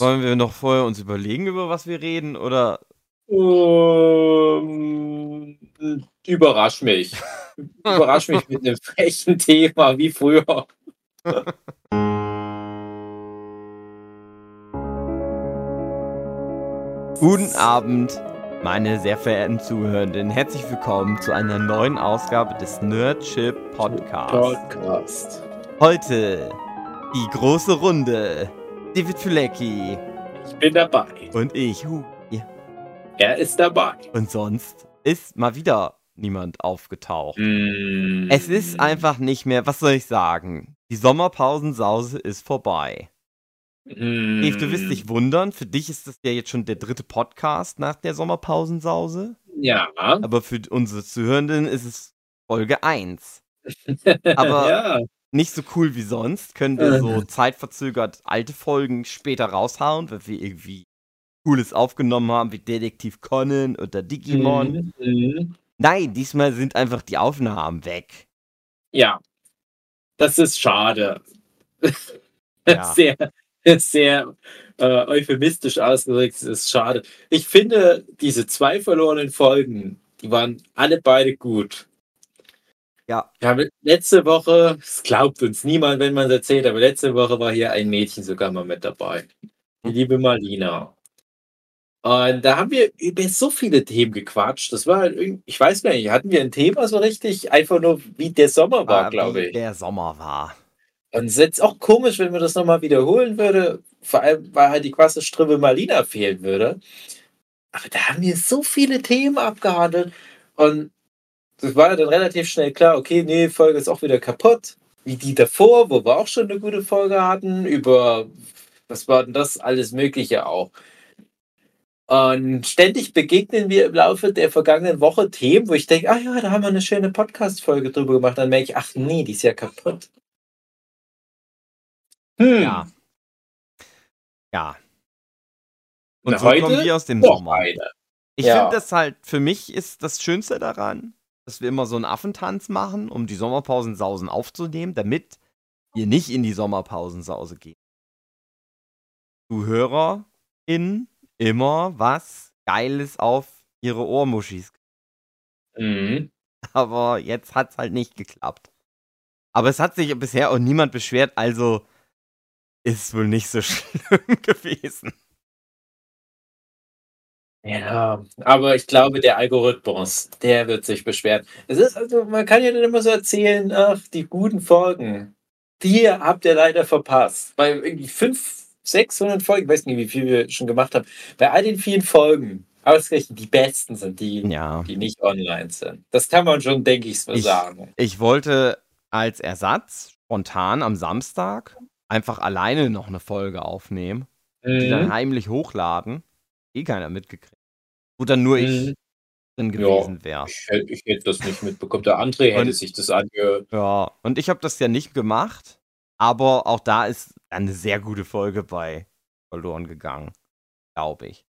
Wollen wir noch vorher uns überlegen, über was wir reden, oder? Ähm, überrasch mich. überrasch mich mit einem frechen Thema wie früher. Guten Abend, meine sehr verehrten Zuhörenden. Herzlich willkommen zu einer neuen Ausgabe des Nerdship Podcasts. Podcast. Heute die große Runde. David Fulecki Ich bin dabei. und ich. Hu. Er ist dabei. Und sonst ist mal wieder niemand aufgetaucht. Mm. Es ist einfach nicht mehr, was soll ich sagen? Die Sommerpausensause ist vorbei. Mm. Dave, du wirst dich wundern, für dich ist das ja jetzt schon der dritte Podcast nach der Sommerpausensause. Ja. Aber für unsere Zuhörenden ist es Folge 1. Aber- ja. Nicht so cool wie sonst, können wir so zeitverzögert alte Folgen später raushauen, weil wir irgendwie Cooles aufgenommen haben, wie Detektiv Conan oder Digimon. Mm, mm. Nein, diesmal sind einfach die Aufnahmen weg. Ja. Das ist schade. Ja. Sehr, sehr äh, euphemistisch ausgedrückt. Es ist schade. Ich finde, diese zwei verlorenen Folgen, die waren alle beide gut. Ja. Wir haben letzte Woche, es glaubt uns niemand, wenn man es erzählt, aber letzte Woche war hier ein Mädchen sogar mal mit dabei. Die liebe Marlina. Und da haben wir über so viele Themen gequatscht. Das war halt ich weiß gar nicht, hatten wir ein Thema so richtig? Einfach nur, wie der Sommer war, Ah, glaube wie ich. Der Sommer war. Und es ist jetzt auch komisch, wenn man das nochmal wiederholen würde, vor allem, weil halt die krasse Strippe Marlina fehlen würde. Aber da haben wir so viele Themen abgehandelt und es war dann relativ schnell klar, okay, nee, Folge ist auch wieder kaputt. Wie die davor, wo wir auch schon eine gute Folge hatten, über was war denn das, alles Mögliche auch. Und ständig begegnen wir im Laufe der vergangenen Woche Themen, wo ich denke, ah ja, da haben wir eine schöne Podcast-Folge drüber gemacht. Dann merke ich, ach nee, die ist ja kaputt. Hm. Ja. Ja. Und Na, so heute kommen wir aus dem Sommer. eine. Ich Ja. finde das halt, für mich ist das Schönste daran, dass wir immer so einen Affentanz machen, um die Sommerpausensausen aufzunehmen, damit ihr nicht in die Sommerpausensause geht. ZuhörerInnen immer was Geiles auf ihre Ohrmuschis. Mhm. Aber jetzt hat's halt nicht geklappt. Aber es hat sich bisher auch niemand beschwert, also ist wohl nicht so schlimm gewesen. Ja, aber ich glaube, der Algorithmus, der wird sich beschweren. Es ist also, man kann ja dann immer so erzählen, ach, die guten Folgen, die habt ihr leider verpasst. Bei irgendwie 500, 600 Folgen, ich weiß nicht, wie viel wir schon gemacht haben, bei all den vielen Folgen, ausgerechnet die besten sind die, Ja. die nicht online sind. Das kann man schon, denke ich, so sagen. Ich wollte als Ersatz spontan am Samstag einfach alleine noch eine Folge aufnehmen, die dann Mhm. heimlich hochladen. Eh keiner mitgekriegt. Wo dann nur ich Mhm. drin Ja. gewesen wäre. Ich, hätte- ich hätte das nicht mitbekommen. Der André hätte Und- sich das angehört. Ja, und ich habe das ja nicht gemacht, aber auch da ist eine sehr gute Folge bei verloren gegangen, glaube ich.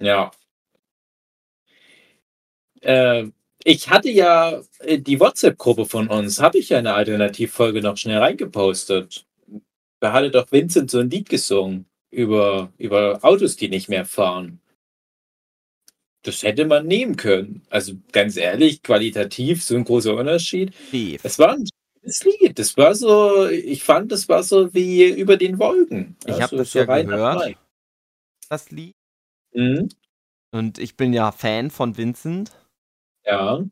Ja. Äh, ich hatte ja äh, die WhatsApp-Gruppe von uns, habe ich ja eine Alternativfolge noch schnell reingepostet. Da hatte doch Vincent so ein Lied gesungen über, über Autos, die nicht mehr fahren. Das hätte man nehmen können. Also ganz ehrlich, qualitativ so ein großer Unterschied. Dave. Es war ein schönes Lied. Das war so, ich fand, das war so wie über den Wolken. Ich hab so, das ja rein gehört. das Lied. Mhm. Und ich bin ja Fan von Vincent. Ja.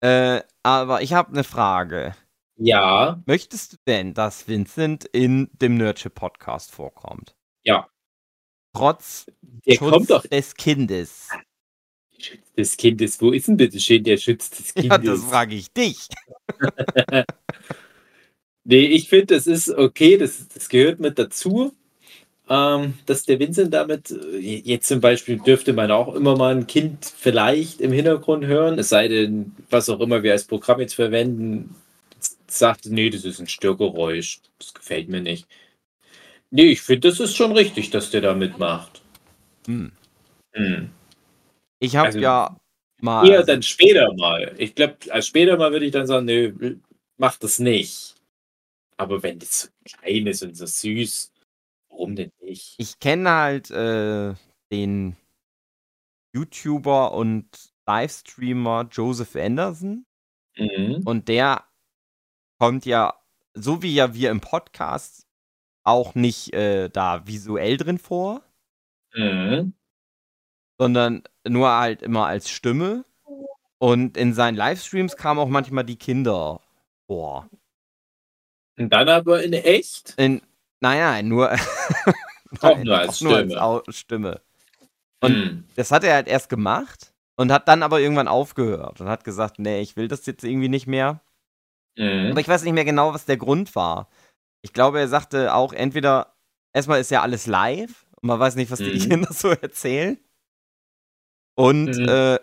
Äh, aber ich habe eine Frage. Ja. Möchtest du denn, dass Vincent in dem Nerdship Podcast vorkommt? Ja. Trotz Der Schutz kommt doch des Kindes. Schutz des Kindes. Wo ist denn bitte schön der Schutz des Kindes? Ja, das frage ich dich. nee, ich finde, das ist okay, das, das gehört mit dazu. Ähm, dass der Vincent damit, äh, jetzt zum Beispiel dürfte man auch immer mal ein Kind vielleicht im Hintergrund hören, es sei denn, was auch immer wir als Programm jetzt verwenden, sagt, nee, das ist ein Störgeräusch, das gefällt mir nicht. Nee, ich finde, das ist schon richtig, dass der da mitmacht. Hm. Hm. Ich habe Also, ja mal. Eher dann später mal. Ich glaube, als später mal würde ich dann sagen, nö, mach das nicht. Aber wenn das so klein ist und so süß Warum denn nicht? Ich kenne halt äh, den YouTuber und Livestreamer Joseph Anderson. Mhm. Und der kommt ja, so wie ja wir im Podcast, auch nicht äh, da visuell drin vor, Mhm. sondern nur halt immer als Stimme. Und in seinen Livestreams kamen auch manchmal die Kinder vor. Und dann aber in echt? In, naja, nur, Auch Nein, nur als nur als Stimme. Stimme. Und Mhm. das hat er halt erst gemacht und hat dann aber irgendwann aufgehört und hat gesagt, nee, ich will das jetzt irgendwie nicht mehr. Mhm. Aber ich weiß nicht mehr genau, was der Grund war. Ich glaube, er sagte auch entweder, erstmal ist ja alles live und man weiß nicht, was die Mhm. Kinder so erzählen. Und Mhm. äh,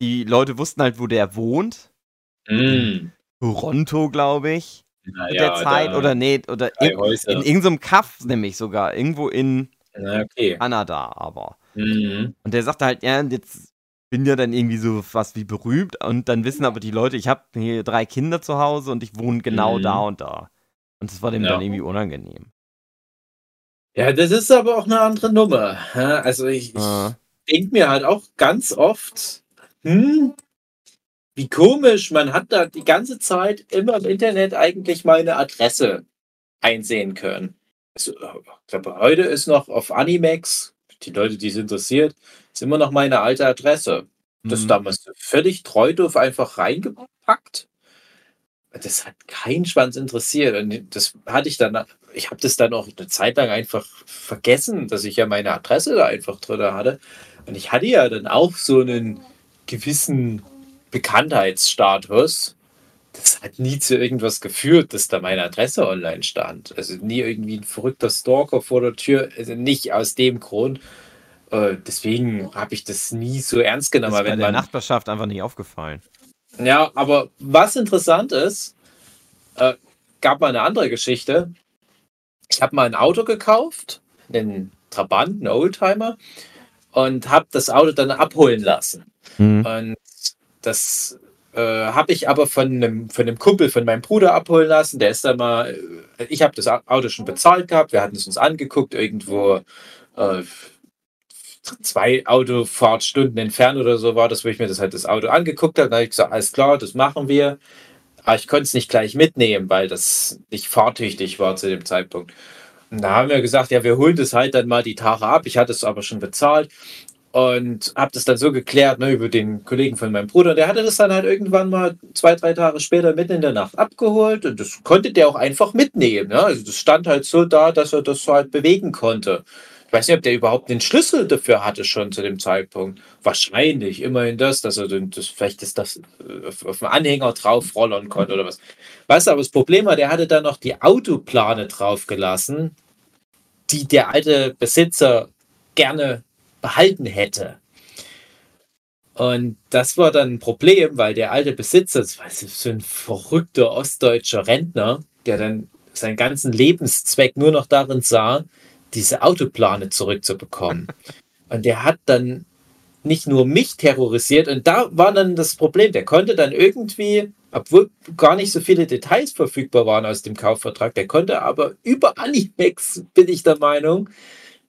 die Leute wussten halt, wo der wohnt. Mhm. Toronto, glaube ich, Na mit ja, der Zeit. Oder nee, oder in, in irgendeinem Kaff nämlich sogar. Irgendwo in Na, okay. Kanada aber. Mhm. Und der sagte halt, ja, jetzt bin ja dann irgendwie so was wie berühmt und dann wissen aber die Leute, ich habe hier drei Kinder zu Hause und ich wohne genau Mhm. da und da. Und das war dem Ja. dann irgendwie unangenehm. Ja, das ist aber auch eine andere Nummer. Also ich, ich Äh, denke mir halt auch ganz oft, hm, wie komisch, man hat da die ganze Zeit immer im Internet eigentlich meine Adresse einsehen können. Also, ich glaube, heute ist noch auf Animex, die Leute, die es interessiert, ist immer noch meine alte Adresse. Das mhm. damals völlig treu doof einfach reingepackt. Das hat keinen Schwanz interessiert. Und das hatte ich dann, ich habe das dann auch eine Zeit lang einfach vergessen, dass ich ja meine Adresse da einfach drin hatte. Und ich hatte ja dann auch so einen gewissen Bekanntheitsstatus. Das hat nie zu irgendwas geführt, dass da meine Adresse online stand. Also nie irgendwie ein verrückter Stalker vor der Tür. Also nicht aus dem Grund. Äh, deswegen habe ich das nie so ernst Das genommen. ist bei der man Nachbarschaft einfach nicht aufgefallen. Ja, aber was interessant ist, äh, gab mal eine andere Geschichte. Ich habe mal ein Auto gekauft, einen Trabant, einen Oldtimer, und habe das Auto dann abholen lassen. Mhm. Und das äh, habe ich aber von einem, von einem Kumpel von meinem Bruder abholen lassen. Der ist dann mal, äh, ich habe das Auto schon bezahlt gehabt, wir hatten es uns angeguckt, irgendwo äh, zwei Autofahrtstunden entfernt oder so war das, wo ich mir das halt das Auto angeguckt habe. Da habe ich gesagt, alles klar, das machen wir. Aber ich konnte es nicht gleich mitnehmen, weil das nicht fahrtüchtig war zu dem Zeitpunkt. Und da haben wir gesagt, ja, wir holen das halt dann mal die Tage ab. Ich hatte es aber schon bezahlt und habe das dann so geklärt ne, über den Kollegen von meinem Bruder. Der hatte das dann halt irgendwann mal zwei, drei Tage später mitten in der Nacht abgeholt und das konnte der auch einfach mitnehmen. Ne? Also das stand halt so da, dass er das halt bewegen konnte. Ich weiß nicht, ob der überhaupt den Schlüssel dafür hatte schon zu dem Zeitpunkt. Wahrscheinlich, immerhin das, dass er das, vielleicht ist das äh, auf, dem Anhänger drauf rollern konnte oder was. Weißt du, aber das Problem war, der hatte dann noch die Autoplane draufgelassen, die der alte Besitzer gerne behalten hätte. Und das war dann ein Problem, weil der alte Besitzer, das war so ein verrückter ostdeutscher Rentner, der dann seinen ganzen Lebenszweck nur noch darin sah, diese Autoplane zurückzubekommen. Und der hat dann nicht nur mich terrorisiert, und da war dann das Problem, der konnte dann irgendwie, obwohl gar nicht so viele Details verfügbar waren aus dem Kaufvertrag, der konnte aber über Animex, bin ich der Meinung,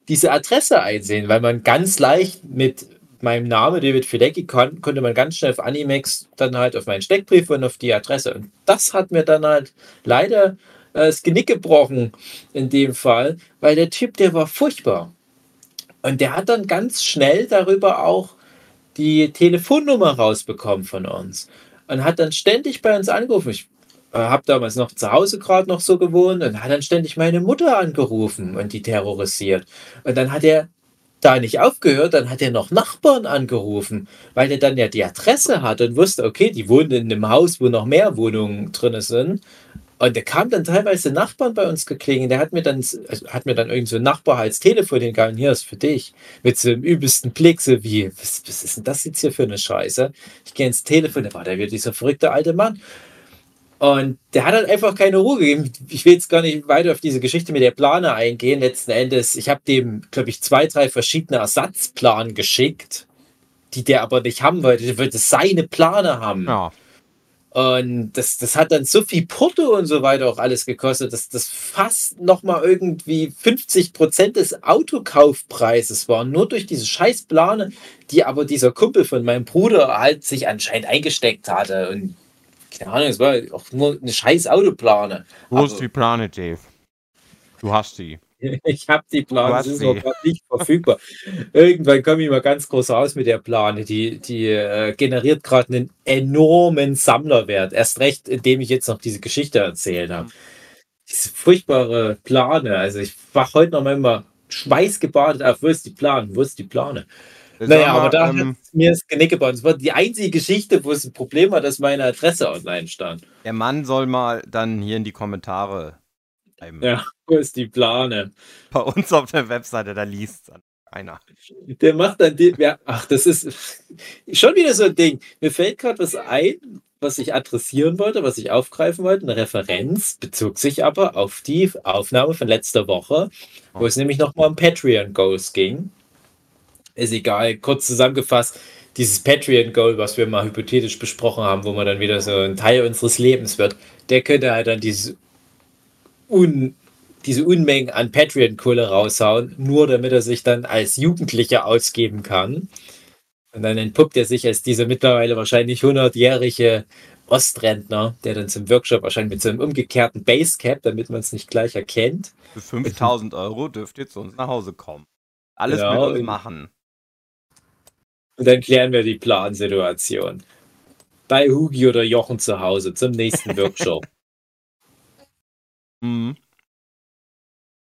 diese Adresse einsehen, weil man ganz leicht mit meinem Namen David Filecki kon konnte man ganz schnell auf Animex dann halt auf meinen Steckbrief und auf die Adresse. Und das hat mir dann halt leider das Genick gebrochen in dem Fall, weil der Typ, der war furchtbar. Und der hat dann ganz schnell darüber auch die Telefonnummer rausbekommen von uns und hat dann ständig bei uns angerufen. Ich äh, habe damals noch zu Hause gerade noch so gewohnt und hat dann ständig meine Mutter angerufen und die terrorisiert. Und dann hat er da nicht aufgehört, dann hat er noch Nachbarn angerufen, weil er dann ja die Adresse hat und wusste, okay, die wohnen in einem Haus, wo noch mehr Wohnungen drin sind. Und der kam dann teilweise Nachbarn bei uns geklingelt. Der hat mir dann, also hat mir dann irgend so ein Nachbar als Telefon hingegangen, hier ist für dich. Mit so einem übelsten Blick, so wie, was, was ist denn das jetzt hier für eine Scheiße? Ich gehe ins Telefon, da war der wieder dieser verrückte alte Mann. Und der hat halt einfach keine Ruhe gegeben. Ich will jetzt gar nicht weiter auf diese Geschichte mit der Plane eingehen. Letzten Endes, ich habe dem, glaube ich, zwei, drei verschiedene Ersatzplanen geschickt, die der aber nicht haben wollte. Der wollte seine Plane haben. Ja. Und das, das hat dann so viel Porto und so weiter auch alles gekostet, dass das fast nochmal irgendwie 50 Prozent des Autokaufpreises war. Nur durch diese Scheißplane, die aber dieser Kumpel von meinem Bruder halt sich anscheinend eingesteckt hatte. Und keine Ahnung, es war auch nur eine scheiß Autoplane. Wo ist die Plane, Dave? Du hast sie. Ich habe die Plane, sie ist noch nicht verfügbar. Irgendwann komme ich mal ganz groß raus mit der Plane. Die, die äh, generiert gerade einen enormen Sammlerwert. Erst recht, indem ich jetzt noch diese Geschichte erzählt habe. Diese furchtbare Plane. Also ich wach heute noch mal schweißgebadet auf, wo ist die Plane? Wo ist die Plane? Naja, aber da ähm, hat mir das Genick gebaut. Es war die einzige Geschichte, wo es ein Problem war, dass meine Adresse online stand. Der Mann soll mal dann hier in die Kommentare schreiben. Ja, wo ist die Plane? Bei uns auf der Webseite, da liest es einer. Der macht dann die, ja, ach, das ist schon wieder so ein Ding. Mir fällt gerade was ein, was ich adressieren wollte, was ich aufgreifen wollte. Eine Referenz bezog sich aber auf die Aufnahme von letzter Woche, wo es nämlich nochmal um Patreon Goals ging ist egal. Kurz zusammengefasst, dieses Patreon-Goal, was wir mal hypothetisch besprochen haben, wo man dann wieder so ein Teil unseres Lebens wird, der könnte halt dann dieses Un, diese Unmengen an Patreon-Kohle raushauen, nur damit er sich dann als Jugendlicher ausgeben kann. Und dann entpuppt er sich als dieser mittlerweile wahrscheinlich 100-jährige Ostrentner, der dann zum Workshop wahrscheinlich mit so einem umgekehrten Basecap, damit man es nicht gleich erkennt. Für 5000 Euro dürft ihr zu uns nach Hause kommen. Alles genau. mit uns machen. Und dann klären wir die Plansituation. Bei Hugi oder Jochen zu Hause zum nächsten Workshop. Mhm.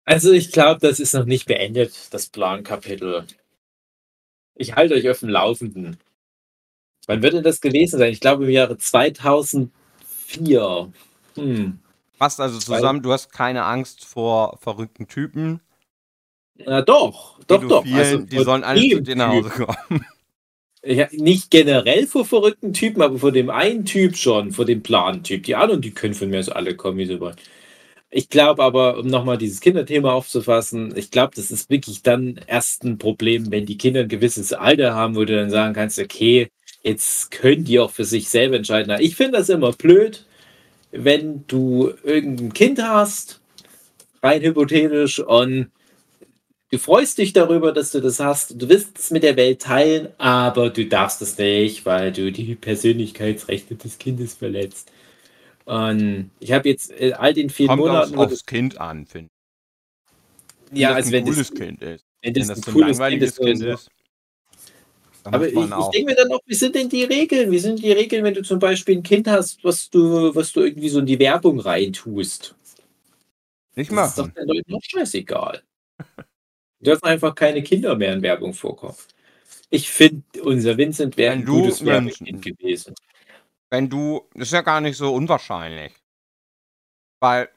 Also ich glaube, das ist noch nicht beendet, das Plankapitel. Ich halte euch auf dem Laufenden. Wann wird denn das gewesen sein? Ich glaube im Jahre 2004. Hm. Passt also zusammen, du hast keine Angst vor verrückten Typen. Na doch, doch, doch. Also, die sollen alle zu dir nach Hause kommen. Ja, nicht generell vor verrückten Typen, aber vor dem einen Typ schon, vor dem Plan-Typ. Die anderen, die können von mir aus alle kommen, wie sie wollen. Ich glaube aber, um nochmal dieses Kinderthema aufzufassen, ich glaube, das ist wirklich dann erst ein Problem, wenn die Kinder ein gewisses Alter haben, wo du dann sagen kannst, okay, jetzt können die auch für sich selber entscheiden. Ich finde das immer blöd, wenn du irgendein Kind hast, rein hypothetisch, und Du freust dich darüber, dass du das hast. Du willst es mit der Welt teilen, aber du darfst es nicht, weil du die Persönlichkeitsrechte des Kindes verletzt. Und ich habe jetzt äh, all den vielen Kommt Monaten. Kommt aufs Kind an, finde ich. Ja, als wenn das ein cooles Kind ist. Wenn das, ein, cooles langweiliges Kind ist. Kind ist aber ich, ich denke mir dann noch, wie sind denn die Regeln? Wie sind die Regeln, wenn du zum Beispiel ein Kind hast, was du, was du irgendwie so in die Werbung reintust? Nicht machen. Das ist doch den Leuten noch scheißegal. dürfen einfach keine Kinder mehr in Werbung vorkommen. Ich finde, unser Vincent wäre ein gutes Werbekind gewesen. Wenn du, das ist ja gar nicht so unwahrscheinlich. Weil,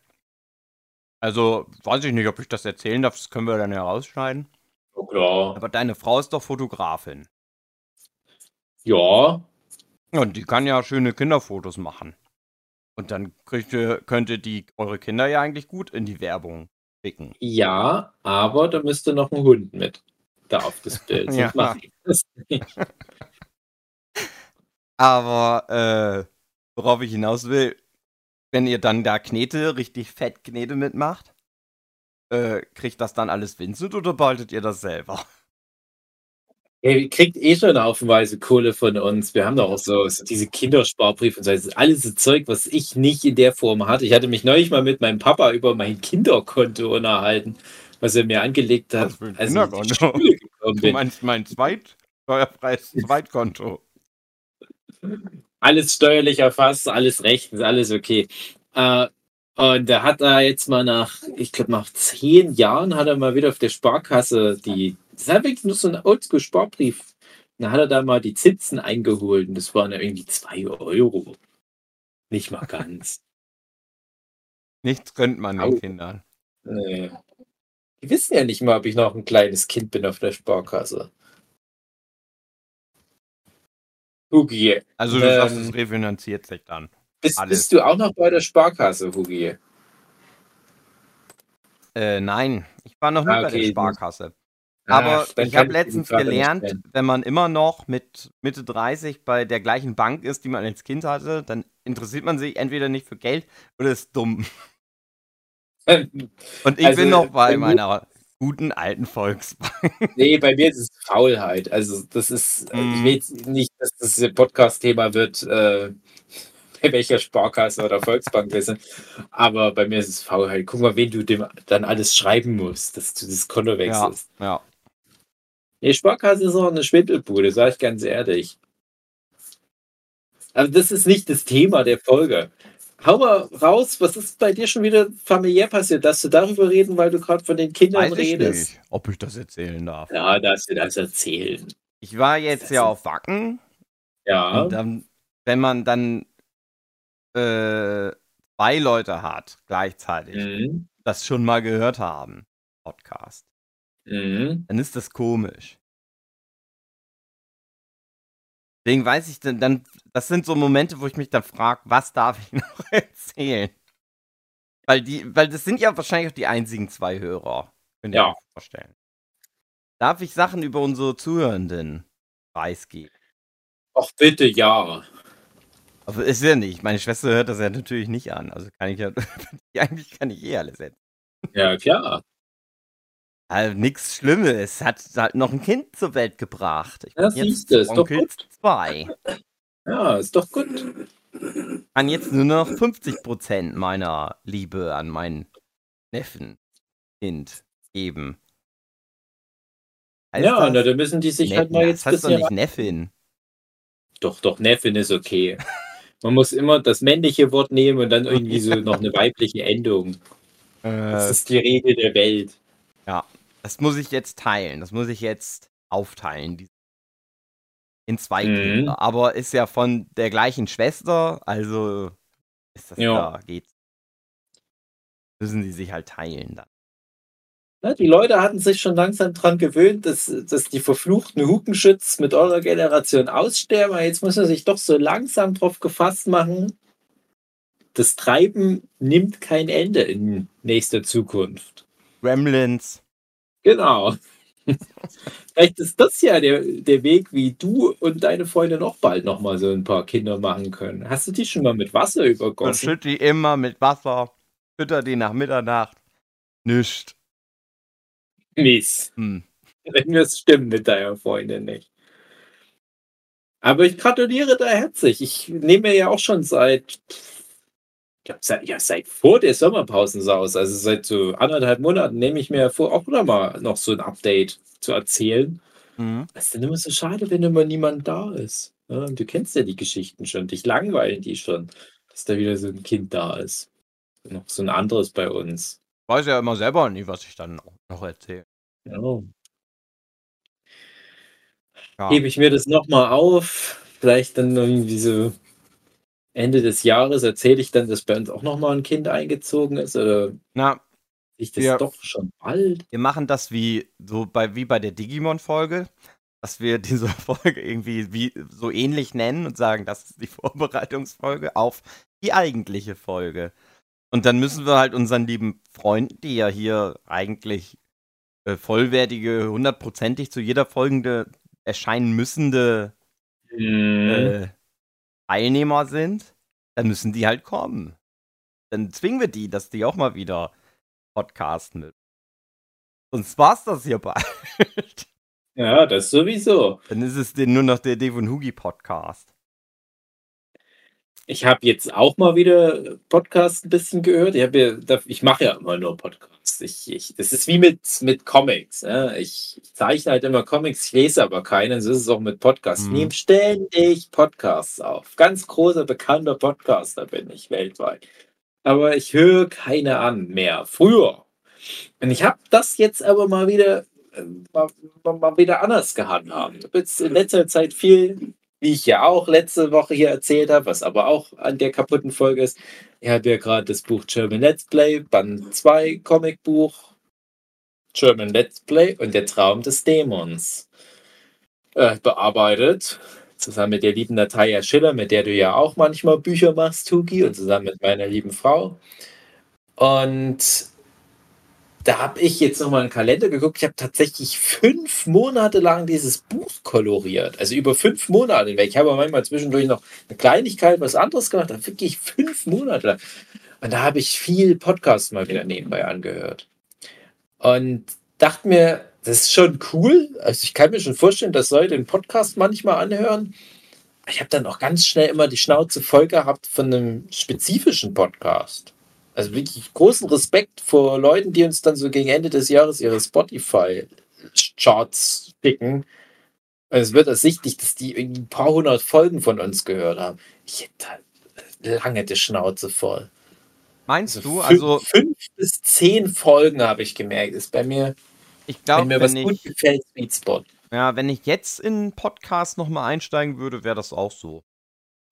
also, weiß ich nicht, ob ich das erzählen darf, das können wir dann herausschneiden. Oh klar. Aber deine Frau ist doch Fotografin. Ja. Und die kann ja schöne Kinderfotos machen. Und dann kriegte, könnte die eure Kinder ja eigentlich gut in die Werbung Picken. Ja, aber da müsste noch ein Hund mit da auf das Bild. ja. mache ich das nicht. Aber äh, worauf ich hinaus will, wenn ihr dann da Knete, richtig fett Knete mitmacht, äh, kriegt das dann alles Vincent oder behaltet ihr das selber? Ihr kriegt eh schon haufenweise Kohle von uns. Wir haben doch auch so, so diese Kindersparbriefe und so. Das ist alles so Zeug, was ich nicht in der Form hatte. Ich hatte mich neulich mal mit meinem Papa über mein Kinderkonto unterhalten, was er mir angelegt hat. Was für ein als Kinderkonto? Du meinst mein Zweit steuerfreies Zweitkonto? Alles steuerlich erfasst, alles recht, ist alles okay. Äh, und da hat er jetzt mal nach, ich glaube, nach zehn Jahren hat er mal wieder auf der Sparkasse die das ist wirklich nur so ein Oldschool-Sportbrief. Dann hat er da mal die Zinsen eingeholt und das waren ja irgendwie 2 Euro. Nicht mal ganz. Nichts gönnt man den Kindern. Nee. Die wissen ja nicht mal, ob ich noch ein kleines Kind bin auf der Sparkasse. Hugi. Also du ähm, sagst, es refinanziert sich dann. Bist, bist, du auch noch bei der Sparkasse, Hugi? Äh, nein, ich war noch nie ah, okay. bei der Sparkasse. Aber Ach, ich habe letztens gelernt, wenn man immer noch mit Mitte 30 bei der gleichen Bank ist, die man als Kind hatte, dann interessiert man sich entweder nicht für Geld oder ist dumm. Und ich Also, bin noch bei meiner guten alten Volksbank. Nee, bei mir ist es Faulheit. Also das ist, ich Mhm. will jetzt nicht, dass das Podcast-Thema wird, äh, bei welcher Sparkasse oder Volksbank wir sind. Aber bei mir ist es Faulheit. Guck mal, wen du dem dann alles schreiben musst, dass du das Konto Ja, wechselst. ja. Nee, Sparkasse ist auch eine Schwindelbude, sag ich ganz ehrlich. Aber das ist nicht das Thema der Folge. Hau mal raus, was ist bei dir schon wieder familiär passiert? Darfst du darüber reden, weil du gerade von den Kindern Weiß ich redest? nicht, ob ich das erzählen darf. Ja, darfst du das erzählen. Ich war jetzt ja auf Wacken Ja. und dann, wenn man dann äh, zwei Leute hat gleichzeitig, Mhm. das schon mal gehört haben, Podcast, Mhm. dann ist das komisch. Deswegen weiß ich dann, dann, das sind so Momente, wo ich mich dann frage, was darf ich noch erzählen? Weil die, weil das sind ja wahrscheinlich auch die einzigen zwei Hörer. Könnt ihr Ja. euch vorstellen. Darf ich Sachen über unsere Zuhörenden preisgeben? Ach bitte, ja. Aber ist ja nicht. Meine Schwester hört das ja natürlich nicht an. Also kann ich ja, eigentlich kann ich eh alles erzählen. Ja, klar. Also nichts Schlimmes. Hat halt noch ein Kind zur Welt gebracht. Ich Ja, jetzt siehst du, ist doch Onkel gut. 2. Ja, ist doch gut. Kann jetzt nur noch 50% meiner Liebe an meinen Neffen, Kind geben. Heißt ja, das? na, da müssen die sich Ne- halt mal jetzt das heißt doch nicht Neffin. Doch, doch, Neffin ist okay. Man muss immer das männliche Wort nehmen und dann irgendwie so noch eine weibliche Endung. Das Äh, ist die Rede der Welt. Das muss ich jetzt teilen. Das muss ich jetzt aufteilen. In zwei Mhm. Kinder. Aber ist ja von der gleichen Schwester, also ist das Ja. da, geht. Müssen die sich halt teilen dann. Die Leute hatten sich schon langsam dran gewöhnt, dass, dass die verfluchten Hukenschütz mit eurer Generation aussterben. Aber jetzt muss man sich doch so langsam drauf gefasst machen. Das Treiben nimmt kein Ende in nächster Zukunft. Gremlins. Genau. Vielleicht ist das ja der, der Weg, wie du und deine Freunde noch bald noch mal so ein paar Kinder machen können. Hast du die schon mal mit Wasser übergossen? schütt die immer mit Wasser. Fütter die nach Mitternacht. Nischt. Mist. Hm. Wenn wir es stimmen mit deiner Freundin nicht. Aber ich gratuliere da herzlich. Ich nehme ja auch schon seit, ich glaub, seit, ja, seit vor der Sommerpausensaus, also seit so anderthalb Monaten, nehme ich mir vor, auch noch mal noch so ein Update zu erzählen. Mhm. Es ist dann immer so schade, wenn immer niemand da ist. Ja, und du kennst ja die Geschichten schon, dich langweilen die schon, dass da wieder so ein Kind da ist. Noch so ein anderes bei uns. Weiß ja immer selber nie, was ich dann noch, noch erzähle. Ja. Ja. Hebe ich mir das nochmal auf. Vielleicht dann irgendwie so Ende des Jahres erzähle ich dann, dass bei uns auch nochmal ein Kind eingezogen ist. Oder Na, ich das Ja. doch schon bald. wir machen das wie so bei wie bei der Digimon-Folge, dass wir diese Folge irgendwie wie so ähnlich nennen und sagen, das ist die Vorbereitungsfolge auf die eigentliche Folge. Und dann müssen wir halt unseren lieben Freunden, die ja hier eigentlich äh, vollwertige, hundertprozentig zu jeder folgende erscheinen müssende Mhm. äh, Teilnehmer sind, dann müssen die halt kommen. Dann zwingen wir die, dass die auch mal wieder podcasten mit. Sonst war's das hier bald. Ja, das sowieso. Dann ist es nur noch der Devon Hugi Podcast. Ich habe jetzt auch mal wieder Podcast ein bisschen gehört. Ich, ja, ich mache ja immer nur Podcasts. Ich, ich, das ist wie mit, mit Comics. Ja? Ich, ich zeichne halt immer Comics, ich lese aber keine. So ist es auch mit Podcasts. Ich Mhm. nehme ständig Podcasts auf. Ganz großer, bekannter Podcaster bin ich weltweit. Aber ich höre keine an mehr. Früher. Und ich habe das jetzt aber mal wieder, äh, mal, mal, mal wieder anders gehandhabt. Ich habe jetzt in letzter Zeit viel wie ich ja auch letzte Woche hier erzählt habe, was aber auch an der kaputten Folge ist. Ich habe ja gerade das Buch German Let's Play, Band 2 Comicbuch, German Let's Play und der Traum des Dämons äh, bearbeitet. Zusammen mit der lieben Natalia Schiller, mit der du ja auch manchmal Bücher machst, Tuki, und zusammen mit meiner lieben Frau. Und da habe ich jetzt nochmal einen Kalender geguckt. Ich habe tatsächlich fünf Monate lang dieses Buch koloriert. Also über fünf Monate hinweg. Ich habe manchmal zwischendurch noch eine Kleinigkeit, was anderes gemacht. Da wirklich fünf Monate lang. Und da habe ich viel Podcast mal wieder nebenbei angehört. Und dachte mir, das ist schon cool. Also ich kann mir schon vorstellen, dass Leute den Podcast manchmal anhören. Ich habe dann auch ganz schnell immer die Schnauze voll gehabt von einem spezifischen Podcast. Also wirklich großen Respekt vor Leuten, die uns dann so gegen Ende des Jahres ihre Spotify-Charts picken. Also es wird ersichtlich, dass die irgendwie ein paar hundert Folgen von uns gehört haben. Ich hätte halt lange die Schnauze voll. Meinst Also du, also fünf bis zehn Folgen habe ich gemerkt. Ist bei mir, ich wenn glaube, mir was wenn gut ich, gefällt, Sweet Spot. ja, wenn ich jetzt in einen Podcast nochmal einsteigen würde, wäre das auch so.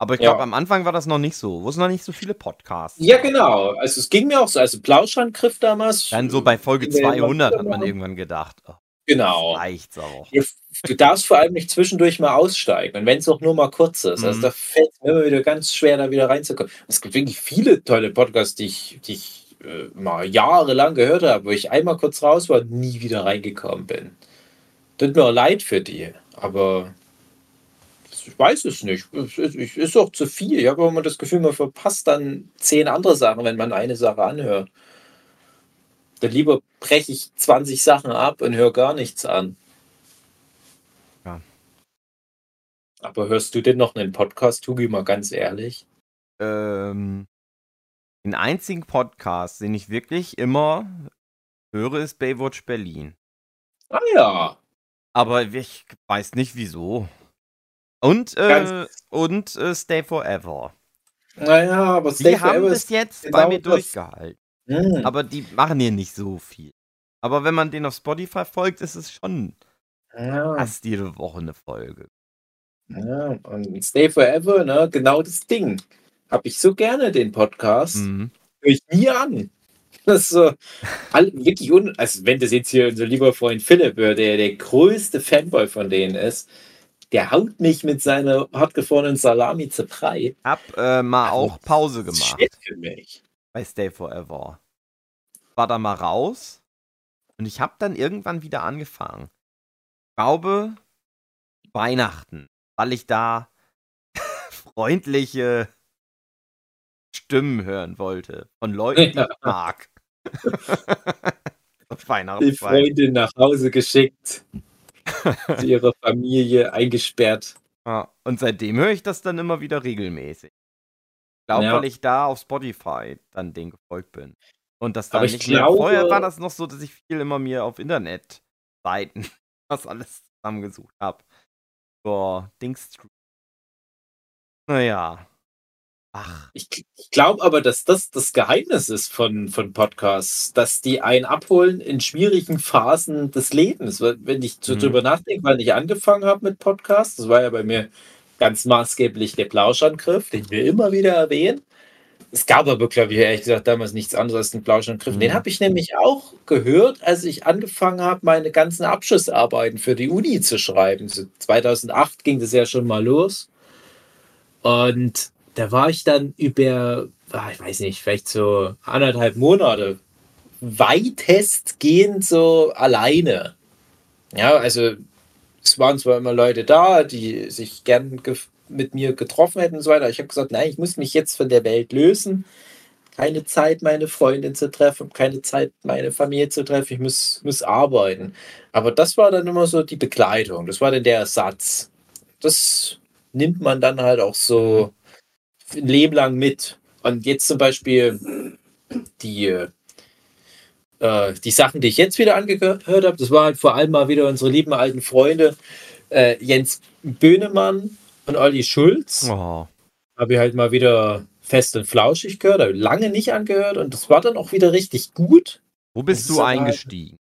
Aber ich Ja. glaube, am Anfang war das noch nicht so. Wo es noch nicht so viele Podcasts Ja, genau. Also es ging mir auch so. Also Plauschangriff damals. Dann so bei Folge ging mir immer 200 hat man irgendwann gedacht, oh, Genau. reicht's auch. Ja, Du darfst vor allem nicht zwischendurch mal aussteigen. Und wenn es auch nur mal kurz ist. Also Mhm. da fällt es mir immer wieder ganz schwer, da wieder reinzukommen. Es gibt wirklich viele tolle Podcasts, die ich, die ich äh, mal jahrelang gehört habe, wo ich einmal kurz raus war und nie wieder reingekommen bin. Tut mir auch leid für die. Aber ich weiß es nicht. Es ist, auch zu viel. Ich habe immer das Gefühl, man verpasst dann zehn andere Sachen, wenn man eine Sache anhört. Dann lieber breche ich 20 Sachen ab und höre gar nichts an. Ja. Aber hörst du denn noch einen Podcast, Tugi, mal ganz ehrlich? Ähm, den einzigen Podcast, den ich wirklich immer höre, ist Baywatch Berlin. Ah ja. Aber ich weiß nicht wieso. Und, äh, und äh, Stay Forever. Naja, aber Die Stay haben Forever bis ist. jetzt genau bei mir durchgehalten. Hm. Aber die machen hier nicht so viel. Aber wenn man den auf Spotify folgt, ist es schon Ja, fast jede Woche eine Folge. ja, und Stay Forever, ne, genau das Ding. Habe ich so gerne den Podcast. Mhm. höre ich nie an. Das ist so, all, wirklich un also wenn das jetzt hier unser lieber Freund Philipp der der größte Fanboy von denen ist, der haut mich mit seiner hartgefrorenen Salami zu Brei. Hab äh, mal Also, auch Pause gemacht Shit für mich. bei Stay Forever. War da mal raus und ich habe dann irgendwann wieder angefangen. Ich glaube Weihnachten, weil ich da freundliche Stimmen hören wollte von Leuten, die ich mag. Auf Die. Freundin nach Hause geschickt, zu ihrer Familie eingesperrt. Ja, und seitdem höre ich das dann immer wieder regelmäßig. Ich glaube, Ja. weil ich da auf Spotify dann den gefolgt bin. Und das dann Aber ich nicht mehr. glaube- Vorher war das noch so, dass ich viel immer mir auf Internetseiten was alles zusammengesucht habe. Boah, Dings. Naja. Ach, Ich, ich glaube aber, dass das das Geheimnis ist von, von Podcasts, dass die einen abholen in schwierigen Phasen des Lebens. Wenn ich so Mhm. drüber nachdenke, wann ich angefangen habe mit Podcasts, das war ja bei mir ganz maßgeblich der Plauschangriff, den wir immer wieder erwähnen. Es gab aber, glaube ich, ehrlich gesagt damals nichts anderes als den Plauschangriff. Mhm. Den habe ich nämlich auch gehört, als ich angefangen habe, meine ganzen Abschlussarbeiten für die Uni zu schreiben. So 2008 ging das ja schon mal los. Und da war ich dann über, ah, ich weiß nicht, vielleicht so anderthalb Monate weitestgehend so alleine. Ja, also es waren zwar immer Leute da, die sich gern mit mir getroffen hätten und so weiter. Ich habe gesagt, nein, ich muss mich jetzt von der Welt lösen. Keine Zeit, meine Freundin zu treffen, keine Zeit, meine Familie zu treffen. Ich muss, muss arbeiten. Aber das war dann immer so die Begleitung. Das war dann der Ersatz. Das nimmt man dann halt auch so ein Leben lang mit. Und jetzt zum Beispiel die, äh, die Sachen, die ich jetzt wieder angehört habe, das war halt vor allem mal wieder unsere lieben alten Freunde äh, Jens Böhnemann und Olli Schulz. oh. Habe ich halt mal wieder fest und flauschig gehört, habe lange nicht angehört und das war dann auch wieder richtig gut. Wo bist du eingestiegen?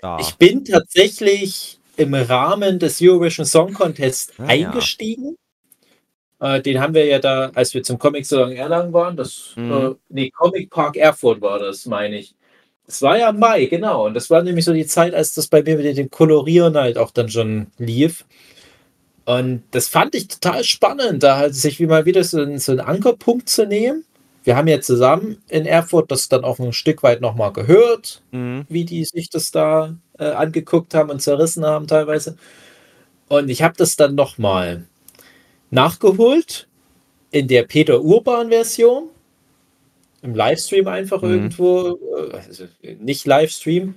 Da. Ich bin tatsächlich im Rahmen des Eurovision Song Contest Ah, ja. Äh, den haben wir ja da, als wir zum Comic Salon Erlangen waren, das, Mhm. äh, nee, Comic Park Erfurt war das, meine ich. Es war ja Mai, genau. Und das war nämlich so die Zeit, als das bei mir mit dem Kolorieren halt auch dann schon lief. Und das fand ich total spannend, da halt sich wie mal wieder so, so einen Ankerpunkt zu nehmen. wir haben ja zusammen in Erfurt das dann auch ein Stück weit nochmal gehört, Mhm. wie die sich das da äh, angeguckt haben und zerrissen haben teilweise. Und ich habe das dann nochmal nachgeholt in der Peter Urban-Version. Im Livestream einfach Mhm. irgendwo, äh, also nicht Livestream.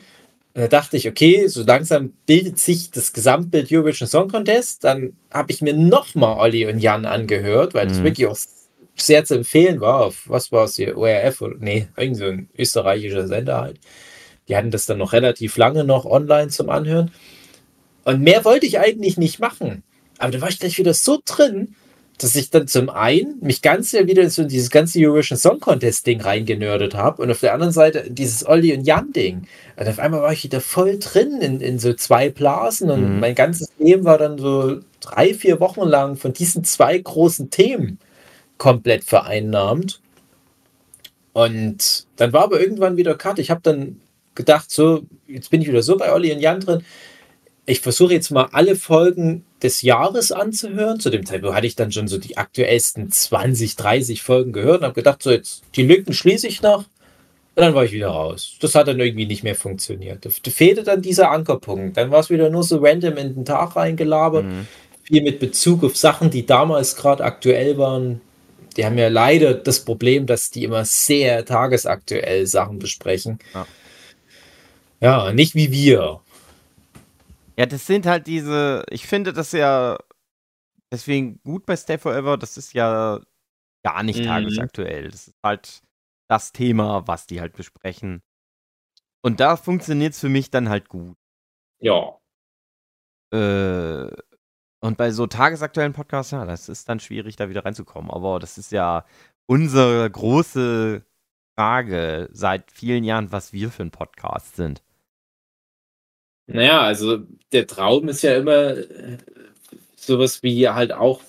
Da dachte ich, okay, so langsam bildet sich das Gesamtbild Eurovision Song Contest. Dann habe ich mir nochmal Olli und Jan angehört, weil das Mhm. wirklich auch sehr zu empfehlen war. Auf was war es hier? ORF oder nee, irgend so ein österreichischer Sender halt. Die hatten das dann noch relativ lange noch online zum Anhören. Und mehr wollte ich eigentlich nicht machen. Aber da war ich gleich wieder so drin, dass ich dann zum einen mich ganz wieder so in dieses ganze Eurovision Song Contest Ding reingenördet habe und auf der anderen Seite dieses Olli und Jan Ding. Und auf einmal war ich wieder voll drin in, in so zwei Blasen und Mhm. mein ganzes Leben war dann so drei, vier Wochen lang von diesen zwei großen Themen komplett vereinnahmt. Und dann war aber irgendwann wieder Cut. Ich habe dann gedacht, so, jetzt bin ich wieder so bei Olli und Jan drin. Ich versuche jetzt mal alle Folgen des Jahres anzuhören. Zu dem Zeitpunkt hatte ich dann schon so die aktuellsten 20, 30 Folgen gehört und habe gedacht, so jetzt die Lücken schließe ich noch. Und dann war ich wieder raus. Das hat dann irgendwie nicht mehr funktioniert. Da fehlte dann dieser Ankerpunkt. Dann war es wieder nur so random in den Tag reingelabert. Mhm. Viel mit Bezug auf Sachen, die damals gerade aktuell waren. Die haben ja leider das Problem, dass die immer sehr tagesaktuell Sachen besprechen. Ja. Ja, nicht wie wir. Ja, das sind halt diese, ich finde das ja deswegen gut bei Stay Forever, das ist ja gar nicht Mhm. tagesaktuell. Das ist halt das Thema, was die halt besprechen. Und da funktioniert es für mich dann halt gut. Ja. Äh, und bei so tagesaktuellen Podcasts, ja, das ist dann schwierig, da wieder reinzukommen. Aber das ist ja unsere große Frage seit vielen Jahren, was wir für ein Podcast sind. Naja, also der Traum ist ja immer äh, sowas wie halt auch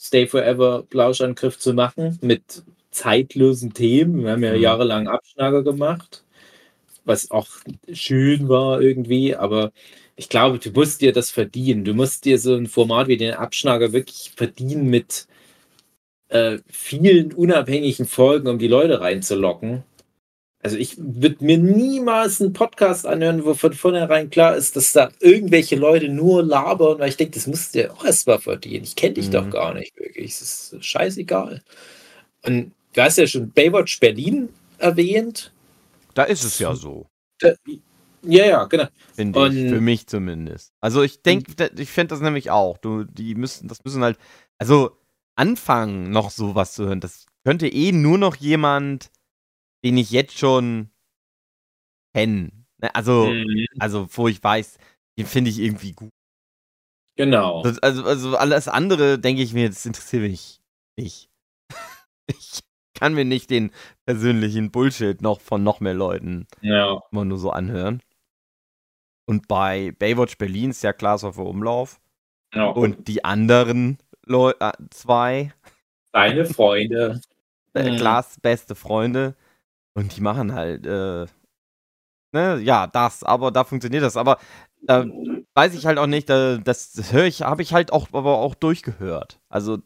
Stay Forever Plauschangriff zu machen mit zeitlosen Themen. Wir haben ja Mhm. jahrelang Abschnager gemacht, was auch schön war irgendwie, aber ich glaube, du musst dir das verdienen. Du musst dir so ein Format wie den Abschnager wirklich verdienen mit äh, vielen unabhängigen Folgen, um die Leute reinzulocken. Also ich würde mir niemals einen Podcast anhören, wo von vornherein klar ist, dass da irgendwelche Leute nur labern, weil ich denke, das musst du ja auch erstmal verdienen. Ich kenne dich Mhm. doch gar nicht wirklich. Es ist scheißegal. Und du hast ja schon Baywatch Berlin erwähnt. Da ist es ja so. Da, ja, ja, genau. Finde ich, Und- für mich zumindest. Also ich denke, ich fände das nämlich auch. Du, die müssen, das müssen halt, also anfangen noch sowas zu hören. Das könnte eh nur noch jemand, den ich jetzt schon kenne. Ne, Also, Mhm, also wo ich weiß, den finde ich irgendwie gut. Genau. Also, also alles andere denke ich mir, das interessiert mich nicht. Ich kann mir nicht den persönlichen Bullshit noch von noch mehr Leuten Ja. immer nur so anhören. Und bei Baywatch Berlin ist ja Klaas auf Umlauf. ja. Und die anderen Leu äh, zwei, deine Freunde. äh, Mhm. Klaas beste Freunde. Und die machen halt, äh, ne, ja, das, aber da funktioniert das. Aber da weiß ich halt auch nicht, da, das, das höre ich, habe ich halt auch, aber auch durchgehört. Also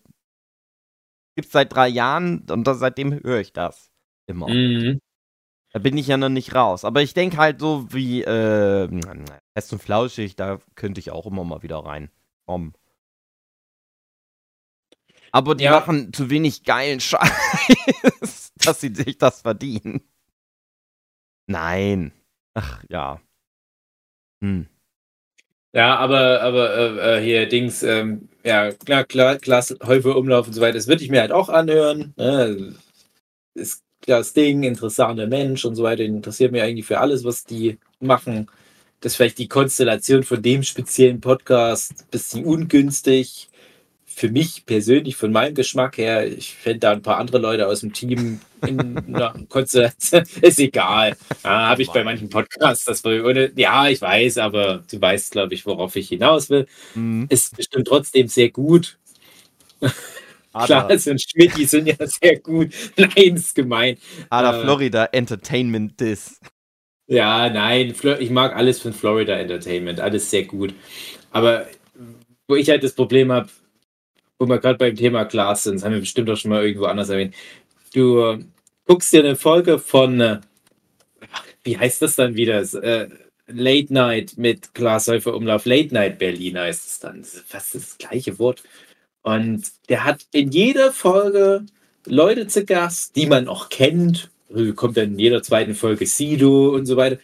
gibt's seit drei Jahren und das, seitdem höre ich das immer. Mhm. Da bin ich ja noch nicht raus. Aber ich denke halt so wie äh, Fest und Flauschig, da könnte ich auch immer mal wieder reinkommen. Aber die Ja. machen zu wenig geilen Scheiß, dass sie sich das verdienen. Nein. Ach ja. Hm. Ja, aber, aber äh, äh, hier Dings, ähm, ja, klar, klar, Klaas, Häufe, Umlauf und so weiter, das würde ich mir halt auch anhören. Ne? Ist das Ding, interessanter Mensch und so weiter, interessiert mich eigentlich für alles, was die machen. Das ist vielleicht die Konstellation von dem speziellen Podcast ein bisschen ungünstig. Für mich persönlich, von meinem Geschmack her, ich fände da ein paar andere Leute aus dem Team in einer Konstellation, ist egal. Ja, Habe ich bei manchen Podcasts, das ohne, ja, ich weiß, aber du weißt, glaube ich, worauf ich hinaus will. Hm. Ist bestimmt trotzdem sehr gut. Klaas und Schmidt, die sind ja sehr gut. Nein, ist gemein. Ada äh, Florida Entertainment Dis. Ja, nein, ich mag alles von Florida Entertainment, alles sehr gut. Aber wo ich halt das Problem habe, wo wir gerade beim Thema Glas sind, das haben wir bestimmt auch schon mal irgendwo anders erwähnt. Du, guckst dir eine Folge von, äh, wie heißt das dann wieder? Äh, Late Night mit Glashäufer Umlauf, Late Night Berlin heißt es dann. Das ist fast das gleiche Wort. Und der hat in jeder Folge Leute zu Gast, die man auch kennt. Also kommt dann in jeder zweiten Folge Sido und so weiter.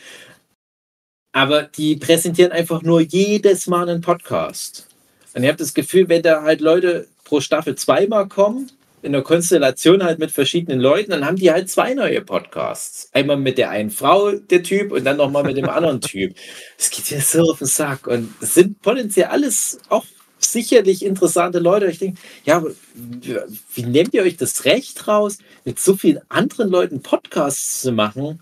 Aber die präsentieren einfach nur jedes Mal einen Podcast. Und ihr habt das Gefühl, wenn da halt Leute pro Staffel zweimal kommen, in der Konstellation halt mit verschiedenen Leuten, dann haben die halt zwei neue Podcasts. Einmal mit der einen Frau, der Typ, und dann nochmal mit dem anderen Typ. Das geht mir so auf den Sack. Und es sind potenziell alles auch sicherlich interessante Leute. Ich denke, ja, wie nehmt ihr euch das Recht raus, mit so vielen anderen Leuten Podcasts zu machen,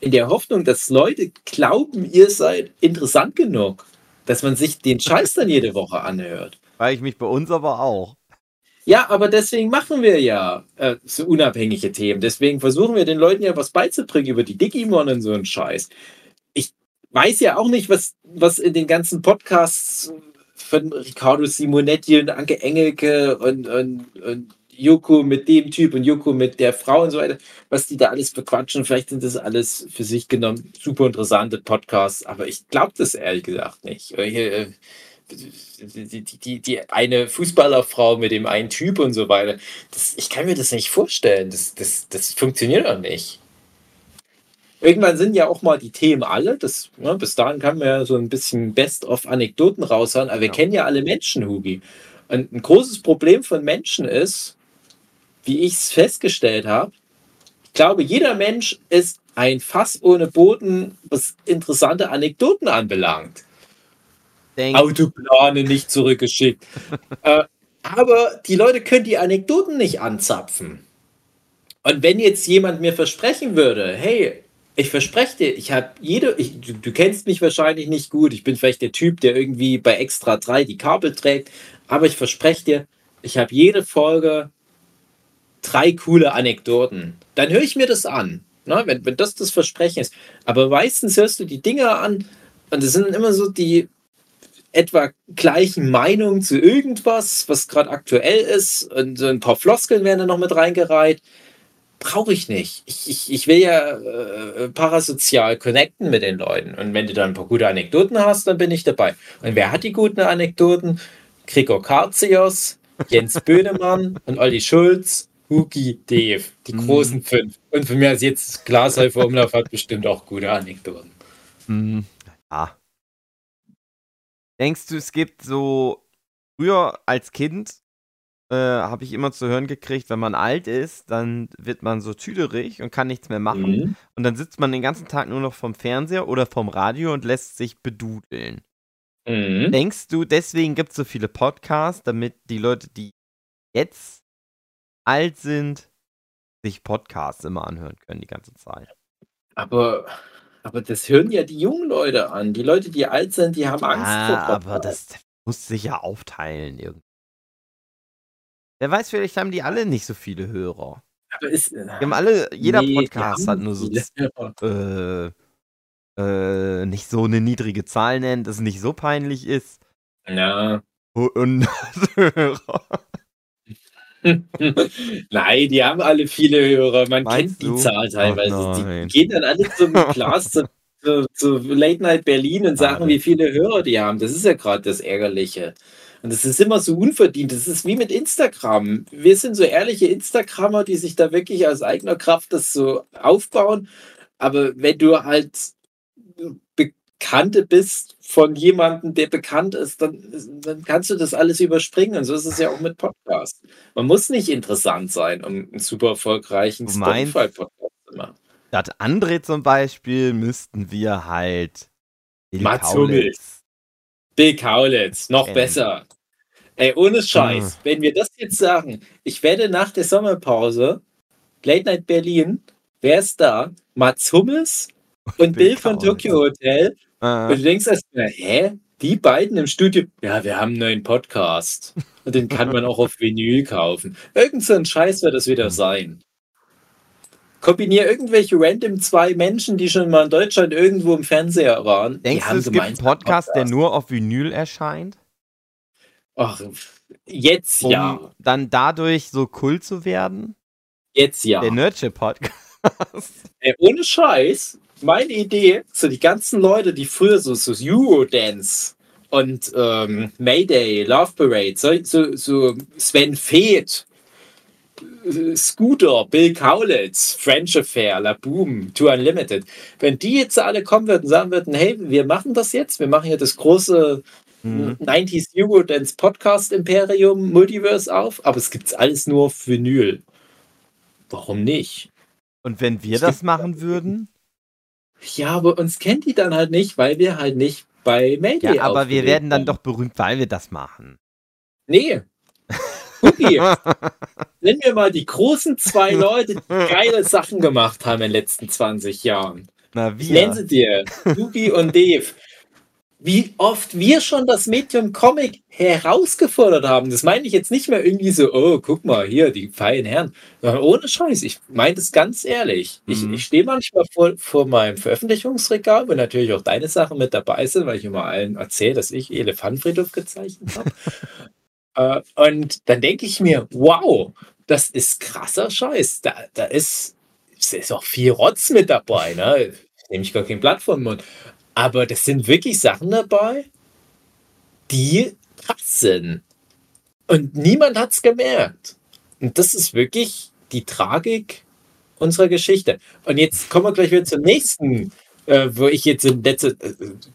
in der Hoffnung, dass Leute glauben, ihr seid interessant genug, dass man sich den Scheiß dann jede Woche anhört. Weil ich mich bei uns aber auch. Ja, aber deswegen machen wir ja äh, so unabhängige Themen. Deswegen versuchen wir den Leuten ja was beizubringen über die Digimon und so einen Scheiß. Ich weiß ja auch nicht, was, was in den ganzen Podcasts von Riccardo Simonetti und Anke Engelke und, und, und Joko mit dem Typ und Joko mit der Frau und so weiter, was die da alles bequatschen. Vielleicht sind das alles für sich genommen super interessante Podcasts, aber ich glaube das ehrlich gesagt nicht. Äh, die, die, die, die, eine Fußballerfrau mit dem einen Typ und so weiter. Das, ich kann mir das nicht vorstellen. Das, das, das funktioniert doch nicht. Irgendwann sind ja auch mal die Themen alle. Das, ne, bis dahin kann man ja so ein bisschen Best-of-Anekdoten raushauen, aber wir ja. kennen ja alle Menschen, Hugi. Und ein großes Problem von Menschen ist, wie ich es festgestellt habe, ich glaube, jeder Mensch ist ein Fass ohne Boden, was interessante Anekdoten anbelangt. Denk. Autoplane nicht zurückgeschickt. äh, aber die Leute können die Anekdoten nicht anzapfen. Und wenn jetzt jemand mir versprechen würde, hey, ich verspreche dir, ich habe jede, ich, du, du, kennst mich wahrscheinlich nicht gut, ich bin vielleicht der Typ, der irgendwie bei Extra 3 die Kabel trägt, aber ich verspreche dir, ich habe jede Folge drei coole Anekdoten. Dann höre ich mir das an, ne, wenn, wenn das das Versprechen ist. Aber meistens hörst du die Dinger an und es sind immer so die etwa gleichen Meinungen zu irgendwas, was gerade aktuell ist und so ein paar Floskeln werden da noch mit reingereiht brauche ich nicht. Ich, ich, ich will ja äh, parasozial connecten mit den Leuten. Und wenn du dann ein paar gute Anekdoten hast, dann bin ich dabei. Und wer hat die guten Anekdoten? Gregor Karzios, Jens Böhnemann und Olli Schulz, Huki, Dave. Die mhm. großen fünf. Und für mich als jetzt Glashäufer Umlauf hat bestimmt auch gute Anekdoten. Mhm. Ja. Denkst du, es gibt so früher als Kind äh, habe ich immer zu hören gekriegt, wenn man alt ist, dann wird man so tüderig und kann nichts mehr machen. Mhm. Und dann sitzt man den ganzen Tag nur noch vom Fernseher oder vom Radio und lässt sich bedudeln. Mhm. Denkst du, deswegen gibt es so viele Podcasts, damit die Leute, die jetzt alt sind, sich Podcasts immer anhören können die ganze Zeit? Aber, aber das hören ja die jungen Leute an. Die Leute, die alt sind, die haben Angst ah, vor Podcasts. Aber das muss sich ja aufteilen irgendwie. Wer weiß, vielleicht haben die alle nicht so viele Hörer. Aber ist, die haben alle, jeder nee, Podcast hat nur so äh, äh, nicht so eine niedrige Zahl nennt, dass es nicht so peinlich ist. Ja. Und Hörer. Nein, die haben alle viele Hörer. Man Meinst kennt du? die Zahl teilweise. Oh die gehen dann alle zum Glas zu, zu, zu, Late Night Berlin und sagen, ah, wie viele Hörer die haben. Das ist ja gerade das Ärgerliche. Und das ist immer so unverdient. Das ist wie mit Instagram. Wir sind so ehrliche Instagrammer, die sich da wirklich aus eigener Kraft das so aufbauen. Aber wenn du halt Bekannte bist von jemandem, der bekannt ist, dann, dann kannst du das alles überspringen. Und so ist es ja auch mit Podcasts. Man muss nicht interessant sein, um einen super erfolgreichen Spotify-Podcast zu machen. Das André zum Beispiel müssten wir halt Mats Hummels. Bill Kaulitz, noch ähm. besser. Ey, ohne Scheiß, ah. wenn wir das jetzt sagen, ich werde nach der Sommerpause Late Night Berlin, wer ist da? Mats Hummels und Bill von Tokyo Hotel. Ah. Und du denkst erstmal, hä? Die beiden im Studio, ja, wir haben einen neuen Podcast. Und den kann man auch auf Vinyl kaufen. Irgend so ein Scheiß wird das wieder sein. Kombiniere irgendwelche random zwei Menschen, die schon mal in Deutschland irgendwo im Fernseher waren. Denkst du, es gibt einen Podcast, Podcast, der nur auf Vinyl erscheint? Ach, jetzt um ja. Dann dadurch so cool zu werden? Jetzt ja. Der Nerdship-Podcast. Ey, ohne Scheiß, meine Idee, so die ganzen Leute, die früher so, so Eurodance und ähm, Mayday, Love Parade, so, so, so Sven Feth, Scooter, Bill Kaulitz, French Affair, La Boom, Tour Unlimited, wenn die jetzt alle kommen würden und sagen würden, hey, wir machen das jetzt, wir machen hier das große mhm. 90s Eurodance Podcast Imperium Multiverse auf, aber es gibt alles nur auf Vinyl. Warum nicht? Und wenn wir das machen würden? Ja, aber uns kennt die dann halt nicht, weil wir halt nicht bei Mayday Ja, aber wir werden dann doch berühmt, weil wir das machen. Nee. Hugi, nennen wir mal die großen zwei Leute, die geile Sachen gemacht haben in den letzten 20 Jahren. Na, wir. Nennen sie dir. Hugi und Dave wie oft wir schon das Medium Comic herausgefordert haben. Das meine ich jetzt nicht mehr irgendwie so, oh, guck mal, hier, die feinen Herren. Sondern ohne Scheiß, ich meine das ganz ehrlich. Ich, mhm. ich stehe manchmal vor, vor meinem Veröffentlichungsregal, wo natürlich auch deine Sachen mit dabei sind, weil ich immer allen erzähle, dass ich Elefantenfriedhof gezeichnet habe. äh, und dann denke ich mir, wow, das ist krasser Scheiß. Da, da ist, ist auch viel Rotz mit dabei. Ne? Nehme ich gar kein Blatt vom Mund. Aber das sind wirklich Sachen dabei, die krass sind. Und niemand hat es gemerkt. Und das ist wirklich die Tragik unserer Geschichte. Und jetzt kommen wir gleich wieder zum nächsten, äh, wo ich jetzt in letzter, äh,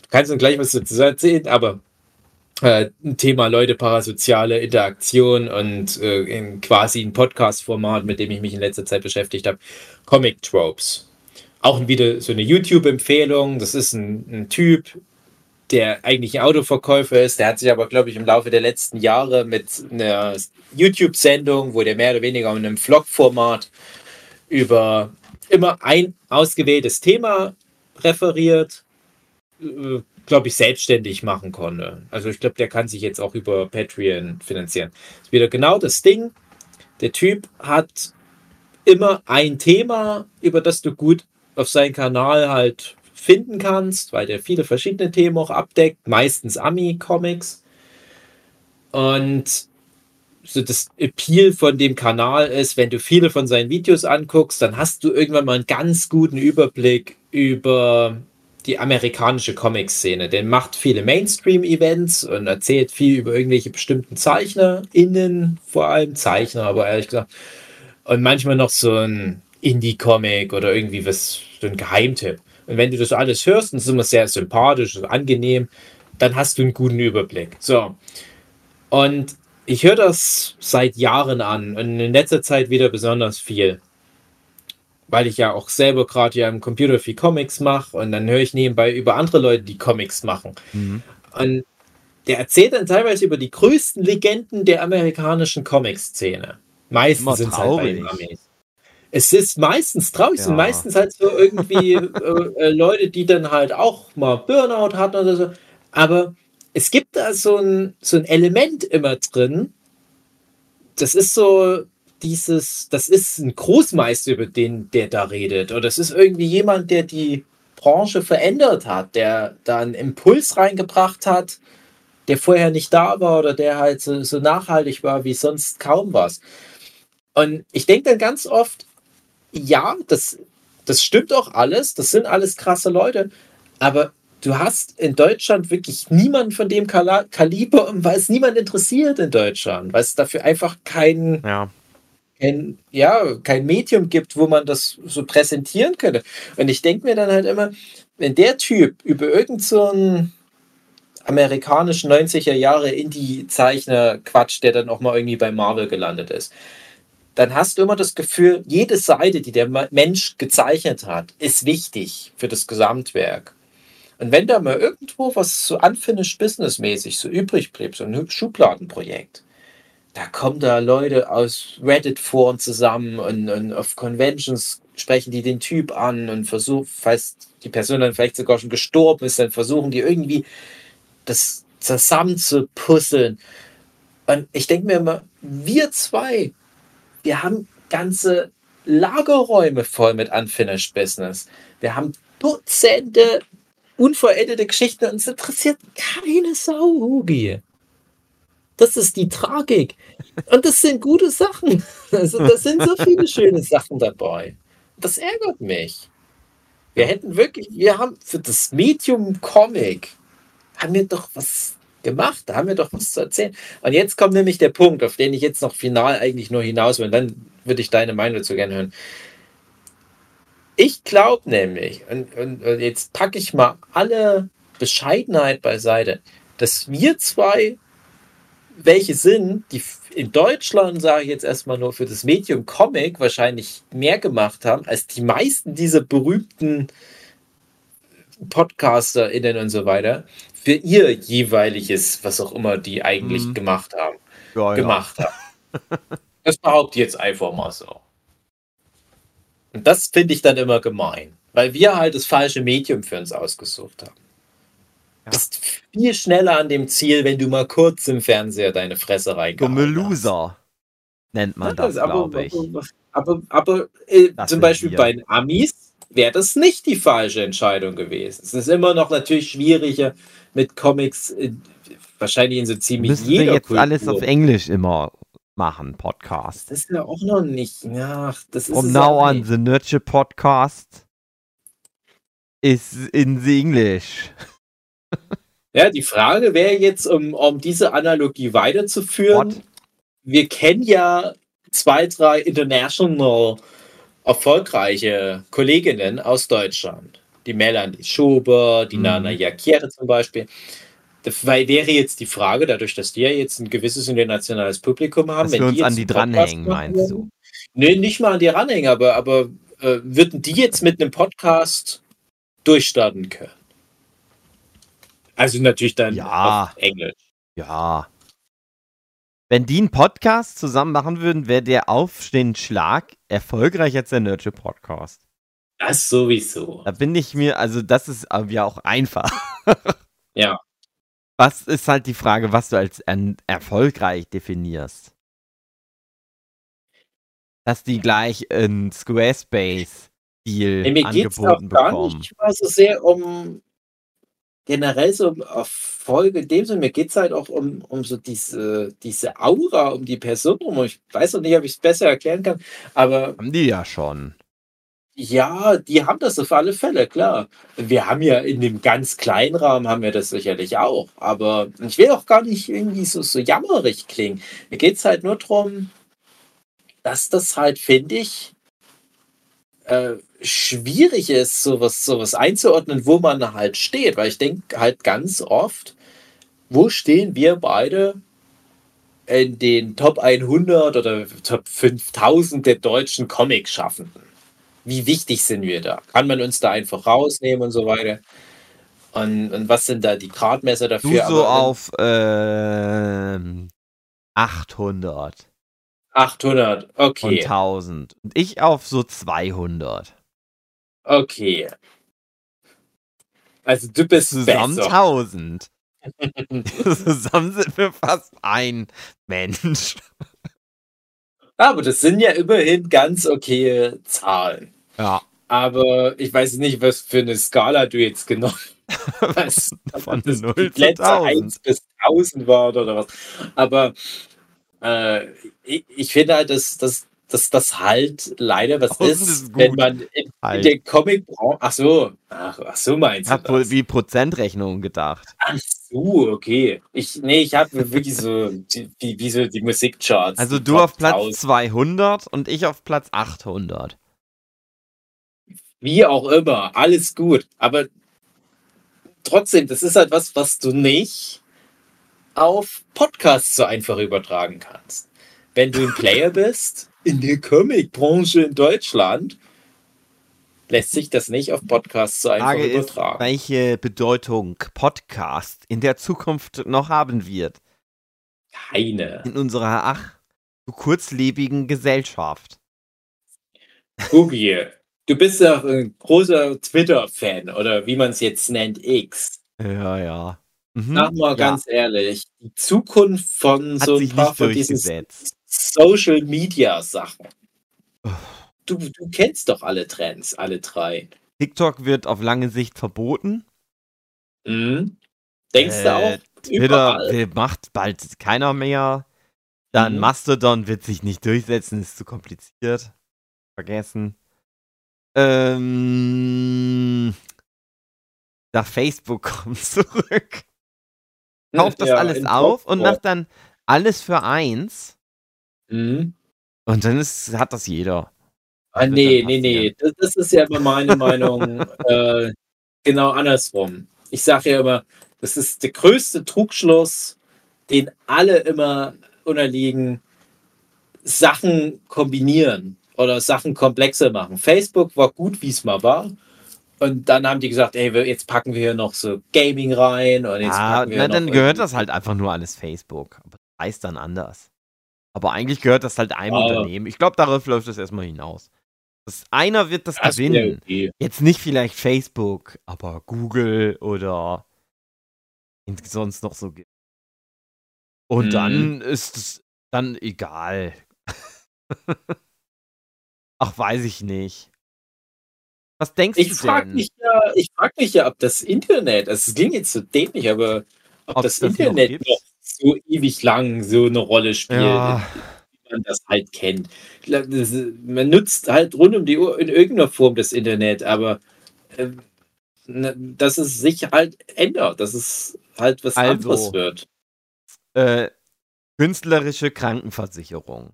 kannst du gleich was dazu erzählen, aber äh, ein Thema Leute, parasoziale Interaktion und äh, in quasi ein Podcast-Format, mit dem ich mich in letzter Zeit beschäftigt habe, Comic Tropes auch wieder so eine YouTube-Empfehlung. Das ist ein, ein, Typ, der eigentlich ein Autoverkäufer ist. Der hat sich aber, glaube ich, im Laufe der letzten Jahre mit einer YouTube-Sendung, wo der mehr oder weniger in einem Vlog-Format über immer ein ausgewähltes Thema referiert, äh, glaube ich, selbstständig machen konnte. Also ich glaube, der kann sich jetzt auch über Patreon finanzieren. Das ist wieder genau das Ding. Der Typ hat immer ein Thema, über das du gut auf seinem Kanal halt finden kannst, weil der viele verschiedene Themen auch abdeckt, meistens Ami-Comics. Und so das Appeal von dem Kanal ist, wenn du viele von seinen Videos anguckst, dann hast du irgendwann mal einen ganz guten Überblick über die amerikanische Comic-Szene. Der macht viele Mainstream-Events und erzählt viel über irgendwelche bestimmten ZeichnerInnen, vor allem Zeichner, aber ehrlich gesagt. Und manchmal noch so ein Indie-Comic oder irgendwie was, so ein Geheimtipp. Und wenn du das alles hörst, und es ist immer sehr sympathisch und angenehm, dann hast du einen guten Überblick. So. Und ich höre das seit Jahren an und in letzter Zeit wieder besonders viel. Weil ich ja auch selber gerade ja im Computer viel Comics mache und dann höre ich nebenbei über andere Leute, die Comics machen. Mhm. Und der erzählt dann teilweise über die größten Legenden der amerikanischen Comic-Szene. Meistens sind es halt bei den Amis es ist meistens traurig, ja. sind meistens halt so irgendwie äh, äh, Leute, die dann halt auch mal Burnout hatten oder so. Aber es gibt da so ein, so ein Element immer drin. Das ist so dieses, das ist ein Großmeister, über den der da redet. Oder das ist irgendwie jemand, der die Branche verändert hat, der da einen Impuls reingebracht hat, der vorher nicht da war oder der halt so, so nachhaltig war wie sonst kaum was. Und ich denke dann ganz oft, ja, das, das stimmt auch alles. Das sind alles krasse Leute. Aber du hast in Deutschland wirklich niemanden von dem Kal Kaliber, weil es niemand interessiert in Deutschland, weil es dafür einfach kein, ja. kein, ja, kein Medium gibt, wo man das so präsentieren könnte. Und ich denke mir dann halt immer, wenn der Typ über irgendeinen so amerikanischen 90er Jahre Indie-Zeichner quatscht, der dann auch mal irgendwie bei Marvel gelandet ist, dann hast du immer das Gefühl, jede Seite, die der Mensch gezeichnet hat, ist wichtig für das Gesamtwerk. Und wenn da mal irgendwo was so unfinished businessmäßig so übrig blieb, so ein Schubladenprojekt, da kommen da Leute aus Reddit-Foren zusammen und, und, auf Conventions sprechen die den Typ an und versuchen, falls die Person dann vielleicht sogar schon gestorben ist, dann versuchen die irgendwie das zusammen zu puzzeln. Und ich denke mir immer, wir zwei wir haben ganze Lagerräume voll mit Unfinished Business. Wir haben Dutzende unvollendete Geschichten und es interessiert keine Sau, Hugi. Das ist die Tragik. Und das sind gute Sachen. Also, da sind so viele schöne Sachen dabei. Das ärgert mich. Wir hätten wirklich, wir haben für das Medium Comic, haben wir doch was gemacht, da haben wir doch was zu erzählen. Und jetzt kommt nämlich der Punkt, auf den ich jetzt noch final eigentlich nur hinaus will. Und dann würde ich deine Meinung dazu gerne hören. Ich glaube nämlich, und, und, und jetzt packe ich mal alle Bescheidenheit beiseite, dass wir zwei welche sind, die in Deutschland, sage ich jetzt erstmal nur für das Medium Comic, wahrscheinlich mehr gemacht haben, als die meisten dieser berühmten PodcasterInnen und so weiter, für ihr jeweiliges, was auch immer die eigentlich mhm. gemacht haben, ja, gemacht ja. haben. Das behaupte ich jetzt einfach mal so. Und das finde ich dann immer gemein, weil wir halt das falsche Medium für uns ausgesucht haben. Du bist viel schneller an dem Ziel, wenn du mal kurz im Fernseher deine Fresse Dumme Loser nennt man das, das glaube ich. Aber, aber, aber äh, zum Beispiel wir. bei den Amis wäre das nicht die falsche Entscheidung gewesen. Es ist immer noch natürlich schwieriger mit Comics, äh, wahrscheinlich in so ziemlich Müssen jeder wir jetzt Kultur. alles auf Englisch immer machen, Podcast. Das ist ja auch noch nicht. Ach, das ist From now on, the Nurture Podcast is in the English. Ja, die Frage wäre jetzt, um, um diese Analogie weiterzuführen. What? Wir kennen ja zwei, drei international erfolgreiche Kolleginnen aus Deutschland. Die Melanie Schober, die mhm. Nana Jakiere zum Beispiel. Das wäre jetzt die Frage, dadurch, dass die ja jetzt ein gewisses internationales Publikum haben. Dass wenn wir uns die an die dranhängen, meinst du? Nee, nicht mal an die ranhängen, aber, aber äh, würden die jetzt mit einem Podcast durchstarten können? Also natürlich dann ja. auf Englisch. Ja. Wenn die einen Podcast zusammen machen würden, wäre der auf den Schlag erfolgreicher als der Nurture Podcast. Das sowieso. Da bin ich mir, also das ist ja auch einfach. ja. Was ist halt die Frage, was du als erfolgreich definierst? Dass die gleich in Squarespace-Deal nee, angeboten bekommen. Gar nicht mal so sehr um generell so Erfolge in dem Sinne, mir geht es halt auch um, um so diese, diese Aura um die Person rum. Ich weiß noch nicht, ob ich es besser erklären kann, aber. Haben die ja schon. Ja, die haben das auf alle Fälle, klar. Wir haben ja in dem ganz kleinen Rahmen haben wir das sicherlich auch. Aber ich will auch gar nicht irgendwie so, so jammerig klingen. Mir geht es halt nur darum, dass das halt, finde ich, äh, schwierig ist, sowas, sowas einzuordnen, wo man halt steht. Weil ich denke halt ganz oft, wo stehen wir beide in den Top 100 oder Top 5000 der deutschen Comic-Schaffenden? Wie wichtig sind wir da? Kann man uns da einfach rausnehmen und so weiter? Und, und was sind da die Gradmesser dafür? Du so Aber, auf äh, 800. 800, okay. Und 1000. Und ich auf so 200. Okay. Also du bist Zusammen besser. 1000. Zusammen sind wir fast ein Mensch. Aber das sind ja immerhin ganz okay Zahlen. Ja. Aber ich weiß nicht, was für eine Skala du jetzt genommen hast. Von das 0 zu 1000. 1 bis 1000 war oder was. Aber äh, ich, ich, finde halt, dass, dass dass das halt leider was ist, ist wenn man in, halt. in der Comic-Branche. Ach so, ach, ach so meinst ich du. Ich habe wohl wie Prozentrechnung gedacht. Ach so, okay. Ich, nee, ich habe wirklich so wie, wie so die Musikcharts. Also du auf Platz 1000. 200 und ich auf Platz 800. Wie auch immer, alles gut. Aber trotzdem, das ist halt was, was du nicht auf Podcasts so einfach übertragen kannst. Wenn du ein Player bist in der Comic-Branche in Deutschland lässt sich das nicht auf Podcasts so einfach Frage übertragen. Ist, welche Bedeutung Podcast in der Zukunft noch haben wird. Keine. In unserer, ach, so kurzlebigen Gesellschaft. Gugi, du bist ja ein großer Twitter-Fan oder wie man es jetzt nennt, X. Ja, ja. Mhm, Sag mal ja. ganz ehrlich, die Zukunft von Hat so ein paar von diesen Social Media Sachen. Du, du kennst doch alle Trends, alle drei. TikTok wird auf lange Sicht verboten. Mhm. Denkst äh, du auch? Twitter will, macht bald keiner mehr. Dann mhm. Mastodon wird sich nicht durchsetzen, ist zu kompliziert. Vergessen. Ähm, nach Facebook kommt zurück. Kauft das ja, alles auf und macht dann alles für eins. Mhm. Und dann ist, hat das jeder. Ah, nee, nee, nee. Das, das, ist ja immer meine Meinung. äh, genau andersrum. Ich sage ja immer, das ist der größte Trugschluss, den alle immer unterliegen. Sachen kombinieren oder Sachen komplexer machen. Facebook war gut, wie es mal war. Und dann haben die gesagt, ey, jetzt packen wir hier noch so Gaming rein. Und jetzt ah, na, dann gehört das halt einfach nur alles Facebook. Aber das heißt dann anders. Aber eigentlich gehört das halt einem ah. Unternehmen. Ich glaube, darauf läuft das erstmal hinaus. Das, einer wird das, das gewinnen. Okay. Jetzt nicht vielleicht Facebook, aber Google oder sonst noch so. Und mhm. dann ist es dann egal. Ach, weiß ich nicht. Was denkst ich du frag denn? Mich ja, ich frage mich ja, ob das Internet, also es klingt jetzt so dämlich, aber ob, ob das, das, Internet noch, noch, so ewig lang so eine Rolle spielt, ja. wie man das halt kennt. Man nutzt halt rund um die Uhr in irgendeiner Form das Internet, aber äh, dass es sich halt ändert, dass es halt was also, anderes wird. Äh, künstlerische Krankenversicherung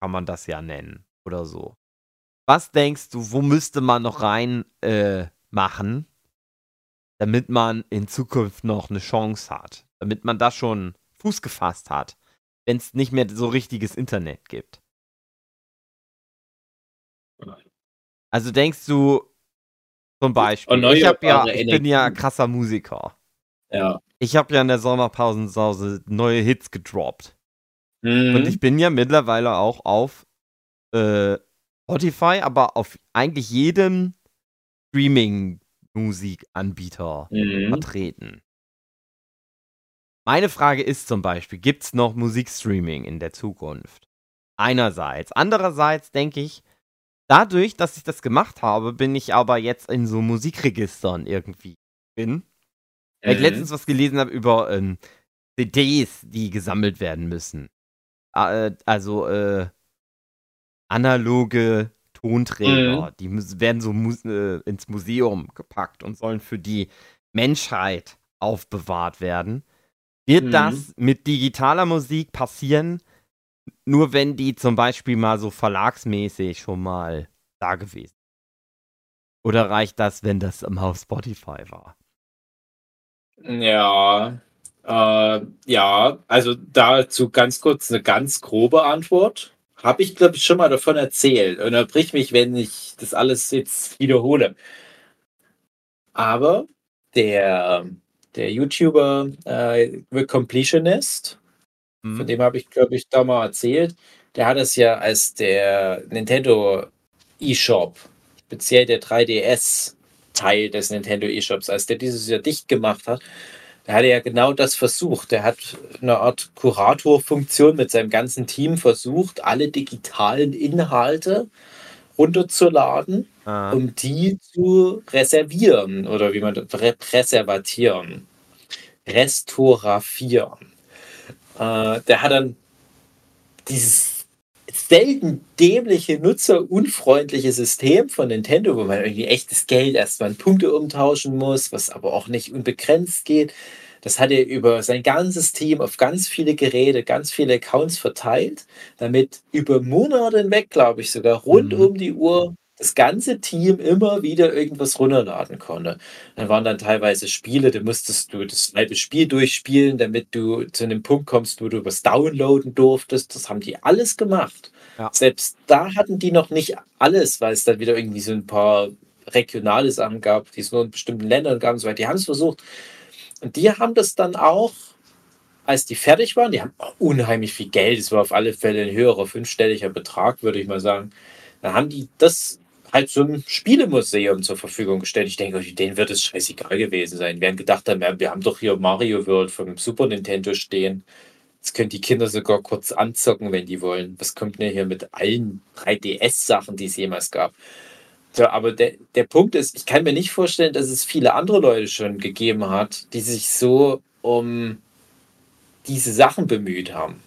kann man das ja nennen oder so. Was denkst du, wo müsste man noch rein äh, machen, damit man in Zukunft noch eine Chance hat? Damit man da schon Fuß gefasst hat, wenn es nicht mehr so richtiges Internet gibt? Also denkst du zum Beispiel, ich, ja, ich bin ja krasser Musiker. Ja. Ich habe ja in der Sommerpausensause neue Hits gedroppt. Mhm. Und ich bin ja mittlerweile auch auf äh, Spotify, aber auf eigentlich jedem Streaming-Musikanbieter mhm. vertreten. Meine Frage ist zum Beispiel, gibt es noch Musikstreaming in der Zukunft? Einerseits. Andererseits denke ich, dadurch, dass ich das gemacht habe, bin ich aber jetzt in so Musikregistern irgendwie bin. Weil ich mhm. letztens was gelesen habe über ähm, CDs, die gesammelt werden müssen. Äh, also, äh, analoge Tonträger. Mhm. Die werden so mu äh, ins Museum gepackt und sollen für die Menschheit aufbewahrt werden. Wird mhm. das mit digitaler Musik passieren, nur wenn die zum Beispiel mal so verlagsmäßig schon mal da gewesen Oder reicht das, wenn das im Haus Spotify war? Ja, äh, ja, also dazu ganz kurz eine ganz grobe Antwort. Habe ich, glaube ich, schon mal davon erzählt. Unterbrich mich, wenn ich das alles jetzt wiederhole. Aber der, der YouTuber äh, The Completionist, mhm. von dem habe ich, glaube ich, da mal erzählt, der hat es ja als der Nintendo eShop, speziell der 3DS-Teil des Nintendo eShops, als der dieses Jahr dicht gemacht hat, da hat er ja genau das versucht. Er hat eine Art Kuratorfunktion mit seinem ganzen Team versucht, alle digitalen Inhalte runterzuladen, ah. um die zu reservieren oder wie man das präservatieren, restaurafieren. Äh, der hat dann dieses selten dämliche, nutzerunfreundliche System von Nintendo, wo man irgendwie echtes Geld erstmal in Punkte umtauschen muss, was aber auch nicht unbegrenzt geht. Das hat er über sein ganzes Team auf ganz viele Geräte, ganz viele Accounts verteilt, damit über Monate hinweg, glaube ich, sogar rund mhm. um die Uhr das ganze Team immer wieder irgendwas runterladen konnte. Dann waren dann teilweise Spiele, da musstest du das halbe Spiel durchspielen, damit du zu einem Punkt kommst, wo du was downloaden durftest. Das haben die alles gemacht. Ja. Selbst da hatten die noch nicht alles, weil es dann wieder irgendwie so ein paar regionale Sachen gab, die es nur in bestimmten Ländern gab und so weiter. Die haben es versucht. Und die haben das dann auch, als die fertig waren, die haben unheimlich viel Geld, es war auf alle Fälle ein höherer fünfstelliger Betrag, würde ich mal sagen. Dann haben die das halt so ein Spielemuseum zur Verfügung gestellt. Ich denke, denen wird es scheißegal gewesen sein. Wir haben gedacht haben, wir haben doch hier Mario World vom Super Nintendo stehen. Jetzt können die Kinder sogar kurz anzocken, wenn die wollen. Was kommt denn hier mit allen 3DS-Sachen, die es jemals gab? So, aber der, der Punkt ist, ich kann mir nicht vorstellen, dass es viele andere Leute schon gegeben hat, die sich so um diese Sachen bemüht haben.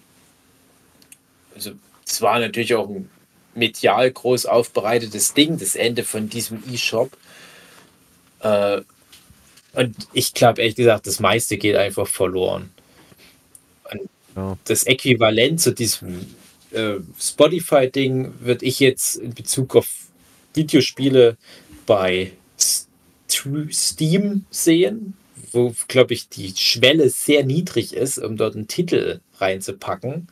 Also, es war natürlich auch ein medial groß aufbereitetes Ding, das Ende von diesem E-Shop. Äh, und ich glaube, ehrlich gesagt, das meiste geht einfach verloren. Ja. Das Äquivalent zu diesem äh, Spotify-Ding würde ich jetzt in Bezug auf Videospiele bei Steam sehen, wo, glaube ich, die Schwelle sehr niedrig ist, um dort einen Titel reinzupacken.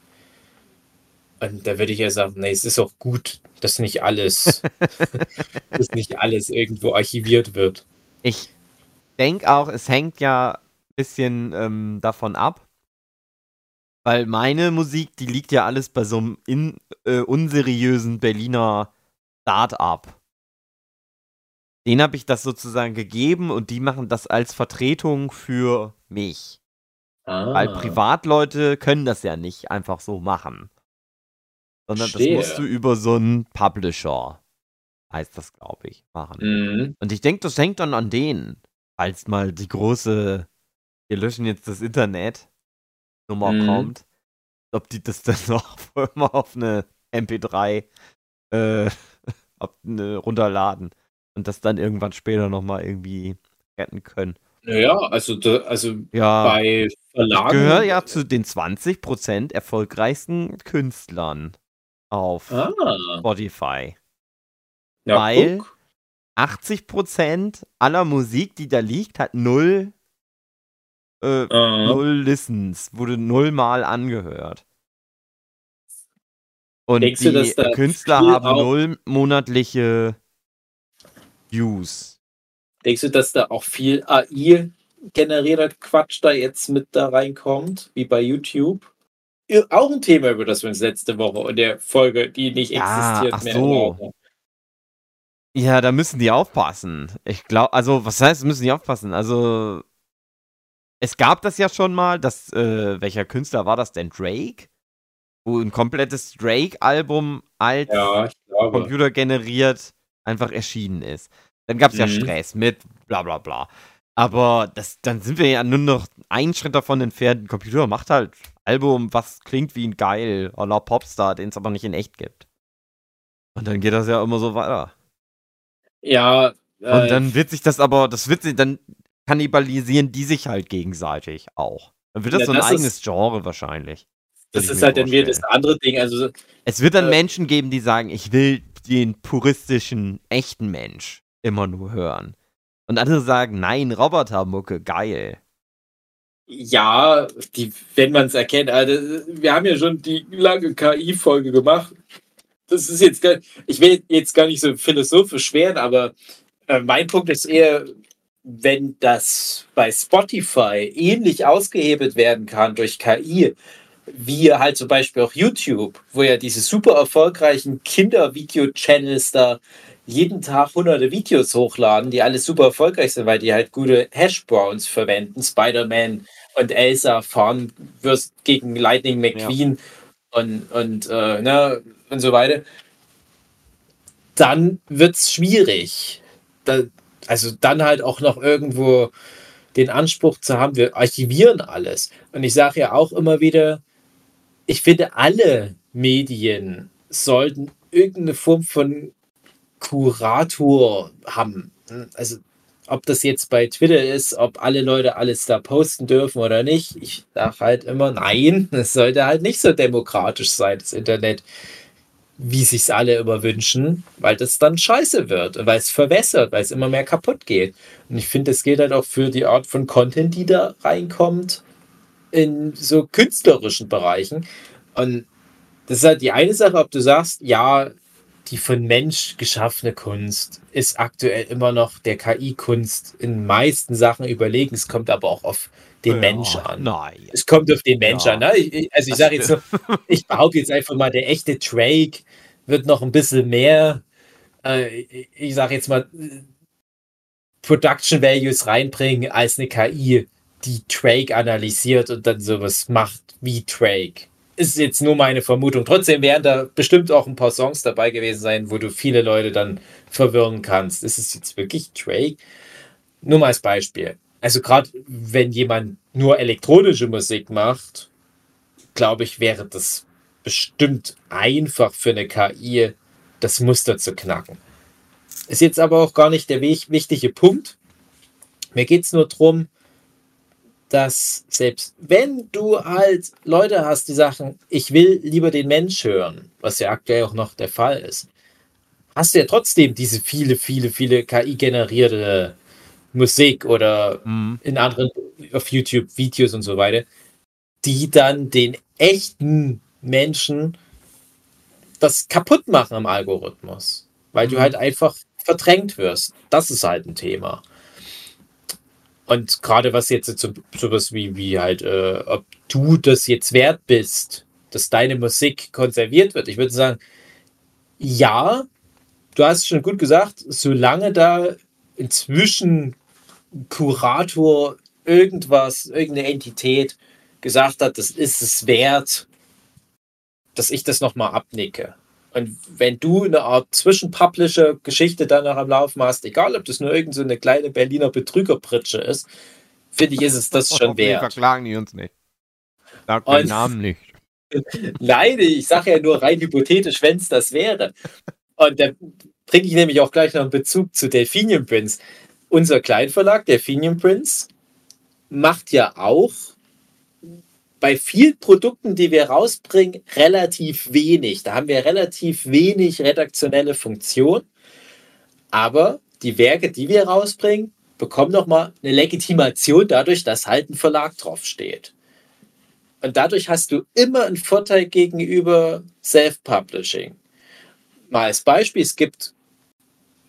Und da würde ich ja sagen, nee, es ist auch gut, dass nicht alles, dass nicht alles irgendwo archiviert wird. Ich denke auch, es hängt ja ein bisschen ähm, davon ab, weil meine Musik, die liegt ja alles bei so einem in, äh, unseriösen Berliner Start-up. Den habe ich das sozusagen gegeben und die machen das als Vertretung für mich. Ah. Weil Privatleute können das ja nicht einfach so machen. Sondern Verstehe. das musst du über so einen Publisher, heißt das, glaube ich, machen. Mhm. Und ich denke, das hängt dann an denen. Als mal die große, wir löschen jetzt das Internet, Nummer mhm. kommt, ob die das dann noch immer auf eine MP3 äh, auf eine, runterladen und das dann irgendwann später nochmal irgendwie retten können. Naja, also, da, also ja, bei Verlagen. Ich gehöre ja zu den 20% erfolgreichsten Künstlern auf ah. Spotify. Ja, weil guck. 80% aller Musik, die da liegt, hat null, äh, uh. null Listens, wurde nullmal angehört. Und Denkst die du, Künstler haben null monatliche Views. Denkst du, dass da auch viel AI-generierter Quatsch da jetzt mit da reinkommt, wie bei YouTube? Auch ein Thema, über das wir uns letzte Woche in der Folge, die nicht ja, existiert ach mehr. So. Ja, da müssen die aufpassen. Ich glaube, also, was heißt, müssen die aufpassen? Also, es gab das ja schon mal, dass, äh, welcher Künstler war das denn? Drake? Wo ein komplettes Drake-Album als ja, Computer generiert einfach erschienen ist. Dann gab es mhm. ja Stress mit bla bla bla. Aber das, dann sind wir ja nur noch einen Schritt davon entfernt. Ein Computer macht halt Album, was klingt wie ein geil oder Popstar, den es aber nicht in echt gibt. Und dann geht das ja immer so weiter. Ja. Äh, und dann wird sich das aber, das wird sich, dann kannibalisieren die sich halt gegenseitig auch. Dann wird das ja, so ein das eigenes ist, Genre wahrscheinlich. Das ist halt dann wieder das andere Ding. Also, es wird dann äh, Menschen geben, die sagen, ich will den puristischen, echten Mensch immer nur hören. Und andere sagen, nein, Robotermucke, geil. Ja, die, wenn man es erkennt, also wir haben ja schon die lange KI-Folge gemacht. Das ist jetzt gar, ich will jetzt gar nicht so philosophisch schweren, aber äh, mein Punkt ist eher, wenn das bei Spotify ähnlich ausgehebelt werden kann durch KI, wie halt zum Beispiel auch YouTube, wo ja diese super erfolgreichen Kinder-Video-Channels da jeden Tag hunderte Videos hochladen, die alle super erfolgreich sind, weil die halt gute Hash-Browns verwenden. Spider-Man und Elsa fahren gegen Lightning McQueen ja. und, und, äh, ne, und so weiter. Dann wird es schwierig. Da, also dann halt auch noch irgendwo den Anspruch zu haben, wir archivieren alles. Und ich sage ja auch immer wieder, ich finde, alle Medien sollten irgendeine Form von Kurator haben. Also ob das jetzt bei Twitter ist, ob alle Leute alles da posten dürfen oder nicht. Ich sage halt immer, nein, es sollte halt nicht so demokratisch sein, das Internet, wie sich alle immer wünschen, weil das dann scheiße wird, weil es verwässert, weil es immer mehr kaputt geht. Und ich finde, das gilt halt auch für die Art von Content, die da reinkommt, in so künstlerischen Bereichen. Und das ist halt die eine Sache, ob du sagst, ja, die von Mensch geschaffene Kunst ist aktuell immer noch der KI-Kunst in meisten Sachen überlegen. Es kommt aber auch auf den ja, Mensch an. Nein. Es kommt auf den Mensch ja. an. Ne? also ich sage jetzt so, ich behaupte jetzt einfach mal, der echte Drake wird noch ein bisschen mehr, äh, ich sage jetzt mal, Production Values reinbringen als eine KI, die Drake analysiert und dann sowas macht wie Drake ist jetzt nur meine Vermutung. Trotzdem werden da bestimmt auch ein paar Songs dabei gewesen sein, wo du viele Leute dann verwirren kannst. Ist es jetzt wirklich Drake? Nur mal als Beispiel. also gerade wenn jemand nur elektronische Musik macht, glaube ich, wäre das bestimmt einfach für eine KI, das Muster zu knacken. Ist jetzt aber auch gar nicht der wichtige Punkt. Mir geht es nur darum, dass selbst wenn du halt Leute hast, die sagen, ich will lieber den Mensch hören, was ja aktuell auch noch der Fall ist, hast du ja trotzdem diese viele, viele, viele KI-generierte Musik oder mhm. in anderen auf YouTube Videos und so weiter, die dann den echten Menschen das kaputt machen am Algorithmus, weil mhm. du halt einfach verdrängt wirst. Das ist halt ein Thema. Und gerade was jetzt so, sowas wie, wie halt, äh, ob du das jetzt wert bist, dass deine Musik konserviert wird. Ich würde sagen, ja, du hast schon gut gesagt, solange da inzwischen Kurator irgendwas, irgendeine Entität gesagt hat, das ist es wert, dass ich das nochmal abnicke. Und wenn du eine Art Zwischenpublisher-Geschichte dann noch am Laufen hast, egal ob das nur irgendeine so kleine Berliner Betrügerpritsche ist, finde ich, ist es das schon wert. verklagen die uns nicht. Sag den Namen nicht. Nein, ich sage ja nur rein hypothetisch, wenn es das wäre. Und da bringe ich nämlich auch gleich noch einen Bezug zu Delphinium Prince. Unser Kleinverlag, Delphinium Prince, macht ja auch bei vielen Produkten, die wir rausbringen, relativ wenig. Da haben wir relativ wenig redaktionelle Funktion. Aber die Werke, die wir rausbringen, bekommen nochmal eine Legitimation dadurch, dass halt ein Verlag draufsteht. Und dadurch hast du immer einen Vorteil gegenüber Self-Publishing. Mal als Beispiel, es gibt,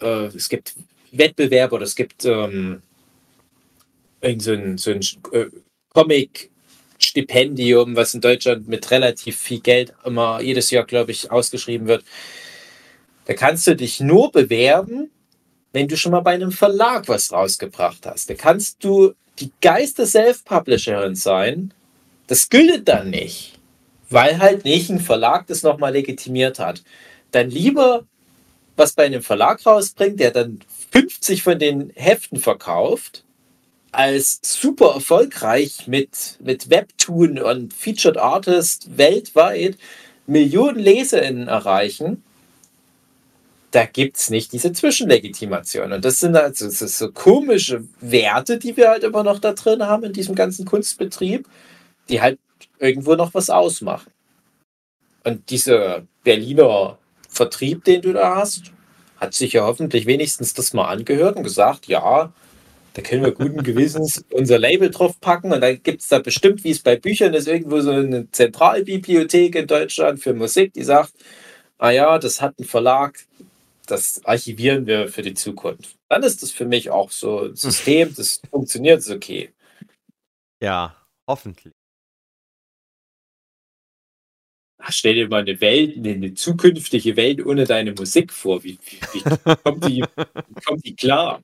äh, es gibt Wettbewerbe oder es gibt ähm, so ein, so ein äh, Comic Stipendium, was in Deutschland mit relativ viel Geld immer jedes Jahr, glaube ich, ausgeschrieben wird. Da kannst du dich nur bewerben, wenn du schon mal bei einem Verlag was rausgebracht hast. Da kannst du die geiste Self-Publisherin sein. Das gilt dann nicht, weil halt nicht ein Verlag das nochmal legitimiert hat. Dann lieber was bei einem Verlag rausbringt, der dann 50 von den Heften verkauft als super erfolgreich mit, mit Webtoon und Featured Artist weltweit Millionen LeserInnen erreichen, da gibt es nicht diese Zwischenlegitimation. Und das sind also das so komische Werte, die wir halt immer noch da drin haben in diesem ganzen Kunstbetrieb, die halt irgendwo noch was ausmachen. Und dieser Berliner Vertrieb, den du da hast, hat sich ja hoffentlich wenigstens das mal angehört und gesagt, ja, da können wir guten Gewissens unser Label drauf packen und dann gibt es da bestimmt, wie es bei Büchern ist, irgendwo so eine Zentralbibliothek in Deutschland für Musik, die sagt, ah ja, das hat ein Verlag, das archivieren wir für die Zukunft. Dann ist das für mich auch so ein System, das funktioniert, ist okay. Ja, hoffentlich. Stell dir mal eine Welt, eine zukünftige Welt ohne deine Musik vor. Wie, wie, wie kommt, die, wie kommt die klar?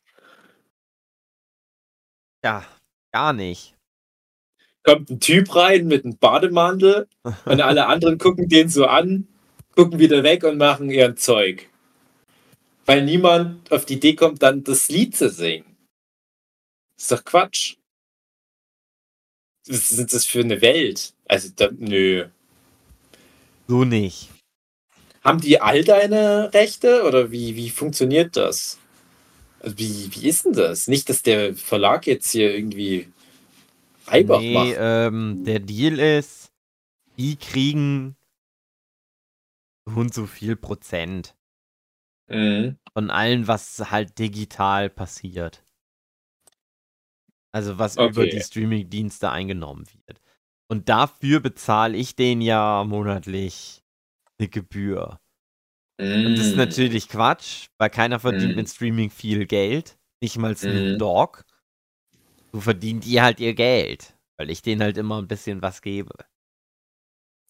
Ja, gar nicht. Kommt ein Typ rein mit einem Bademantel und alle anderen gucken den so an, gucken wieder weg und machen ihren Zeug. Weil niemand auf die Idee kommt, dann das Lied zu singen. Ist doch Quatsch. Was ist das für eine Welt? Also, da, nö. So nicht. Haben die all deine Rechte oder wie, wie funktioniert das? Also wie, wie ist denn das? Nicht, dass der Verlag jetzt hier irgendwie Reibach nee, macht. Ähm, der Deal ist, die kriegen und so viel Prozent mhm. von allem, was halt digital passiert. Also was okay. über die Streaming-Dienste eingenommen wird. Und dafür bezahle ich den ja monatlich eine Gebühr. Mm. Und das ist mm. natürlich Quatsch, weil keiner verdient mm. mit Streaming viel Geld. Nicht mal Snoop mm. Dogg. So verdient die halt ihr Geld, weil ich denen halt immer ein bisschen was gebe.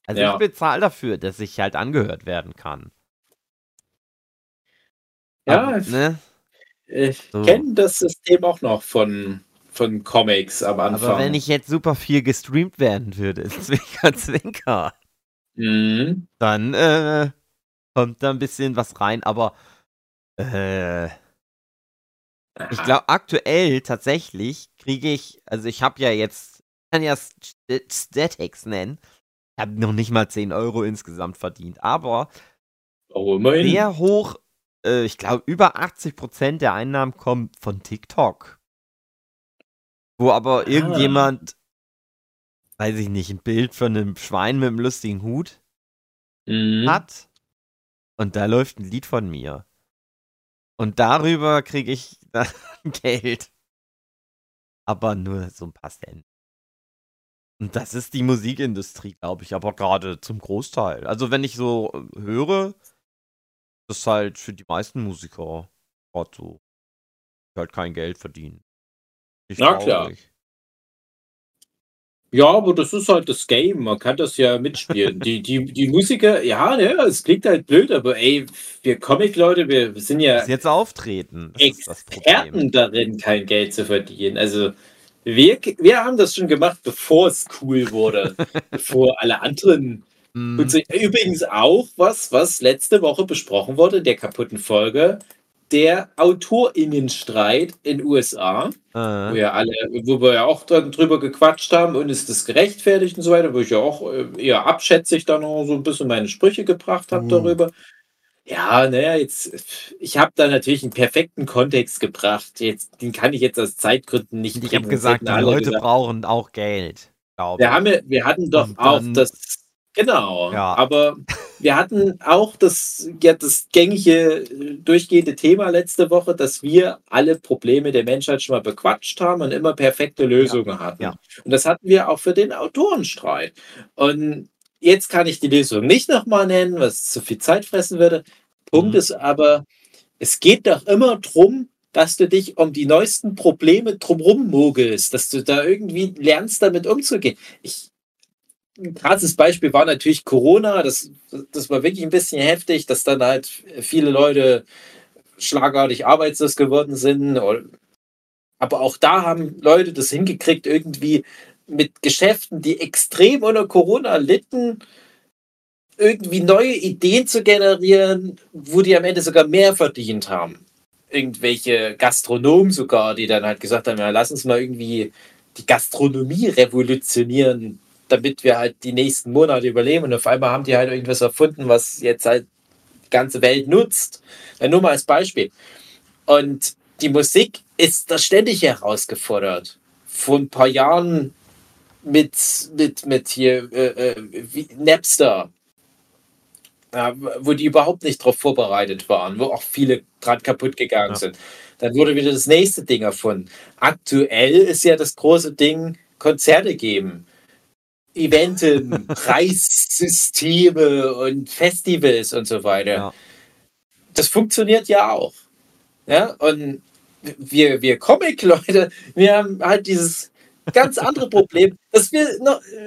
Also ja. ich bezahle dafür, dass ich halt angehört werden kann. Ja, Aber, ne? ich so. kenne das System auch noch von, von Comics am Anfang. Aber wenn ich jetzt super viel gestreamt werden würde, Zwinker, Zwinker, mhm. dann äh, kommt da ein bisschen was rein, aber äh, Ich glaube, aktuell tatsächlich kriege ich, also ich habe ja jetzt, ich kann ja Statics nennen, ich habe noch nicht mal 10 Euro insgesamt verdient, aber Oh, sehr hoch, äh, ich glaube, über 80% der Einnahmen kommen von TikTok. Wo aber Ah. irgendjemand, weiß ich nicht, ein Bild von einem Schwein mit einem lustigen Hut Mhm. hat und da läuft ein Lied von mir. Und darüber kriege ich Geld. Aber nur so ein paar Cent. Und das ist die Musikindustrie, glaube ich, aber gerade zum Großteil. Also wenn ich so äh, höre, das ist halt für die meisten Musiker gerade so, die halt kein Geld verdienen. Nicht Na klar. Ja, aber das ist halt das Game. Man kann das ja mitspielen. die, die, die Musiker, ja, ne, es klingt halt blöd, aber ey, wir Comic-Leute, wir sind ja jetzt auftreten. Experten darin, kein Geld zu verdienen. Also wir, wir haben das schon gemacht, bevor es cool wurde. bevor alle anderen. Mm, übrigens auch was, was letzte Woche besprochen wurde, der kaputten Folge, der AutorInnenstreit in USA, wo äh, ja alle, wo wir ja auch drüber gequatscht haben und ist das gerechtfertigt und so weiter, wo ich ja auch äh, eher abschätzig dann noch so ein bisschen meine Sprüche gebracht habe Uh. darüber. Ja, naja, jetzt, ich habe da natürlich einen perfekten Kontext gebracht. Jetzt, den kann ich jetzt aus Zeitgründen nicht ich habe gesagt, die Leute gesagt. brauchen auch Geld. Wir, haben, ja- wir hatten doch auch das, genau, Ja. aber wir hatten auch das, ja, das gängige, äh, durchgehende Thema letzte Woche, dass wir alle Probleme der Menschheit schon mal bequatscht haben und immer perfekte Lösungen hatten. ja. Und das hatten wir auch für den Autorenstreit. Und jetzt kann ich die Lösung nicht nochmal nennen, was zu viel Zeit fressen würde. Punkt Mhm. ist aber, es geht doch immer drum, dass du dich um die neuesten Probleme drumherum mogelst, dass du da irgendwie lernst, damit umzugehen. Ich, ein krasses Beispiel war natürlich Corona. Das, das war wirklich ein bisschen heftig, dass dann halt viele Leute schlagartig arbeitslos geworden sind. Aber auch da haben Leute das hingekriegt, irgendwie mit Geschäften, die extrem unter Corona litten, irgendwie neue Ideen zu generieren, wo die am Ende sogar mehr verdient haben. Irgendwelche Gastronomen sogar, die dann halt gesagt haben, ja, lass uns mal irgendwie die Gastronomie revolutionieren, damit wir halt die nächsten Monate überleben. Und auf einmal haben die halt irgendwas erfunden, was jetzt halt die ganze Welt nutzt. Ja, nur mal als Beispiel. Und die Musik ist da ständig herausgefordert. Vor ein paar Jahren mit, mit, mit hier äh, äh, Napster, ja, wo die überhaupt nicht darauf vorbereitet waren, wo auch viele gerade kaputt gegangen Ja. sind. Dann wurde wieder das nächste Ding erfunden. Aktuell ist ja das große Ding, Konzerte geben. Eventen, Preissysteme und Festivals und so weiter. Ja. Das funktioniert ja auch. Ja, und wir, wir Comic-Leute, wir haben halt dieses ganz andere Problem, dass wir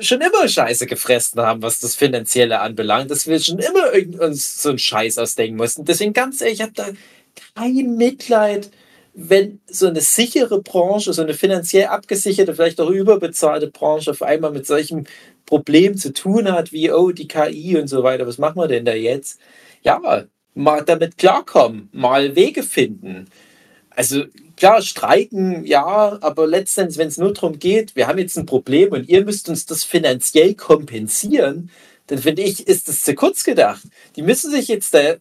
schon immer Scheiße gefressen haben, was das Finanzielle anbelangt, dass wir schon immer uns so einen Scheiß ausdenken mussten. Deswegen ganz ehrlich, ich habe da kein Mitleid, wenn so eine sichere Branche, so eine finanziell abgesicherte, vielleicht auch überbezahlte Branche auf einmal mit solchen Problemen zu tun hat, wie, oh, die KI und so weiter, was machen wir denn da jetzt? Ja, mal damit klarkommen, mal Wege finden. Also klar, streiken, ja, aber letztendlich, wenn es nur darum geht, wir haben jetzt ein Problem und ihr müsst uns das finanziell kompensieren, dann finde ich, ist das zu kurz gedacht. Die müssen sich jetzt da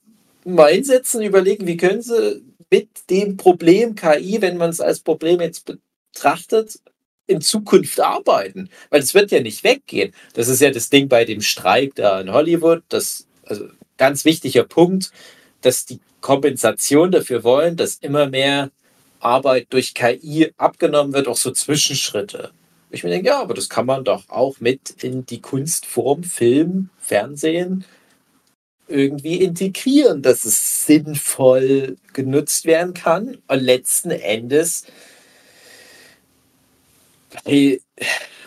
mal hinsetzen überlegen, wie können sie mit dem Problem KI, wenn man es als Problem jetzt betrachtet, in Zukunft arbeiten. Weil es wird ja nicht weggehen. Das ist ja das Ding bei dem Streik da in Hollywood. Das, also ganz wichtiger Punkt, dass die Kompensation dafür wollen, dass immer mehr Arbeit durch KI abgenommen wird, auch so Zwischenschritte. Ich mir denke, ja, aber das kann man doch auch mit in die Kunstform, Film, Fernsehen irgendwie integrieren, dass es sinnvoll genutzt werden kann und letzten Endes bei,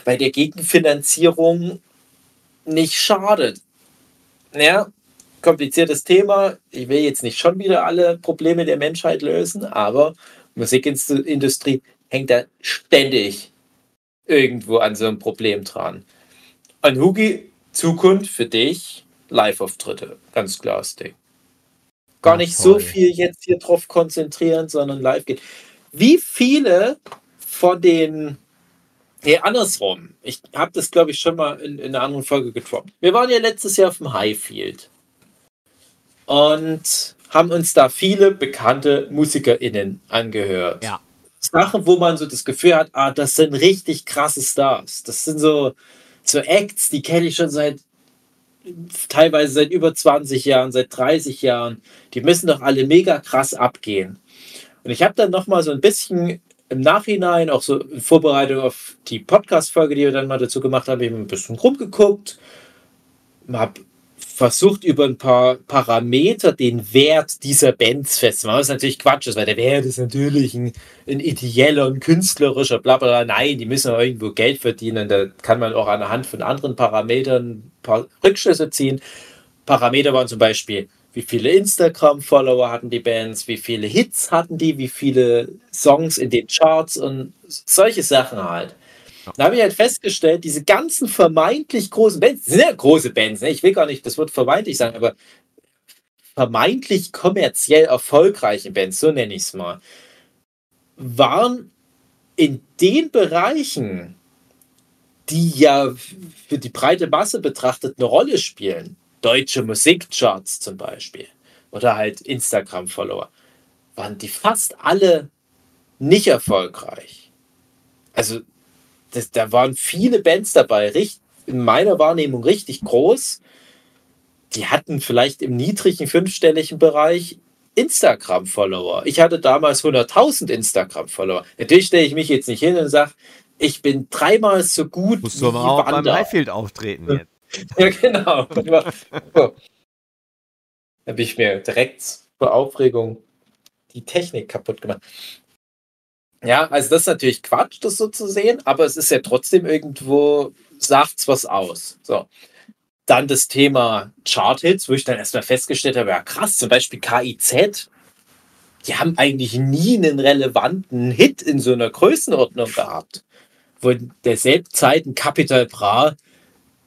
bei der Gegenfinanzierung nicht schadet. Ja, kompliziertes Thema. Ich will jetzt nicht schon wieder alle Probleme der Menschheit lösen, aber Musikindustrie hängt da ständig irgendwo an so einem Problem dran. Und Hugi, Zukunft für dich, Live-Auftritte. Ganz klares Ding. Gar nicht so viel jetzt hier drauf konzentrieren, sondern live gehen. wie viele von den Nee, andersrum. Ich habe das, glaube ich, schon mal in, in, einer anderen Folge getroffen. Wir waren ja letztes Jahr auf dem Highfield und haben uns da viele bekannte MusikerInnen angehört. Ja. Sachen, wo man so das Gefühl hat, ah, das sind richtig krasse Stars. Das sind so, so Acts, die kenne ich schon seit teilweise seit über 20 Jahren, seit 30 Jahren. Die müssen doch alle mega krass abgehen. Und ich habe dann noch mal so ein bisschen im Nachhinein, auch so in Vorbereitung auf die Podcast-Folge, die wir dann mal dazu gemacht haben, eben ein bisschen rumgeguckt, habe versucht, über ein paar Parameter den Wert dieser Bands festzumachen. Was natürlich Quatsch ist, weil der Wert ist natürlich ein, ein ideeller, ein künstlerischer, bla bla. Nein, die müssen irgendwo Geld verdienen. Da kann man auch anhand von anderen Parametern ein paar Rückschlüsse ziehen. Parameter waren zum Beispiel wie viele Instagram-Follower hatten die Bands, wie viele Hits hatten die, wie viele Songs in den Charts und solche Sachen halt. Da habe ich halt festgestellt, diese ganzen vermeintlich großen Bands, sind ja große Bands, ne? ich will gar nicht das Wort vermeintlich sagen, aber vermeintlich kommerziell erfolgreiche Bands, so nenne ich es mal, waren in den Bereichen, die ja für die breite Masse betrachtet eine Rolle spielen, deutsche Musikcharts zum Beispiel oder halt Instagram-Follower, waren die fast alle nicht erfolgreich. Also das, da waren viele Bands dabei, richtig, in meiner Wahrnehmung richtig groß. Die hatten vielleicht im niedrigen fünfstelligen Bereich Instagram-Follower. Ich hatte damals 100.000 Instagram-Follower. Natürlich stelle ich mich jetzt nicht hin und sage, ich bin dreimal so gut Musst wie du aber auch beim Highfield auftreten jetzt. Ja, genau. da habe ich mir direkt vor Aufregung die Technik kaputt gemacht. Ja, also das ist natürlich Quatsch, das so zu sehen, aber es ist ja trotzdem irgendwo, sagt es was aus. So. Dann das Thema Chart-Hits, wo ich dann erstmal festgestellt habe, ja krass, zum Beispiel KIZ, die haben eigentlich nie einen relevanten Hit in so einer Größenordnung gehabt. Wo in derselben Zeit ein Capital Bra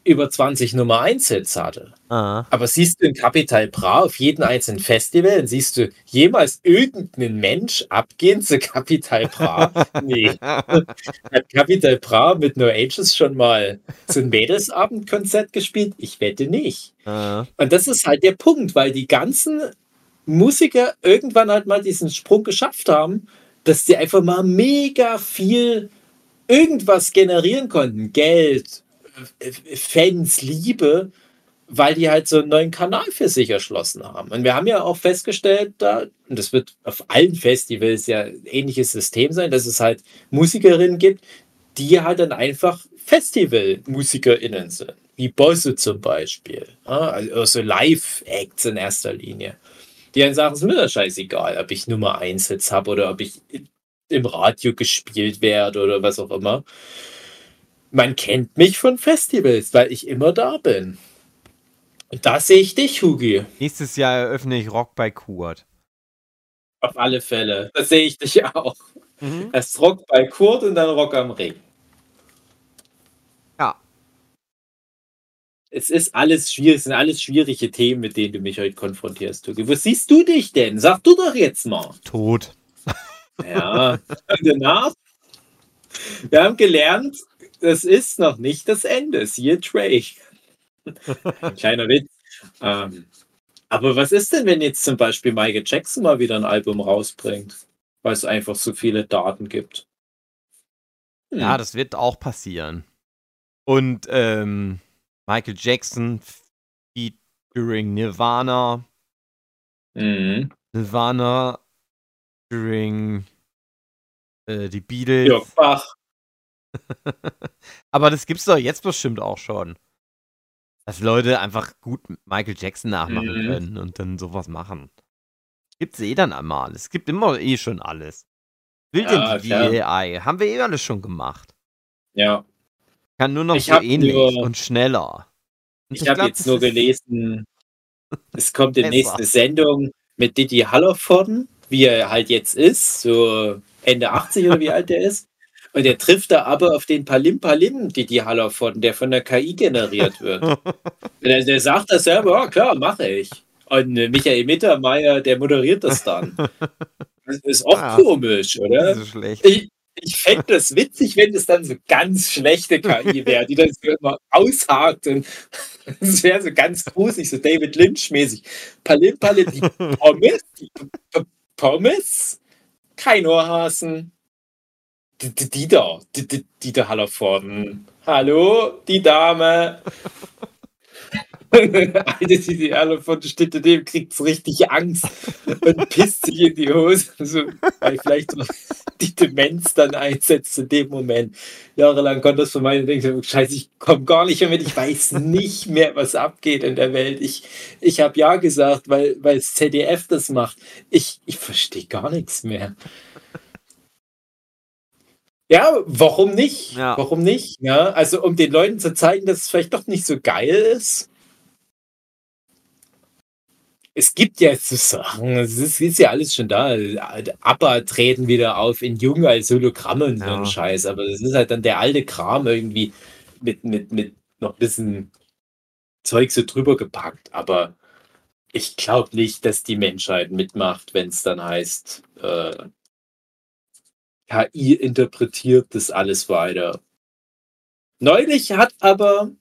über 20 Nummer 1 Hits hatte. Aha. Aber siehst du in Capital Bra auf jedem einzelnen Festival, siehst du jemals irgendeinen Mensch abgehen zu Capital Bra? nee. Hat Capital Bra mit No Ages schon mal so ein Mädelsabendkonzert gespielt? Ich wette nicht. Aha. Und das ist halt der Punkt, weil die ganzen Musiker irgendwann halt mal diesen Sprung geschafft haben, dass sie einfach mal mega viel irgendwas generieren konnten. Geld, Fans Liebe, weil die halt so einen neuen Kanal für sich erschlossen haben. Und wir haben ja auch festgestellt, da, und das wird auf allen Festivals ja ein ähnliches System sein, dass es halt Musikerinnen gibt, die halt dann einfach Festival-MusikerInnen sind. Wie Bosse zum Beispiel. Also Live-Acts in erster Linie. Die dann sagen, es ist mir das scheißegal, ob ich Nummer 1 jetzt habe oder ob ich im Radio gespielt werde oder was auch immer man kennt mich von Festivals, weil ich immer da bin. Und da sehe ich dich, Hugi. Nächstes Jahr eröffne ich Rock bei Kurt. Auf alle Fälle. Da sehe ich dich auch. Mhm. Erst Rock bei Kurt und dann Rock am Ring. Ja. Es ist alles schwierig, es sind alles schwierige Themen, mit denen du mich heute konfrontierst, Hugi. Wo siehst du dich denn? Sag du doch jetzt mal. Tot. Ja. Danach? Wir haben gelernt, das ist noch nicht das Ende. Siehe Trey. Ein kleiner Witz. Ähm, aber was ist denn, wenn jetzt zum Beispiel Michael Jackson mal wieder ein Album rausbringt, weil es einfach so viele Daten gibt? Hm. Ja, das wird auch passieren. Und ähm, Michael Jackson featuring Nirvana. Mhm. Nirvana during äh, die Beatles. Jörg Bach. Aber das gibt's doch jetzt bestimmt auch schon. Dass Leute einfach gut Michael Jackson nachmachen mhm. können und dann sowas machen. Gibt's eh dann einmal. Es gibt immer eh schon alles. Will ja, denn die AI? Haben wir eh alles schon gemacht. Ja. Kann nur noch ich so ähnlich nur, und schneller. Und ich habe jetzt nur gelesen, es kommt demnächst eine Sendung mit Didi Hallervorden, wie er halt jetzt ist, so Ende 80 oder wie alt er ist. Und der trifft da aber auf den Palim Palim, die die Hallervorden, der von der KI generiert wird. der, der, sagt das selber, ja klar, mache ich. Und äh, Michael Mittermeier, der moderiert das dann. Das ist auch Ah. komisch, oder? So schlecht. Ich, ich fände das witzig, wenn es dann so ganz schlechte KI wäre, die dann so immer aushakt und es wäre so ganz gruselig, so David Lynch-mäßig. Palim, Palim, die Pommes, die Pommes, kein Ohrhasen. Die, die, die da, die, die, Dieter Hallervorden. Hallo, die Dame. Alter, die Hallervorden steht daneben, kriegt richtig Angst und pisst sich in die Hose. So, weil vielleicht so die Demenz dann einsetzt in dem Moment. Jahrelang konnte das vermeiden und denke, so, scheiße, ich komme gar nicht mehr mit, ich weiß nicht mehr, was abgeht in der Welt. Ich, ich habe ja gesagt, weil, weil das ZDF das macht. Ich, ich verstehe gar nichts mehr. Ja, warum nicht? Ja. Warum nicht? Ja, also um den Leuten zu zeigen, dass es vielleicht doch nicht so geil ist. Es gibt ja so Sachen, es ist, ist ja alles schon da. ABBA treten wieder auf in Jung als Hologramme und so Ja. ein Scheiß, aber das ist halt dann der alte Kram irgendwie mit, mit, mit noch ein bisschen Zeug so drüber gepackt. Aber ich glaube nicht, dass die Menschheit mitmacht, wenn es dann heißt, äh, KI interpretiert das alles weiter. Neulich hat aber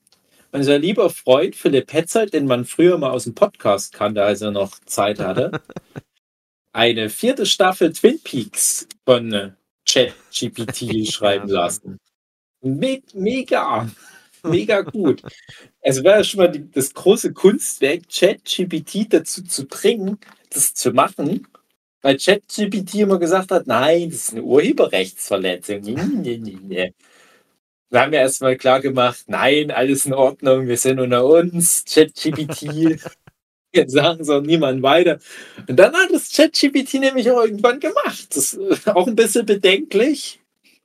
unser lieber Freund Philipp Petzold, den man früher mal aus dem Podcast kannte, als er noch Zeit hatte, eine vierte Staffel Twin Peaks von ChatGPT schreiben lassen. Me mega, mega gut. Also war ja schon mal die, das große Kunstwerk, ChatGPT dazu zu bringen, das zu machen, weil ChatGPT immer gesagt hat, nein, das ist eine Urheberrechtsverletzung. Nee, nee, nee. Wir haben ja erstmal klar gemacht, nein, alles in Ordnung, wir sind unter uns, ChatGPT, wir sagen es auch niemand weiter. Und dann hat das ChatGPT nämlich auch irgendwann gemacht. Das ist auch ein bisschen bedenklich.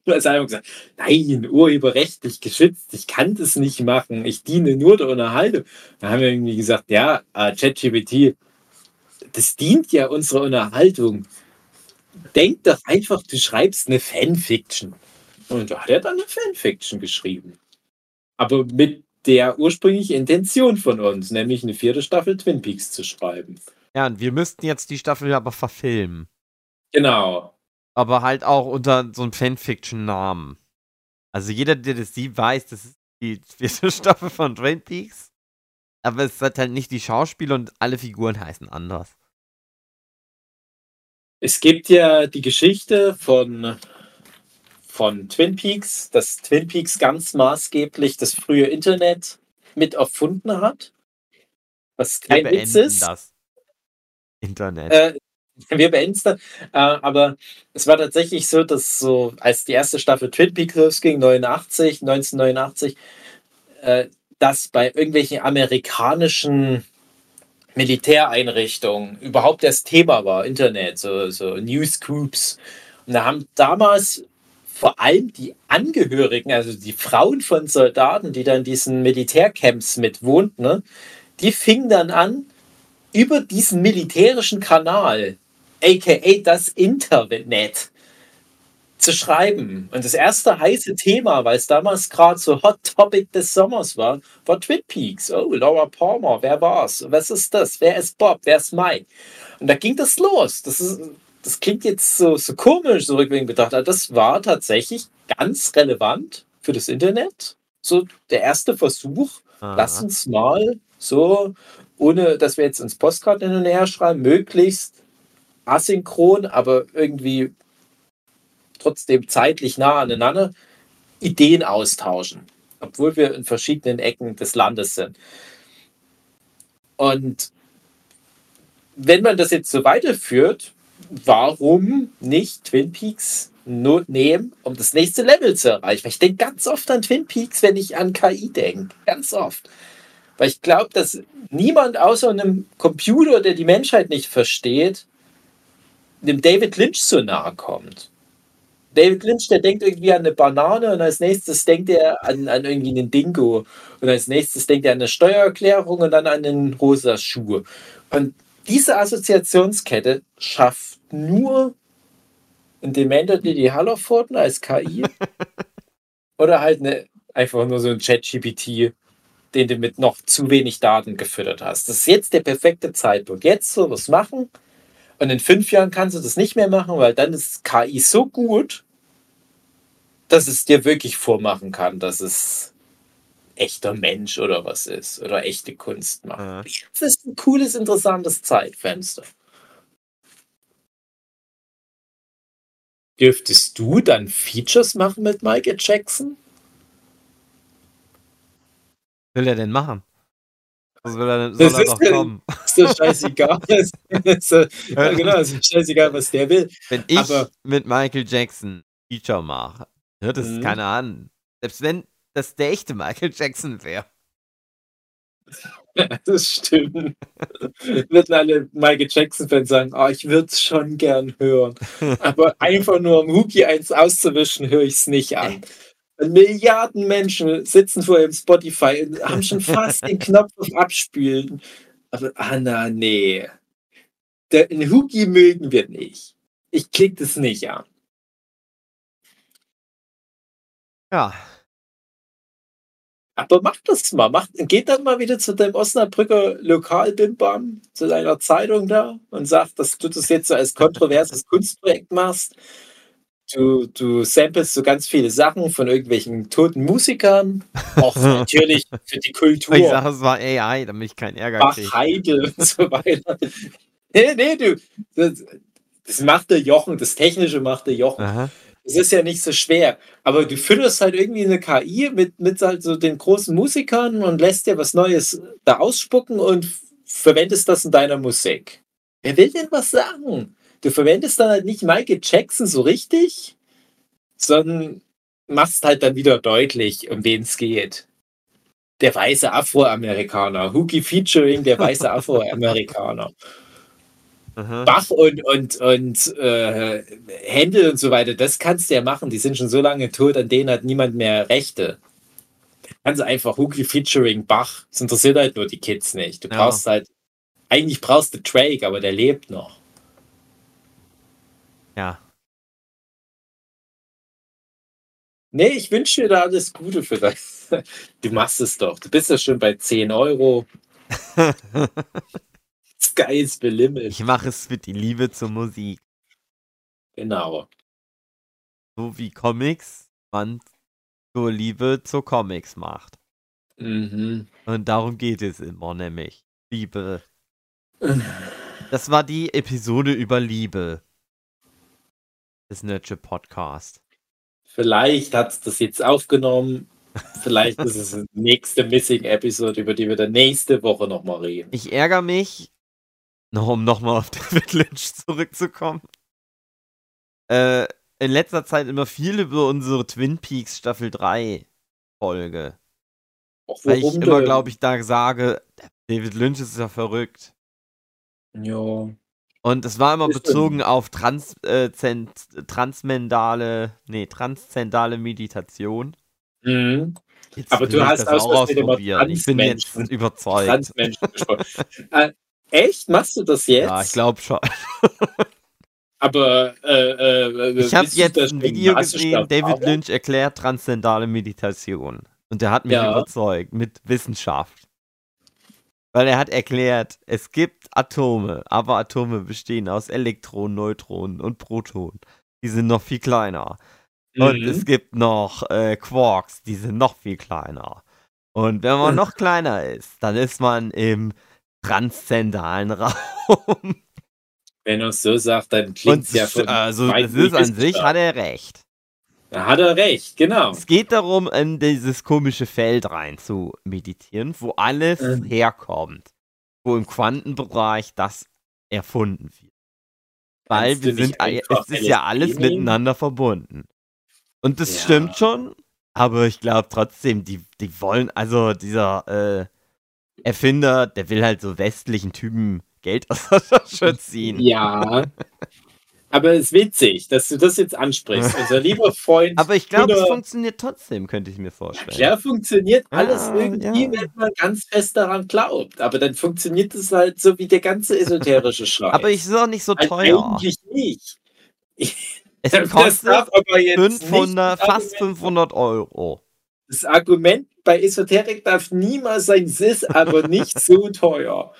Du hast einfach gesagt, nein, urheberrechtlich geschützt, ich kann das nicht machen, ich diene nur der Unterhaltung. Dann haben wir irgendwie gesagt, ja, äh, ChatGPT, das dient ja unserer Unterhaltung. Denk doch einfach, du schreibst eine Fanfiction. Und da hat er dann eine Fanfiction geschrieben. Aber mit der ursprünglichen Intention von uns, nämlich eine vierte Staffel Twin Peaks zu schreiben. Ja, und wir müssten jetzt die Staffel aber verfilmen. Genau. Aber halt auch unter so einem Fanfiction-Namen. Also jeder, der das sieht, weiß, das ist die vierte Staffel von Twin Peaks. Aber es hat halt nicht die Schauspieler und alle Figuren heißen anders. Es gibt ja die Geschichte von, von Twin Peaks, dass Twin Peaks ganz maßgeblich das frühe Internet mit erfunden hat. Was Wir kein Witz beenden ist. das. Internet. Äh, wir beenden es dann. Äh, aber es war tatsächlich so, dass so, als die erste Staffel Twin Peaks losging, 89, 1989, äh, dass bei irgendwelchen amerikanischen Militäreinrichtungen überhaupt das Thema war, Internet, so, so Newsgroups. Und da haben damals vor allem die Angehörigen, also die Frauen von Soldaten, die dann diesen Militärcamps mit wohnten, ne, die fingen dann an, über diesen militärischen Kanal, aka das Internet, zu schreiben. Und das erste heiße Thema, weil es damals gerade so Hot Topic des Sommers war, war Twin Peaks. Oh, Laura Palmer, wer war's? Was ist das? Wer ist Bob? Wer ist Mike? Und da ging das los. Das, ist, das klingt jetzt so, so komisch, so rückwärts betrachtet, aber das war tatsächlich ganz relevant für das Internet. So der erste Versuch, Aha. lass uns mal so, ohne dass wir jetzt ins Postcard hin und her schreiben, möglichst asynchron, aber irgendwie trotzdem zeitlich nah aneinander, Ideen austauschen, obwohl wir in verschiedenen Ecken des Landes sind. Und wenn man das jetzt so weiterführt, warum nicht Twin Peaks nur nehmen, um das nächste Level zu erreichen? Weil ich denke ganz oft an Twin Peaks, wenn ich an KI denke. Ganz oft. Weil ich glaube, dass niemand außer einem Computer, der die Menschheit nicht versteht, dem David Lynch so nahe kommt. David Lynch, der denkt irgendwie an eine Banane und als nächstes denkt er an, an irgendwie einen Dingo und als nächstes denkt er an eine Steuererklärung und dann an einen rosa Schuh. Und diese Assoziationskette schafft nur ein dementer Didi Hallervorden als KI oder halt eine, einfach nur so ein Chat-GPT, den du mit noch zu wenig Daten gefüttert hast. Das ist jetzt der perfekte Zeitpunkt. Jetzt so was machen Und in fünf Jahren kannst du das nicht mehr machen, weil dann ist KI so gut, dass es dir wirklich vormachen kann, dass es echter Mensch oder was ist oder echte Kunst macht. Ja. Das ist ein cooles, interessantes Zeitfenster. Dürftest du dann Features machen mit Michael Jackson? will er denn machen? Was will er denn? Soll Das er ist ja- kommen? Ist doch scheißegal. ja, genau, ist scheißegal, was der will. Wenn ich Aber- mit Michael Jackson Feature mache, hört es Mhm. keiner an. Selbst wenn das der echte Michael Jackson wäre. Das stimmt. Würden alle Michael Jackson-Fans sagen, oh, ich würde es schon gern hören. Aber einfach nur um Huki eins auszuwischen, höre ich es nicht an. Milliarden Menschen sitzen vor ihrem Spotify und haben schon fast den Knopf auf Abspielen. Aber Anna, nee. Der, den Huki mögen wir nicht. Ich klicke das nicht an. Ja, Aber mach das mal. Mach, geht dann mal wieder zu deinem Osnabrücker Lokalbimbam, zu deiner Zeitung da und sag, dass du das jetzt so als kontroverses Kunstprojekt machst. Du, du samplest so ganz viele Sachen von irgendwelchen toten Musikern. Auch natürlich für die Kultur. ich sage, es war AI, damit ich keinen Ärger Bach, kriege. Heidel und so weiter. Nee, nee, du. Das, das macht der Jochen, das Technische macht der Jochen. Aha. Es ist ja nicht so schwer, aber du fütterst halt irgendwie eine KI mit, mit halt so den großen Musikern und lässt dir was Neues da ausspucken und verwendest das in deiner Musik. Wer will denn was sagen? Du verwendest dann halt nicht Michael Jackson so richtig, sondern machst halt dann wieder deutlich, um wen es geht. Der weiße Afroamerikaner, Hookie featuring der weiße Afroamerikaner. Aha. Bach und, und, und äh, Händel und so weiter, das kannst du ja machen. Die sind schon so lange tot, an denen hat niemand mehr Rechte. Ganz einfach Hookie featuring Bach. Das interessiert halt nur die Kids nicht. Du Ja. brauchst halt, eigentlich brauchst du Drake, aber der lebt noch. Ja. Nee, ich wünsche dir da alles Gute für das. Du machst es doch. Du bist ja schon bei 10 Euro. Sky is the limit. ich mache es mit die Liebe zur Musik. Genau. So wie Comics man zur Liebe zu Comics macht. Mhm. Und darum geht es immer, nämlich. Liebe. Das war die Episode über Liebe. Des Nurture Podcast. Vielleicht hat es das jetzt aufgenommen. Vielleicht ist es die nächste Missing-Episode, über die wir dann nächste Woche nochmal reden. Ich ärgere mich, noch um nochmal auf David Lynch zurückzukommen. Äh, in letzter Zeit immer viel über unsere Twin Peaks Staffel 3 Folge. Auch Weil ich immer, glaube ich, da sage, David Lynch ist ja verrückt. Ja. Und es war immer bezogen auf trans, äh, transmendale, nee, transzendale Meditation. Mhm. Jetzt Aber du hast das auch ausprobieren. Ich bin jetzt überzeugt. Transmenschen gesprochen. äh, echt? Machst du das jetzt? Ja, ich glaube schon. Aber äh, äh, Ich habe bist du jetzt ein Video gesehen, David? Lynch erklärt transzendale Meditation. Und der hat mich Ja. überzeugt mit Wissenschaft. Weil er hat erklärt, es gibt Atome, aber Atome bestehen aus Elektronen, Neutronen und Protonen. Die sind noch viel kleiner. Und Mhm. es gibt noch äh, Quarks, die sind noch viel kleiner. Und wenn man noch kleiner ist, dann ist man im transzendalen Raum. Wenn er es so sagt, dann klingt es ja von also das ist an sich, hat er recht. Da hat er recht, genau. Es geht darum, in dieses komische Feld rein zu meditieren, wo alles Mhm. herkommt. Wo im Quantenbereich das erfunden wird. Weil Kannst wir sind, es ist ja alles miteinander verbunden. Und das Ja. stimmt schon, aber ich glaube trotzdem, die, die wollen, also dieser äh, Erfinder, der will halt so westlichen Typen Geld aus der Tasche ziehen. Ja. Aber es ist witzig, dass du das jetzt ansprichst. Unser lieber Freund. Aber ich glaube, es funktioniert trotzdem, könnte ich mir vorstellen. Klar funktioniert alles Ah, irgendwie, ja. wenn man ganz fest daran glaubt. Aber dann funktioniert es halt so wie der ganze esoterische Scheiß. Aber ich ist auch nicht so halt teuer. eigentlich nicht. Es Das kostet darf aber jetzt 500, nicht das fast Argument- 500 Euro. Das Argument bei Esoterik darf niemals sein, es ist aber nicht so teuer.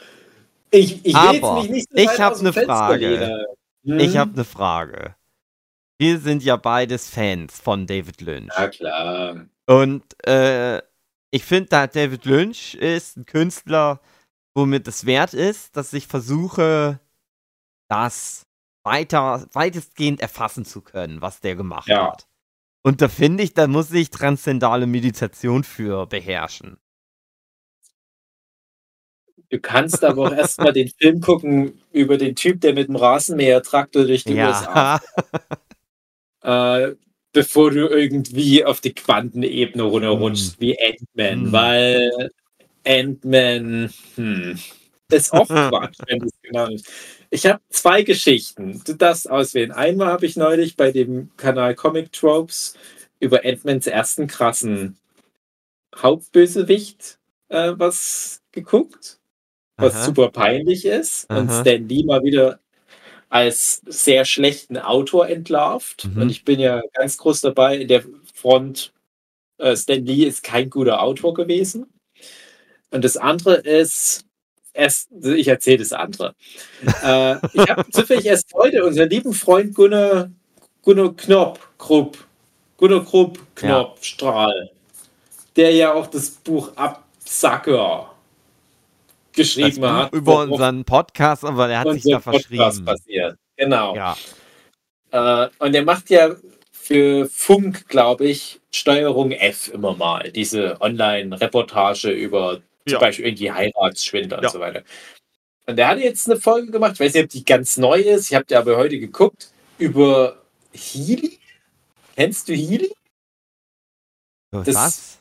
Ich, ich will jetzt mich nicht so ich weit hab aus dem ne Fenster Frage. lehnen. Hm? Ich habe eine Frage. Wir sind ja beides Fans von David Lynch. Ja, klar. Und äh, ich finde, da David Lynch ist ein Künstler, womit es wert ist, dass ich versuche, das weiter, weitestgehend erfassen zu können, was der gemacht Ja. hat. Und da finde ich, da muss ich transzendale Meditation für beherrschen. Du kannst aber auch erstmal den Film gucken über den Typ, der mit dem Rasenmäher-Traktor durch die USA Ja. äh, bevor du irgendwie auf die Quantenebene runterrutschst, wie Ant-Man, Mm. weil Ant-Man hm, ist auch Quatsch, wenn du es genau nimmst. Ich habe zwei Geschichten. Du darfst auswählen. Einmal habe ich neulich bei dem Kanal Comic Tropes über Ant-Mans ersten krassen Hauptbösewicht äh, was geguckt, was Aha. super peinlich ist und Aha. Stan Lee mal wieder als sehr schlechten Autor entlarvt. Mhm. Und ich bin ja ganz groß dabei in der Front. Äh, Stan Lee ist kein guter Autor gewesen. Und das andere ist, erst, ich erzähle das andere. äh, ich habe zufällig erst heute unseren lieben Freund Gunnar, Gunnar Knopp, Krupp, Gunnar Krupp, Knopp, Strahl, der ja auch das Buch Absacker geschrieben hat. über unseren Podcast, aber der hat sich da Podcast verschrieben. Passiert. Genau. Ja. Äh, und er macht ja für Funk, glaube ich, Steuerung F immer mal. Diese Online-Reportage über zum Ja. Beispiel irgendwie Heiratsschwindel und Ja. so weiter. Und der hat jetzt eine Folge gemacht, ich weiß nicht, ob die ganz neu ist, ich habe die aber heute geguckt, über Healy. Kennst du Healy? Das- Was?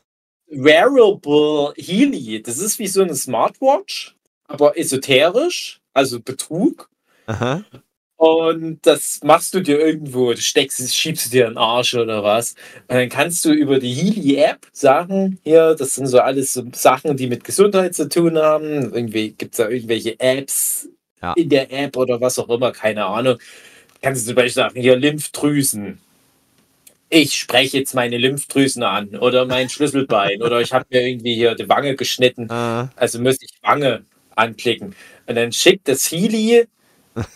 Wearable Healy. Das ist wie so eine Smartwatch, aber esoterisch, also Betrug. Aha. Und das machst du dir irgendwo, das steckst, es, schiebst du dir in den Arsch oder was. Und dann kannst du über die Healy-App sagen, hier, das sind so alles so Sachen, die mit Gesundheit zu tun haben. Irgendwie gibt es da irgendwelche Apps Ja. in der App oder was auch immer, keine Ahnung. Kannst du zum Beispiel sagen, hier Lymphdrüsen. Ich spreche jetzt meine Lymphdrüsen an oder mein Schlüsselbein oder ich habe mir irgendwie hier die Wange geschnitten. Äh, Also müsste ich Wange anklicken. Und dann schickt das Healy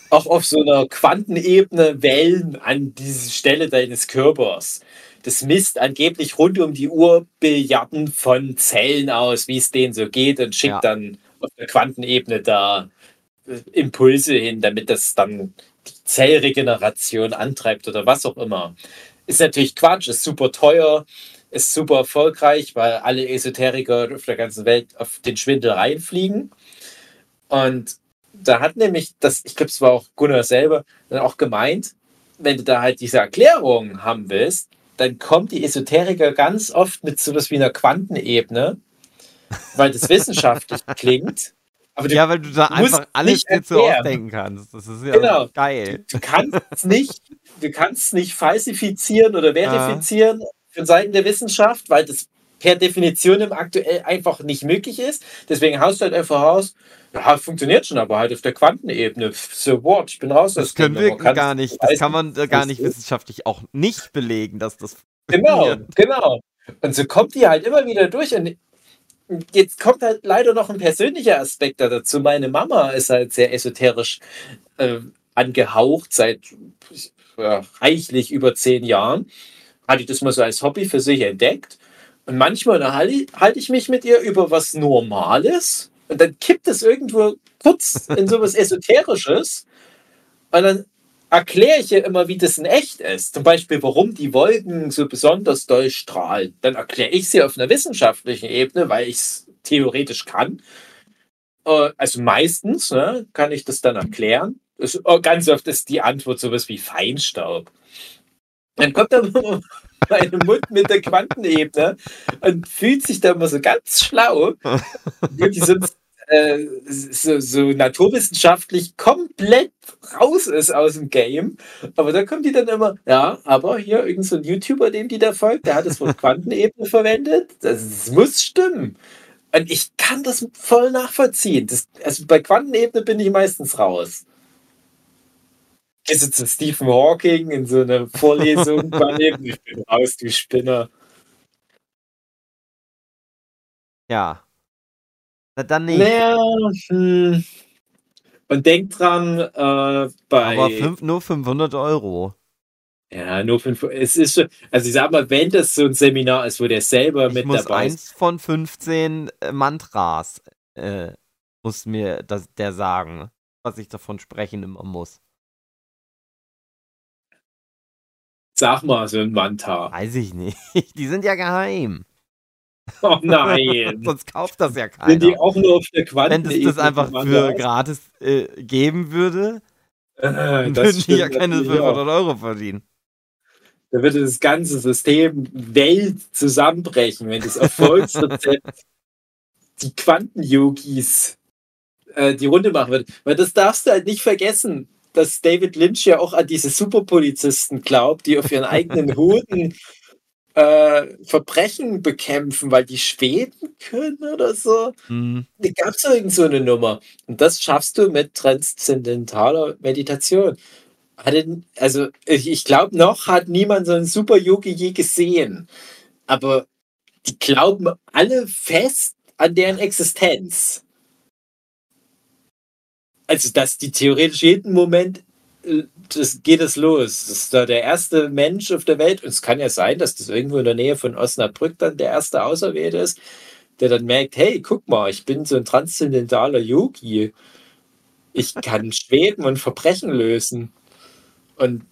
auch auf so einer Quantenebene Wellen an diese Stelle deines Körpers. Das misst angeblich rund um die Uhr Billiarden von Zellen aus, wie es denen so geht und schickt Ja. dann auf der Quantenebene da äh, Impulse hin, damit das dann die Zellregeneration antreibt oder was auch immer. Ist natürlich Quatsch, ist super teuer, ist super erfolgreich, weil alle Esoteriker auf der ganzen Welt auf den Schwindel reinfliegen. Und da hat nämlich, das, ich glaube, es war auch Gunnar selber, dann auch gemeint, wenn du da halt diese Erklärung haben willst, dann kommt die Esoteriker ganz oft mit sowas wie einer Quantenebene, weil das wissenschaftlich klingt. Aber ja, weil du da einfach alles dir so erklären. ausdenken kannst. Das ist ja Genau. geil. du kannst es nicht, du kannst nicht falsifizieren oder verifizieren von Seiten der Wissenschaft, weil das per Definition im aktuell einfach nicht möglich ist. Deswegen haust du halt einfach raus, ja, funktioniert schon, aber halt auf der Quantenebene. So what? Ich bin raus. Das können wir gar nicht. Das kann man gar nicht wissenschaftlich auch nicht belegen, dass das Genau, funktioniert. genau. Und so kommt die halt immer wieder durch. Und jetzt kommt halt leider noch ein persönlicher Aspekt da dazu. Meine Mama ist halt sehr esoterisch äh, angehaucht seit ja, reichlich über zehn Jahren. Hatte das mal so als Hobby für sich entdeckt. Und manchmal halte halte ich mich mit ihr über was Normales. Und dann kippt es irgendwo kurz in sowas Esoterisches. Und dann erkläre ich ihr immer, wie das in echt ist. Zum Beispiel, warum die Wolken so besonders doll strahlen. Dann erkläre ich sie auf einer wissenschaftlichen Ebene, weil ich es theoretisch kann. Äh, Also meistens ne, kann ich das dann erklären. Das, oh, ganz oft ist die Antwort sowas wie Feinstaub. Dann kommt aber meine Mund mit der Quantenebene und fühlt sich da immer so ganz schlau. Wirklich sonst äh, so, so naturwissenschaftlich komplett raus ist aus dem Game. Aber da kommt die dann immer, ja, aber hier irgendein so ein YouTuber, dem die da folgt, der hat das Wort Quantenebene verwendet. Das, das muss stimmen. Und ich kann das voll nachvollziehen. Das, also bei Quantenebene bin ich meistens raus. Gehst du zu Stephen Hawking in so eine Vorlesung, Quantenebene, ich bin raus, du Spinner. Ja. Na dann nicht. Naja, hm, Und denk dran, äh, bei. Aber fünf, nur 500 Euro. Ja, nur fünf. Es ist schon, also ich sag mal, wenn das so ein Seminar ist, wo der selber Ich mit muss dabei eins ist. von 15 äh, Mantras, äh, muss mir das, der sagen, was ich davon sprechen immer muss. Sag mal, so ein Manta. Weiß ich nicht. Die sind ja geheim. Oh nein. Sonst kauft das ja Sind die keiner. auch nur auf der Wenn Quanten? es das einfach für gratis äh, geben würde, äh, würden die ja keine natürlich 500 auch. Euro verdienen. Da würde das ganze System Welt zusammenbrechen, wenn das Erfolgsrezept die Quanten-Yogis äh, die Runde machen würde. Weil das darfst du halt nicht vergessen, dass David Lynch ja auch an diese Superpolizisten glaubt, die auf ihren eigenen Huten äh, Verbrechen bekämpfen, weil die Schweden können oder so. Hm. Da gab es irgend so eine Nummer. Und das schaffst du mit transzendentaler Meditation. Hatte, also ich, ich glaube, noch hat niemand so einen Super-Yogi je gesehen. Aber die glauben alle fest an deren Existenz. Also, dass die theoretisch jeden Moment das geht es los. Das ist da der erste Mensch auf der Welt. Und es kann ja sein, dass das irgendwo in der Nähe von Osnabrück dann der erste Auserwählte ist, der dann merkt, hey, guck mal, ich bin so ein transzendentaler Yogi. Ich kann schweben und Verbrechen lösen. Und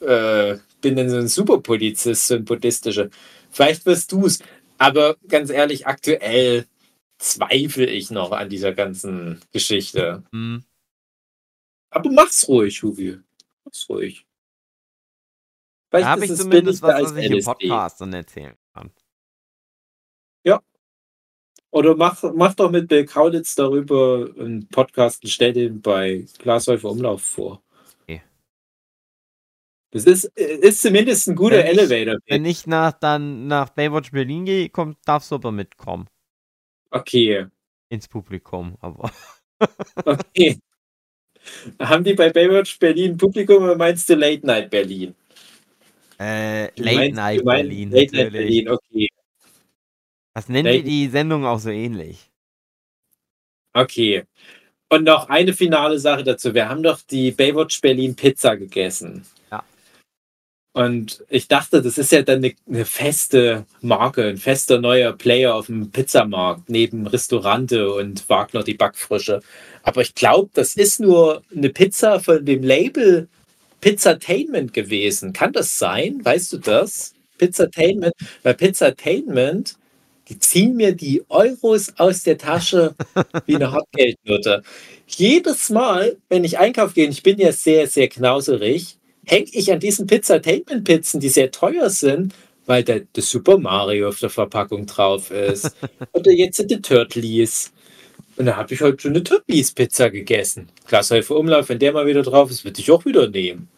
äh, bin dann so ein Superpolizist, so ein buddhistischer. Vielleicht wirst du es. Aber ganz ehrlich, aktuell zweifle ich noch an dieser ganzen Geschichte. Hm. Aber mach's ruhig, Hugi. Mach's ruhig. Da Vielleicht habe ist ich es zumindest was, was ich im. Podcast dann erzählen kann. Oder mach, mach doch mit Bill Kaulitz darüber einen Podcast und stell den bei Glashäufer Umlauf vor. Okay. Das ist, ist zumindest ein guter Wenn ich- Elevator. Wenn ich nach, dann nach Baywatch Berlin gehe, kommt, darfst du aber mitkommen. Okay. Ins Publikum. Aber Okay. Haben die bei Baywatch Berlin Publikum oder meinst du Late Night Berlin? äh, Late meinst- Night meinst Berlin. Late Night natürlich. Berlin, okay. Das nennen Late- die die Sendung auch so ähnlich. Okay. Und noch eine finale Sache dazu. Wir haben doch die Baywatch Berlin Pizza gegessen. Ja. Und ich dachte, das ist ja dann eine, eine feste Marke, ein fester neuer Player auf dem Pizzamarkt, neben Restaurante und Wagner die Backfrische. Aber ich glaube, das ist nur eine Pizza von dem Label Pizzatainment gewesen. Kann das sein? Weißt du das? Pizzatainment? Weil Pizzatainment, die ziehen mir die Euros aus der Tasche wie eine Hartgeldnote. Jedes Mal, wenn ich einkaufen gehe, und ich bin ja sehr, sehr knauserig, hänge ich an diesen Pizzatainment-Pizzen, die sehr teuer sind, weil da der Super Mario auf der Verpackung drauf ist. Oder jetzt sind die Turtlies. Und da habe ich heute schon eine Turtlies-Pizza gegessen. Glashäufer Umlauf, wenn der mal wieder drauf ist, würde ich auch wieder nehmen.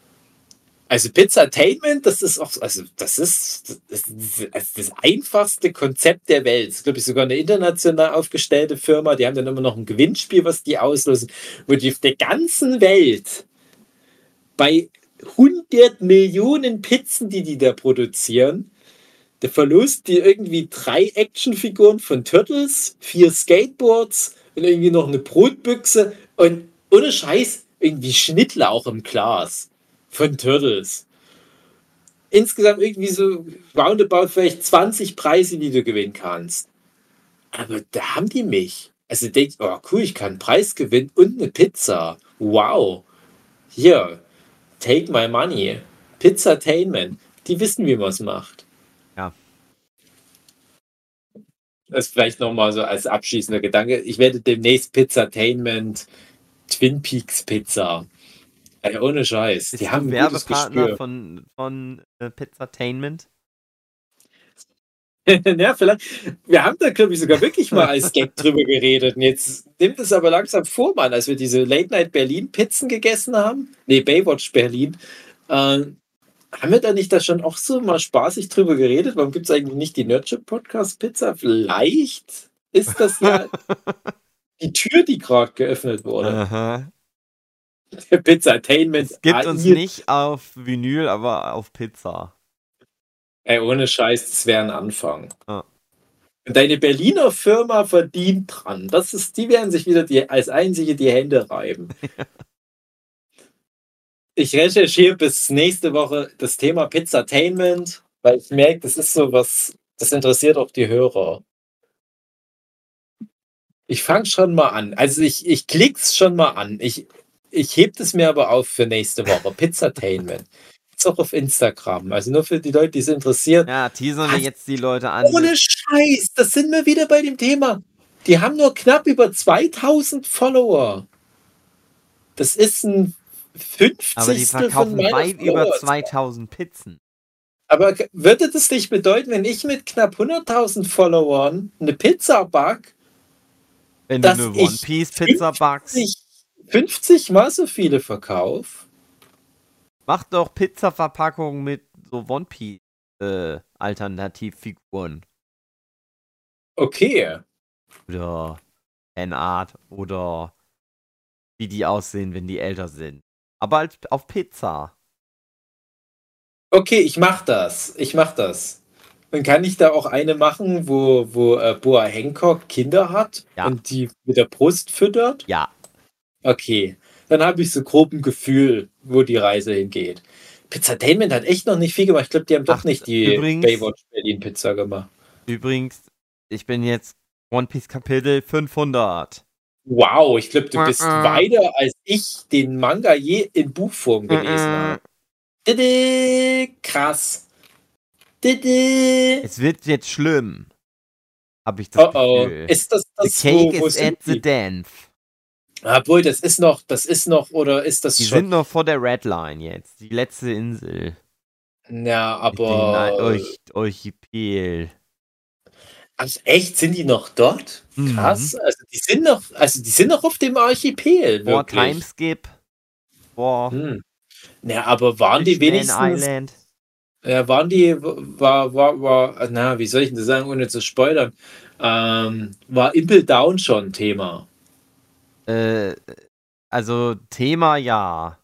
Also Pizzatainment, das ist auch, also das ist das, ist das, das einfachste Konzept der Welt. Das ist, glaube ich, sogar eine international aufgestellte Firma. Die haben dann immer noch ein Gewinnspiel, was die auslösen, wo die auf der ganzen Welt bei 100 Millionen Pizzen, die die da produzieren, der verlost die irgendwie drei Actionfiguren von Turtles, vier Skateboards und irgendwie noch eine Brotbüchse und ohne Scheiß irgendwie Schnittlauch im Glas von Turtles. Insgesamt irgendwie so roundabout vielleicht 20 Preise, die du gewinnen kannst. Aber da haben die mich. Also denk, oh cool, ich kann einen Preis gewinnen und eine Pizza. Wow. Hier, take my money. Pizzatainment. Die wissen, wie man es macht. Ja. Das vielleicht nochmal so als abschließender Gedanke. Ich werde demnächst Pizzatainment Twin Peaks Pizza. Ey, ohne Scheiß. Bist Die haben Werbepartner von, von äh, Pizzatainment? ja, vielleicht. Wir haben da, glaube ich, sogar wirklich mal als Gag drüber geredet. Und jetzt nimmt es aber langsam vor, Mann, als wir diese Late Night Berlin Pizzen gegessen haben. Nee, Baywatch Berlin. Äh, haben wir da nicht da schon auch so mal spaßig drüber geredet? Warum gibt es eigentlich nicht die Nerdship Podcast Pizza? Vielleicht ist das ja die Tür, die gerade geöffnet wurde. Aha. Pizzatainment. Es gibt uns nicht auf Vinyl, aber auf Pizza. Ey, ohne Scheiß, das wäre ein Anfang. Ja. Deine Berliner Firma verdient dran. Das ist, die werden sich wieder die, als einzige die Hände reiben. ich recherchiere bis nächste Woche das Thema Pizzatainment, weil ich merke, das ist so was, das interessiert auch die Hörer. Ich fange schon mal an. Also ich, ich klick's schon mal an. Ich, ich heb es mir aber auf für nächste Woche. Pizzatainment. Jetzt auch auf Instagram. Also nur für die Leute, die es interessiert. Ja, teasern wir jetzt die Leute an. Ohne Scheiß, das sind wir wieder bei dem Thema. Die haben nur knapp über 2000 Follower. Das ist ein 50. Aber die verkaufen weit über 2000 Pizzen. Aber würde das nicht bedeuten, wenn ich mit knapp 100.000 Followern eine Pizza back, wenn du eine One Piece Pizza backst, 50 mal so viele verkauf? Mach doch Pizza-Verpackungen mit so One Piece äh, Alternativfiguren. Okay. Oder N-Art oder wie die aussehen, wenn die älter sind. Aber halt auf Pizza. Okay, ich mach das. Ich mach das. Dann kann ich da auch eine machen, wo, wo äh, Boa Hancock Kinder hat Ja. und die mit der Brust füttert. Ja. Okay. Dann habe ich so grob ein Gefühl, wo die Reise hingeht. Pizzatainment hat echt noch nicht viel gemacht. Ich glaube, die haben doch Ach, nicht die übrigens- Baywatch Berlin Pizza gemacht. Übrigens, ich bin jetzt One Piece Kapitel 500. Wow, ich glaube, du bist weiter, als ich den Manga je in Buchform gelesen habe. Didi, krass. Didi. Es wird jetzt schlimm. Habe ich das Oh oh. Gefühl. Ist das the das, cake wo, wo is at the die? dance. Obwohl, das ist noch, das ist noch, oder ist das Die schon? sind noch vor der Red Line jetzt. Die letzte Insel. ja, Ei- aber. Euch, Archipel. Ach, echt, sind die noch dort? Mhm. Krass. Also die sind noch, also die sind noch auf dem Archipel. Vor Wirklich. Timeskip. Vor Hm. Ja, aber waren die wenigstens. Island. Ja, waren die, war, war, war, na, wie soll ich denn das sagen, ohne zu spoilern? Ähm, war Impel Down schon Thema. Äh, also Thema ja.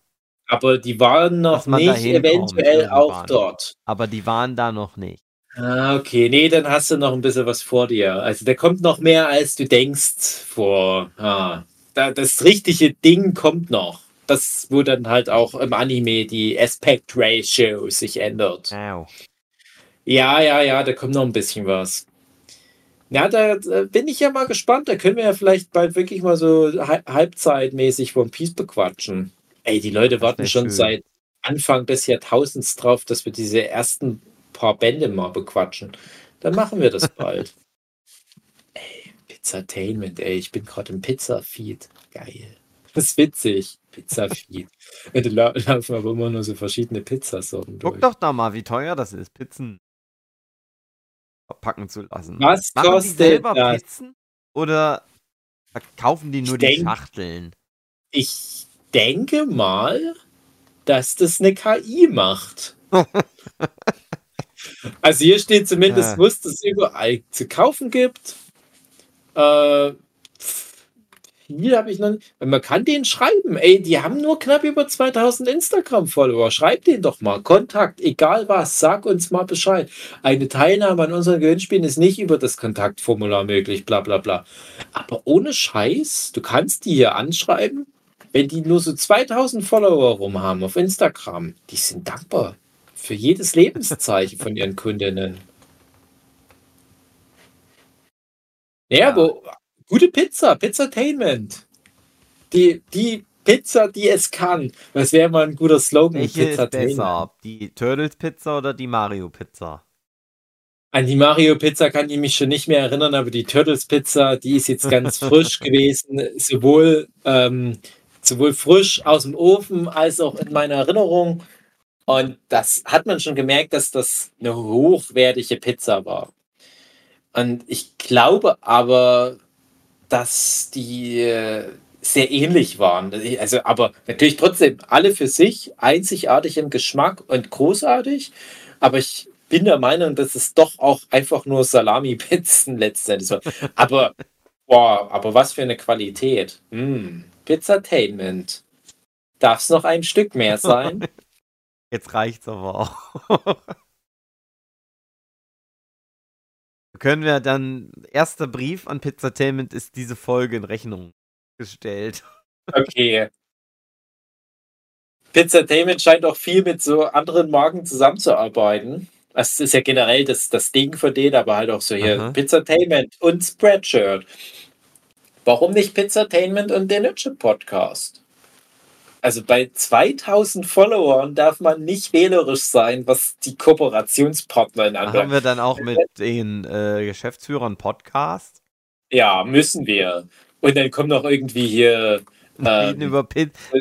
Aber die waren noch nicht eventuell auch dort. Aber die waren da noch nicht. Ah, okay. Nee, dann hast du noch ein bisschen was vor dir. Also da kommt noch mehr, als du denkst vor. Ah, da, das richtige Ding kommt noch. Das, wo dann halt auch im Anime die Aspect Ratio sich ändert. Au. Ja, ja, ja, da kommt noch ein bisschen was. Ja, da, bin ich ja mal gespannt. Da können wir ja vielleicht bald wirklich mal so hal- halbzeitmäßig One Piece bequatschen. Ey, die Leute warten schon schön. seit Anfang des Jahrtausends drauf, dass wir diese ersten paar Bände mal bequatschen. Dann machen wir das bald. ey, Pizzatainment, ey, ich bin gerade im Pizza-Feed. Geil. Das ist witzig. Pizza-Feed. Da lau- laufen aber immer nur so verschiedene Pizzasorten durch. Guck doch da mal, wie teuer das ist, Pizzen verpacken zu lassen. Was Machen die kostet selber das? Pizzen? Oder verkaufen die Ich nur die denk- Schachteln? Ich denke mal, dass das eine KI macht. also hier steht zumindest, Ja. wo es überall zu kaufen gibt. Äh, viel habe ich noch nicht. Man kann den schreiben. Ey, die haben nur knapp über 2000 Instagram-Follower. Schreib den doch mal. Kontakt, egal was. Sag uns mal Bescheid. Eine Teilnahme an unseren Gewinnspielen ist nicht über das Kontaktformular möglich. Bla bla bla. Aber ohne Scheiß, du kannst die hier anschreiben. Wenn die nur so 2000 Follower rum haben auf Instagram, die sind dankbar für jedes Lebenszeichen von ihren Kundinnen. Ja, Ja. aber gute Pizza, Pizzatainment. Die, die Pizza, die es kann. Das wäre mal ein guter Slogan. Welche ist besser? Die Turtles Pizza oder die Mario Pizza? An die Mario Pizza kann ich mich schon nicht mehr erinnern, aber die Turtles Pizza, die ist jetzt ganz frisch gewesen. Sowohl, ähm, sowohl frisch aus dem Ofen als auch in meiner Erinnerung. Und das hat man schon gemerkt, dass das eine hochwertige Pizza war. Und ich glaube aber, dass die äh, sehr ähnlich waren. Also, aber natürlich trotzdem alle für sich einzigartig im Geschmack und großartig. Aber ich bin der Meinung, dass es doch auch einfach nur Salami-Pizzen letztendlich waren. Aber, boah, aber was für eine Qualität. Mm, Pizzatainment. Darf es noch ein Stück mehr sein? Jetzt reicht's aber auch. Können wir dann, erster Brief an Pizzatainment ist diese Folge in Rechnung gestellt. Okay. Pizzatainment scheint auch viel mit so anderen Marken zusammenzuarbeiten. Das ist ja generell das, das Ding für den, aber halt auch so hier Aha. Pizzatainment und Spreadshirt. Warum nicht Pizzatainment und der Nütsche Podcast? Also bei 2000 Followern darf man nicht wählerisch sein, was die Kooperationspartner in Haben anbelangt. wir dann auch mit den äh, Geschäftsführern Podcast? Ja, müssen wir. Und dann kommt noch irgendwie hier Ähm, über,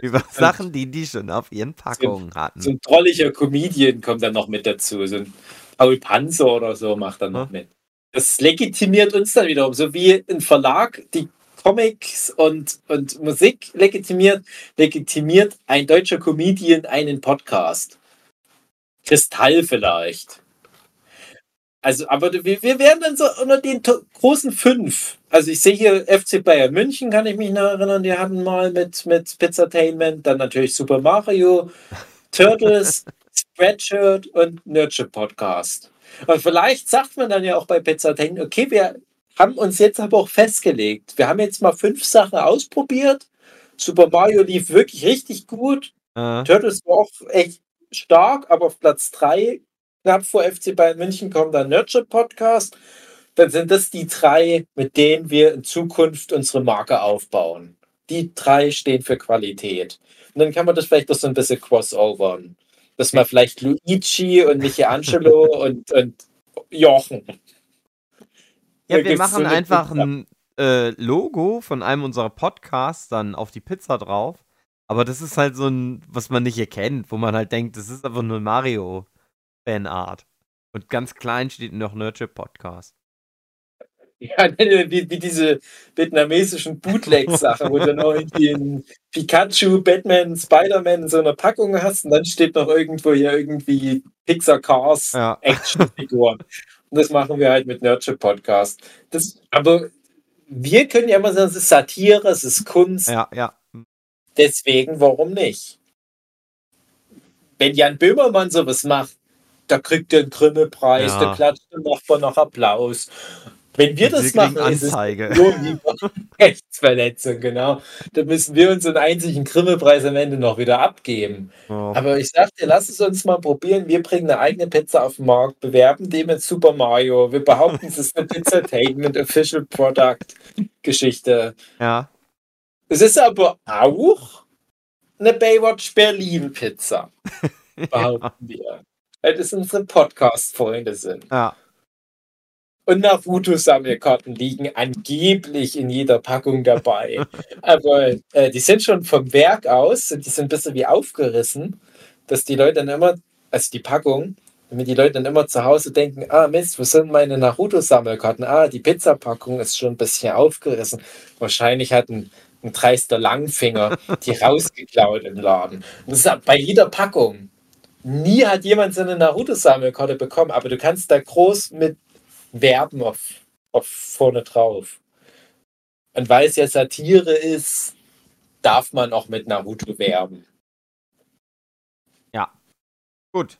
über Sachen, die die schon auf ihren Packungen hatten. so ein trolliger Comedian kommt dann noch mit dazu. So ein Paul Panzer oder so macht dann noch Hm. mit. Das legitimiert uns dann wiederum, so wie ein Verlag die Comics und, und Musik legitimiert, legitimiert ein deutscher Comedian einen Podcast. Kristall vielleicht. Also, aber wir, wir werden dann so unter den großen fünf. Also ich sehe hier FC Bayern München, kann ich mich noch erinnern, die hatten mal mit, mit Pizzatainment, dann natürlich Super Mario, Turtles, Spreadshirt und Nurture Podcast. Und vielleicht sagt man dann ja auch bei Pizzatainment, okay, wir haben uns jetzt aber auch festgelegt. Wir haben jetzt mal fünf Sachen ausprobiert. Super Mario lief wirklich richtig gut. Äh, Turtles war auch echt stark, aber auf Platz 3, knapp vor FC Bayern München, kommt dann Nurture Podcast. Dann sind das die drei, mit denen wir in Zukunft unsere Marke aufbauen. Die drei stehen für Qualität. Und dann kann man das vielleicht doch so ein bisschen crossovern. Dass man vielleicht Luigi und Michelangelo und, und Jochen. Ja, wir machen einfach ein äh, Logo von einem unserer Podcasts dann auf die Pizza drauf. Aber das ist halt so ein, was man nicht erkennt, wo man halt denkt, das ist einfach nur Mario-Fanart. Und ganz klein steht noch Nurture Podcast. Ja, wie, wie diese vietnamesischen Bootleg-Sachen, wo du noch irgendwie einen Pikachu, Batman, Spider-Man in so einer Packung hast und dann steht noch irgendwo hier irgendwie Pixar Cars Ja. Actionfiguren. Und das machen wir halt mit Nurture Podcast. Das, aber wir können ja immer sagen, es ist Satire, es ist Kunst, Ja, ja. deswegen warum nicht? Wenn Jan Böhmermann sowas macht, da kriegt er einen Grimme-Preis, Ja. da klatscht der Nachbar noch Applaus. Wenn wir Und das wir machen, ist es Anzeige. nur Rechtsverletzung, genau. Da müssen wir uns einen einzigen Grimme-Preis am Ende noch wieder abgeben. Oh. Aber ich sag dir, lass es uns mal probieren. Wir bringen eine eigene Pizza auf den Markt, bewerben die mit Super Mario. Wir behaupten, es ist eine Pizzatainment Official Product Geschichte. Ja. Es ist aber auch eine Baywatch Berlin Pizza, behaupten wir. Weil das unsere Podcast-Freunde sind. Ja. Und Naruto-Sammelkarten liegen angeblich in jeder Packung dabei. Aber äh, die sind schon vom Werk aus, und die sind ein bisschen wie aufgerissen, dass die Leute dann immer, also die Packung, damit die Leute dann immer zu Hause denken, ah Mist, wo sind meine Naruto-Sammelkarten? Ah, die Pizzapackung ist schon ein bisschen aufgerissen. Wahrscheinlich hat ein, ein dreister Langfinger die rausgeklaut im Laden. Und das ist bei jeder Packung. Nie hat jemand so eine Naruto-Sammelkarte bekommen, aber du kannst da groß mit werben auf, auf vorne drauf. Und weil es ja Satire ist, darf man auch mit Naruto werben. Gut.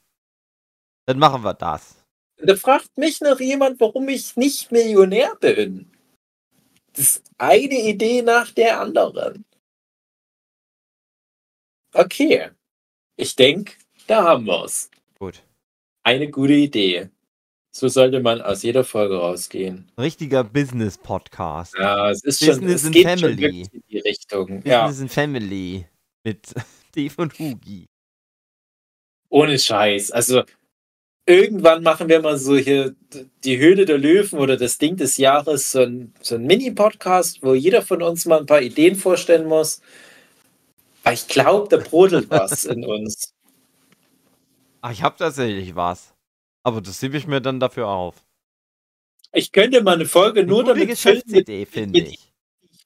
Dann machen wir das. Da fragt mich noch jemand, warum ich nicht Millionär bin. Das ist eine Idee nach der anderen. Okay. Ich denke, da haben wir es. Gut. Eine gute Idee. So sollte man aus jeder Folge rausgehen. Richtiger Business-Podcast. Ja, es ist schon, Business es in geht schon Family. wirklich in die Richtung. Ja, Business in Family. Mit Dave und Hugi. ohne Scheiß. Also irgendwann machen wir mal so hier die Höhle der Löwen oder das Ding des Jahres, so ein, so ein Mini-Podcast, wo jeder von uns mal ein paar Ideen vorstellen muss. Weil ich glaube, da brodelt was in uns. Ach, ich habe tatsächlich was. Aber das hebe ich mir dann dafür auf. Ich könnte mal eine Folge Eine nur damit Geschäftsidee, finde mit- ich.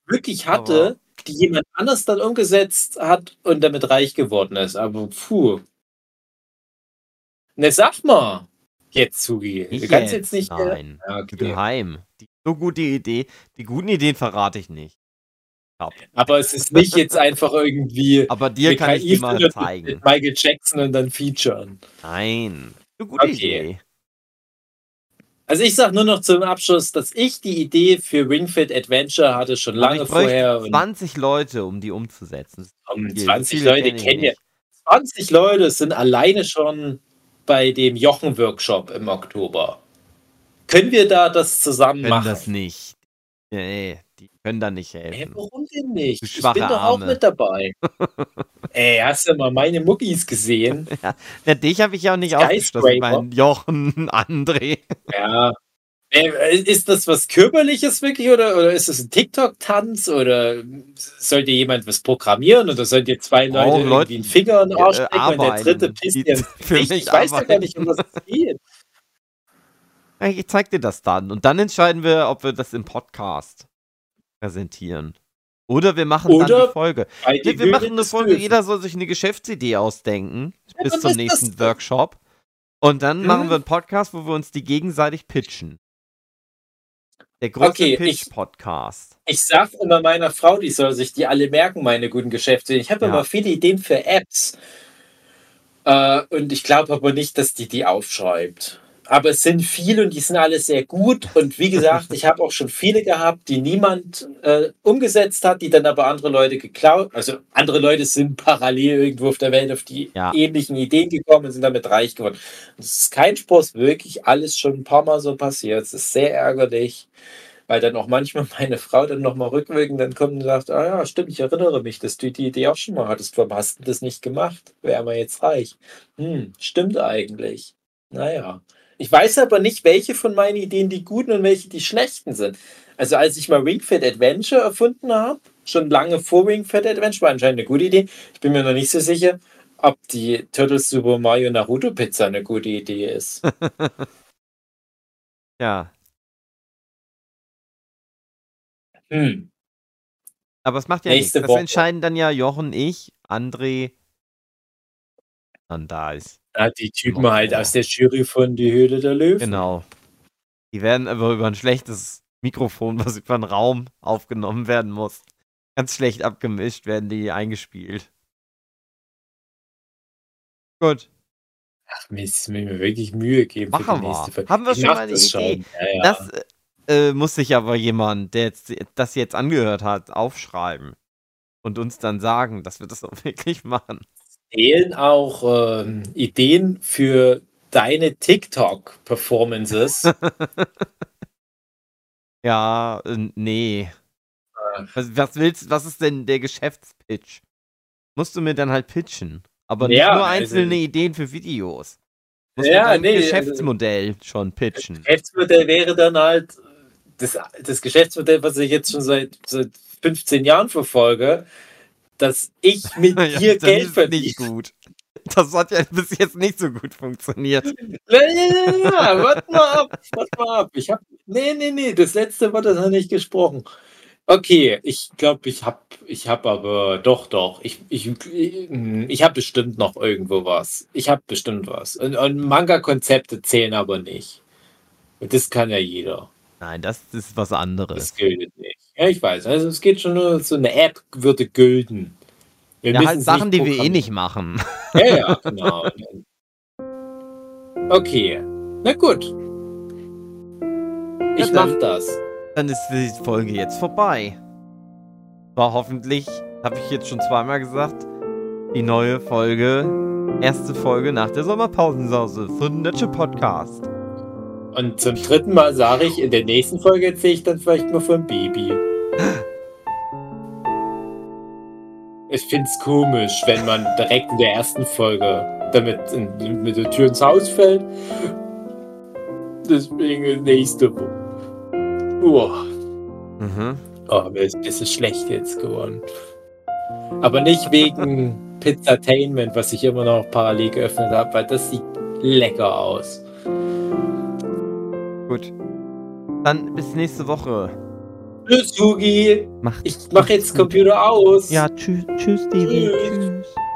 wirklich hatte, die jemand anders dann umgesetzt hat und damit reich geworden ist. Aber puh. Ne, sag mal. Jetzt, Sugi. Du Ich kannst jetzt nicht. Nein. Ja, okay. Geheim. Die so gute Idee. Die guten Ideen verrate ich nicht. Aber es ist nicht jetzt einfach irgendwie Aber dir kann ich KI die mal zeigen. Michael Jackson und dann featuren. Nein. Eine gute Okay. Idee. Also ich sag nur noch zum Abschluss, dass ich die Idee für Ring Fit Adventure hatte schon lange vorher. und 20 Leute, um die umzusetzen. um viel. 20 Viele Leute kenne ich kennen ja. nicht. 20 Leute sind alleine schon bei dem Jochen-Workshop im Oktober. Können wir da das zusammen Können machen? das nicht. Nee, die können da nicht Ey, helfen. warum denn nicht? Ich bin doch auch Arme. mit dabei. Ey, hast du mal meine Muckis gesehen? Ja, dich habe ich ja auch nicht ausgeschlossen. Ich meine, Jochen, André. Ja. Ey, Ist das was Körperliches wirklich oder, oder ist es ein TikTok-Tanz oder sollte jemand was programmieren oder sollt ihr zwei Leute Auch irgendwie Leute, einen Finger in den Arsch äh, stecken und der dritte pisst Gesicht? mich Ich weiß ja gar nicht, um was es geht. Ich zeig dir das dann. Und dann entscheiden wir, ob wir das im Podcast präsentieren. Oder wir machen dann Oder die Folge. Bei Wir, wir machen eine Folge, Löwen. jeder soll sich eine Geschäftsidee ausdenken. Ja, bis dann zum nächsten Workshop. Und dann Hm? machen wir einen Podcast, wo wir uns die gegenseitig pitchen. Der große Okay, ich- Pitch-Podcast. Ich sag immer meiner Frau, die soll sich die alle merken, meine guten Geschäfte. Ich habe Ja. immer viele Ideen für Apps. Äh, und ich glaube aber nicht, dass die die aufschreibt. Aber es sind viele und die sind alle sehr gut. Und wie gesagt, ich habe auch schon viele gehabt, die niemand äh, umgesetzt hat, die dann aber andere Leute geklaut. Also andere Leute sind parallel irgendwo auf der Welt auf die Ja. ähnlichen Ideen gekommen und sind damit reich geworden. Es ist kein Spaß, wirklich alles schon ein paar Mal so passiert. Es ist sehr ärgerlich weil dann auch manchmal meine Frau dann nochmal rückwirkend dann kommt und sagt, ah ja, stimmt, ich erinnere mich, dass du die Idee auch schon mal hattest. Warum hast du das nicht gemacht? Wäre mal jetzt reich. Hm, stimmt eigentlich. Naja. Ich weiß aber nicht, welche von meinen Ideen die guten und welche die schlechten sind. Also als ich mal Ring Fit Adventure erfunden habe, schon lange vor Ring Fit Adventure, war anscheinend eine gute Idee. Ich bin mir noch nicht so sicher, ob die Turtles Super Mario Naruto Pizza eine gute Idee ist. Ja. Hm. Aber es macht ja nichts. Nächste Das Woche. entscheiden dann ja Jochen, ich, André, dann da ist. Ja, die Typen Oh. halt aus der Jury von Die Höhle der Löwen. Genau. Die werden aber über ein schlechtes Mikrofon, was über den Raum aufgenommen werden muss. Ganz schlecht abgemischt werden die eingespielt. Gut. Ach, mir ist mir wirklich Mühe geben für Machen die nächste wir. Folge. Haben wir Ich schon mal eine das Idee? Ja, ja. Das äh, muss sich aber jemand, der jetzt, das jetzt angehört hat, aufschreiben. Und uns dann sagen, dass wir das auch wirklich machen. Fehlen auch ähm, Ideen für deine TikTok-Performances. Ja, äh, nee. Ah. Was, was willst was ist denn der Geschäftspitch? Musst du mir dann halt pitchen. Aber nicht Ja, nur also- einzelne Ideen für Videos. Musst Ja, nee, also Geschäftsmodell schon pitchen. Geschäftsmodell wäre dann halt das, das Geschäftsmodell, was ich jetzt schon seit, seit 15 Jahren verfolge, dass ich mit Ja, dir das Geld ist verdiene. nicht gut. Das hat ja bis jetzt nicht so gut funktioniert. Ja, ja, ja, warte mal ab, warte mal ab. Ich hab, nee, nee, nee, das letzte Wort hat er nicht gesprochen. Okay, ich glaube, ich habe ich hab aber doch, doch. Ich, ich, ich habe bestimmt noch irgendwo was. Ich habe bestimmt was. Und, und Manga-Konzepte zählen aber nicht. Und das kann ja jeder. Nein, das ist was anderes. Das gilt nicht. Ja, ich weiß. Also es geht schon nur, so eine App würde gülden. Wir Ja, halt Sachen, die wir eh nicht machen. Ja, ja, genau. Okay. Na gut. Ich Ja, dann- mach das. Dann ist die Folge jetzt vorbei. War hoffentlich, habe ich jetzt schon zweimal gesagt, die neue Folge, erste Folge nach der Sommerpausensause von Netsche Podcast. Und zum dritten Mal sage ich, in der nächsten Folge erzähle ich dann vielleicht mal von Baby. Ich find's komisch, wenn man direkt in der ersten Folge damit in, mit der Tür ins Haus fällt. Deswegen nächste Woche. Uah. Mhm. Oh, mir ist schlecht jetzt geworden. Aber nicht wegen Pizzatainment, was ich immer noch parallel geöffnet habe, weil das sieht lecker aus. Gut. Dann bis nächste Woche. Tschüss, Hugi. Macht Ich mach jetzt Computer aus. Ja, tschüss, tschüss, Stevie. Tschüss. Tschüss.